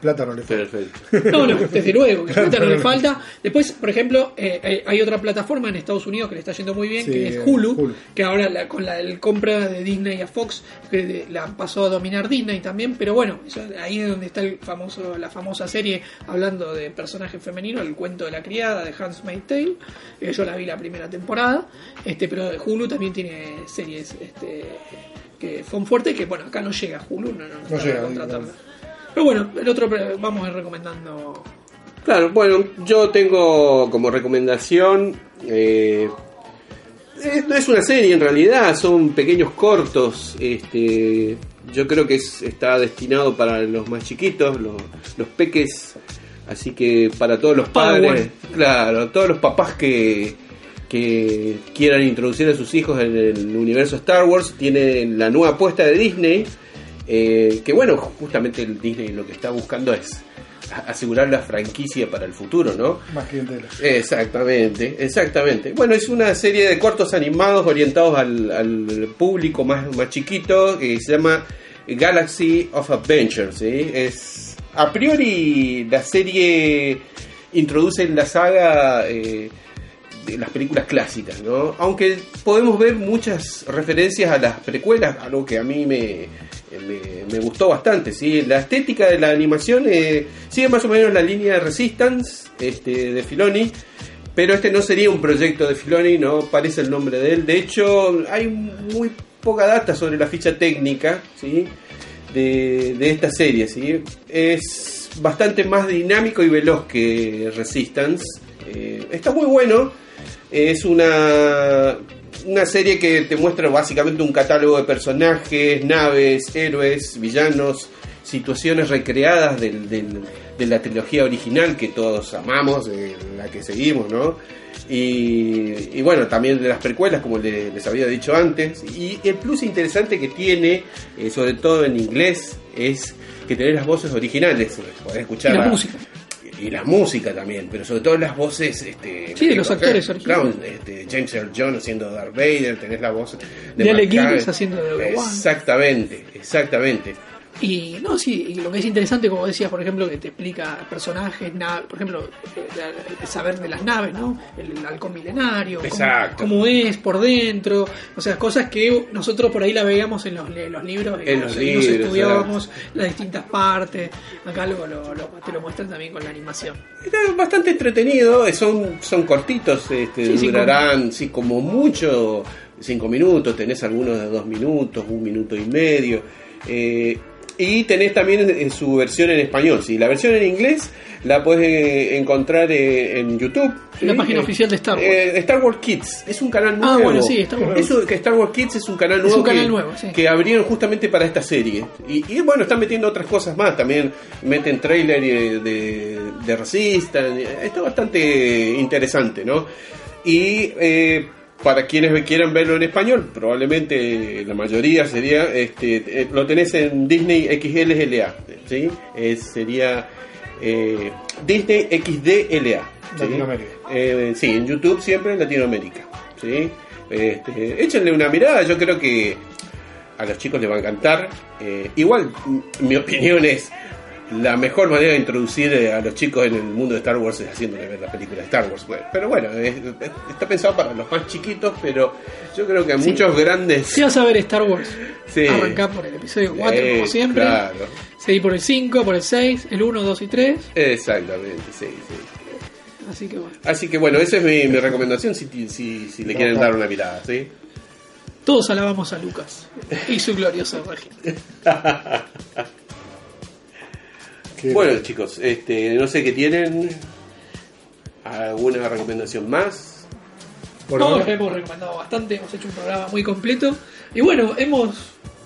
Plata no le falta.
Perfecto.
No, no, desde luego, que plata no le falta. Después, por ejemplo, eh, hay- hay otra plataforma en Estados Unidos que le está yendo muy bien,
Sí,
que es Hulu,
Hulu.
que ahora la- con la el compra de Disney a Fox, que de- la pasó a dominar Disney también, pero bueno, eso- ahí es donde está el famoso, la famosa serie hablando de personajes femeninos, el cuento de la criada de Hans Tale. Eh, yo la vi la primera temporada, este, pero Hulu también tiene series este, que son fuertes, que bueno, acá no llega Hulu, no, no,
No llega,
contratarla. Pero bueno, el otro eh, vamos a ir recomendando
Claro, bueno, yo tengo como recomendación. eh, es- no es una serie en realidad, son pequeños cortos. Este, yo creo que es- está destinado para los más chiquitos, los, los peques. Así que para todos los padres, claro, todos los papás que, que quieran introducir a sus hijos en el universo Star Wars, tienen la nueva apuesta de Disney. Eh, que bueno, justamente el Disney lo que está buscando es asegurar la franquicia para el futuro, ¿no?
Más clientela.
Exactamente, exactamente. Bueno, es una serie de cortos animados orientados al, al público más, más chiquito que se llama Galaxy of Adventure, ¿sí? Es a priori la serie introduce en la saga eh, de las películas clásicas, ¿no? Aunque podemos ver muchas referencias a las precuelas, algo que a mí me, me, me gustó bastante, ¿sí? La estética de la animación eh, sigue más o menos la línea de Resistance este, de Filoni, pero este no sería un proyecto de Filoni, no parece el nombre de él. De hecho, hay muy poca data sobre la ficha técnica, ¿sí? De, de esta serie, ¿sí? Es bastante más dinámico y veloz que Resistance. Eh, está muy bueno. Es una, una serie que te muestra básicamente un catálogo de personajes, naves, héroes, villanos, situaciones recreadas del, del- de la trilogía original que todos amamos, de la que seguimos, ¿no? Y, y bueno, también de las precuelas, como le- les había dicho antes. Y el plus interesante que tiene, eh, sobre todo en inglés, es que tenés las voces originales. Podés escuchar
Y la
a-
música.
Y la música también, pero sobre todo las voces. Este,
Sí, de los actores
Claro, este, James Earl Jones haciendo Darth Vader, tenés la voz de,
De Alec haciendo de.
Exactamente, exactamente.
Y no, sí, y lo que es interesante, como decías, por ejemplo, que te explica personajes, por ejemplo, eh, el saber de las naves, ¿no? El, halcón milenario, cómo-
Exacto.
Cómo, es por dentro, o sea, cosas que nosotros por ahí la veíamos en los, en los libros,
En los libros,
estudiábamos las distintas partes, acá lo, lo- lo- te lo muestran también con la animación.
Está bastante entretenido, son, son cortitos, este,
Sí,
durarán, sí, como mucho, cinco minutos, tenés algunos de dos minutos, un minuto y medio. eh, y tenés también en, su versión en español, sí. La versión en inglés la puedes eh, encontrar eh, en YouTube.
En la
¿sí?
página
Eh,
oficial de Star Wars.
eh, Star Wars Kids, es un canal
Ah,
nuevo.
bueno, sí, Star Wars.
Eso, que Star Wars Kids es un canal
Es
nuevo,
un canal
que,
nuevo, sí.
que abrieron justamente para esta serie. Y, y, bueno, están metiendo otras cosas más. También meten trailer de, de Resistance. Está bastante interesante, ¿no? Y eh, para quienes quieran verlo en español, probablemente la mayoría sería, este, eh, lo tenés en Disney XLLA, ¿sí? Es- sería eh, Disney XDLA. ¿sí?
Latinoamérica.
Eh, sí, en YouTube siempre en Latinoamérica, ¿sí? Este, échenle una mirada, yo creo que a los chicos les va a encantar. Eh, igual, mi opinión es la mejor manera de introducir eh, a los chicos en el mundo de Star Wars es haciéndole ver la película de Star Wars. Pero bueno, es- es- está pensado para los más chiquitos, pero yo creo que a
Sí.
muchos grandes...
Si vas a ver Star Wars,
Sí.
arrancá por el episodio 4
Eh,
como siempre,
Claro,
seguí por el 5, por el 6, el 1, 2 y 3,
exactamente, sí, sí.
así que bueno.
Así que bueno, esa es mi, mi recomendación si, si, si le quieren dar una mirada, ¿sí?
Todos alabamos a Lucas y su glorioso régimen.
Bueno chicos, este, no sé qué tienen. ¿Alguna recomendación más?
por ahora-
hemos recomendado bastante, hemos hecho un programa muy completo. Y bueno, hemos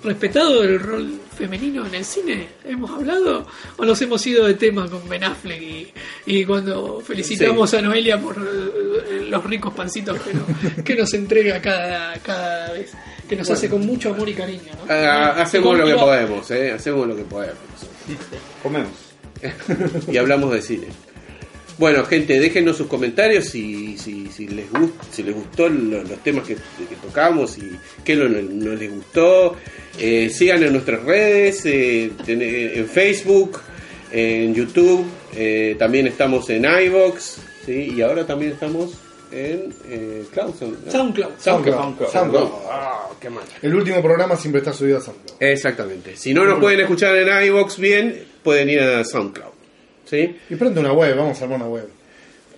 respetado el rol femenino en el cine. ¿Hemos hablado? ¿O nos hemos ido de tema con Ben Affleck y, y cuando felicitamos a Noelia por eh, los ricos pancitos que, nos- que nos entrega cada, cada vez? Que nos hace con mucho amor y cariño. ¿no?
Ah, hacemos lo que podemos, ¿eh? Hacemos lo que podemos.
Comemos.
y hablamos de cine. Bueno, gente, déjenos sus comentarios si, si, si les gust, si les gustó lo- los temas que, que tocamos y qué no, no les gustó. Eh, sigan en nuestras redes, eh, ten- en Facebook, en YouTube, eh, también estamos en iVox, ¿sí? y ahora también estamos en eh, Cloud, ¿no?
SoundCloud.
SoundCloud. SoundCloud.
Ah, qué mal.
El último programa siempre está subido a SoundCloud.
Exactamente. Si no nos pueden escuchar en iVox bien, pueden ir a SoundCloud. ¿Sí?
Y pronto una web, vamos a armar una web.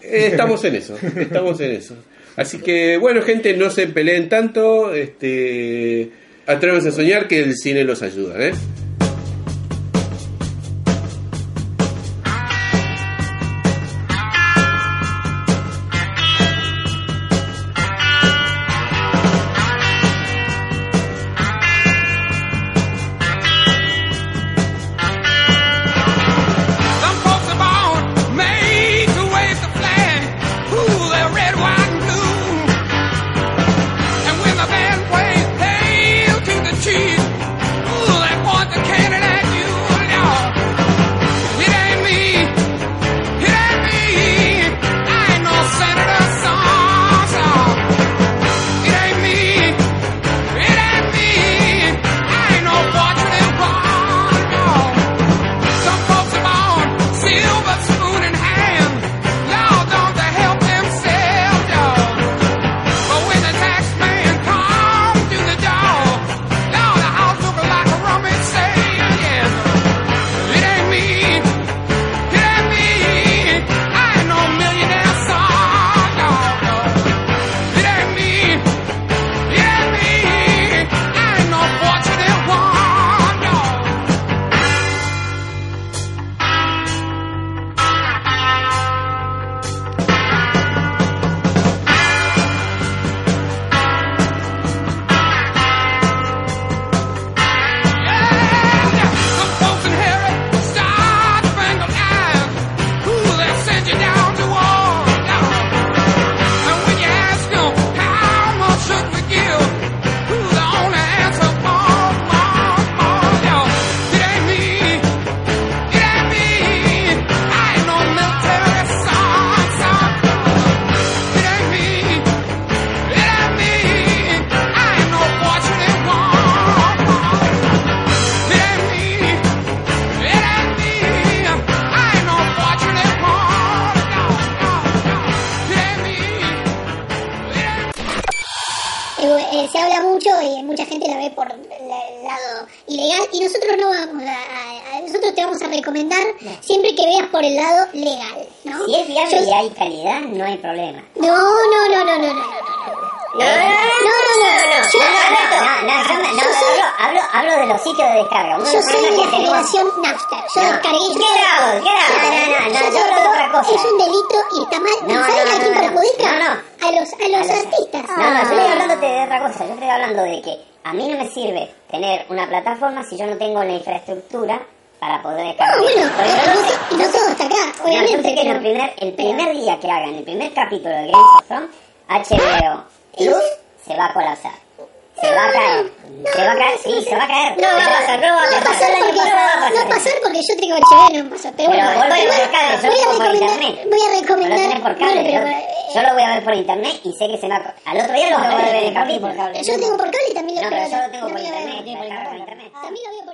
Eh, Estamos en eso, estamos en eso. Así que, bueno, gente, no se peleen tanto. Este, atrévanse a soñar que el cine los ayuda, ¿eh?
No, no, yo
estoy hablando de otra cosa. Yo estoy hablando de que a mí no me sirve tener una plataforma si yo no tengo la infraestructura para poder descargar.
No, bueno,
no
no todo está acá,
No,
obviamente.
yo sé que
pero-
el primer, el primer día que hagan el primer capítulo de Games of Thrones, HBO Plus se va a colapsar. Se va a caer. Se va a caer, sí, se va a caer.
No,
¿Qué va a pasar? No va a
no va a
pasar.
no va a
pasar.
porque yo tengo HBO no pasa. Pero, bueno, voy, a recomendar. Voy a
No
recomendar.
Por cable. yo, lo voy a ver por internet y sé que se me va a... Al otro día lo voy a ver en el capítulo.
Yo lo tengo por cable y también lo
No, pero yo lo tengo por internet,
por
por.
También lo veo por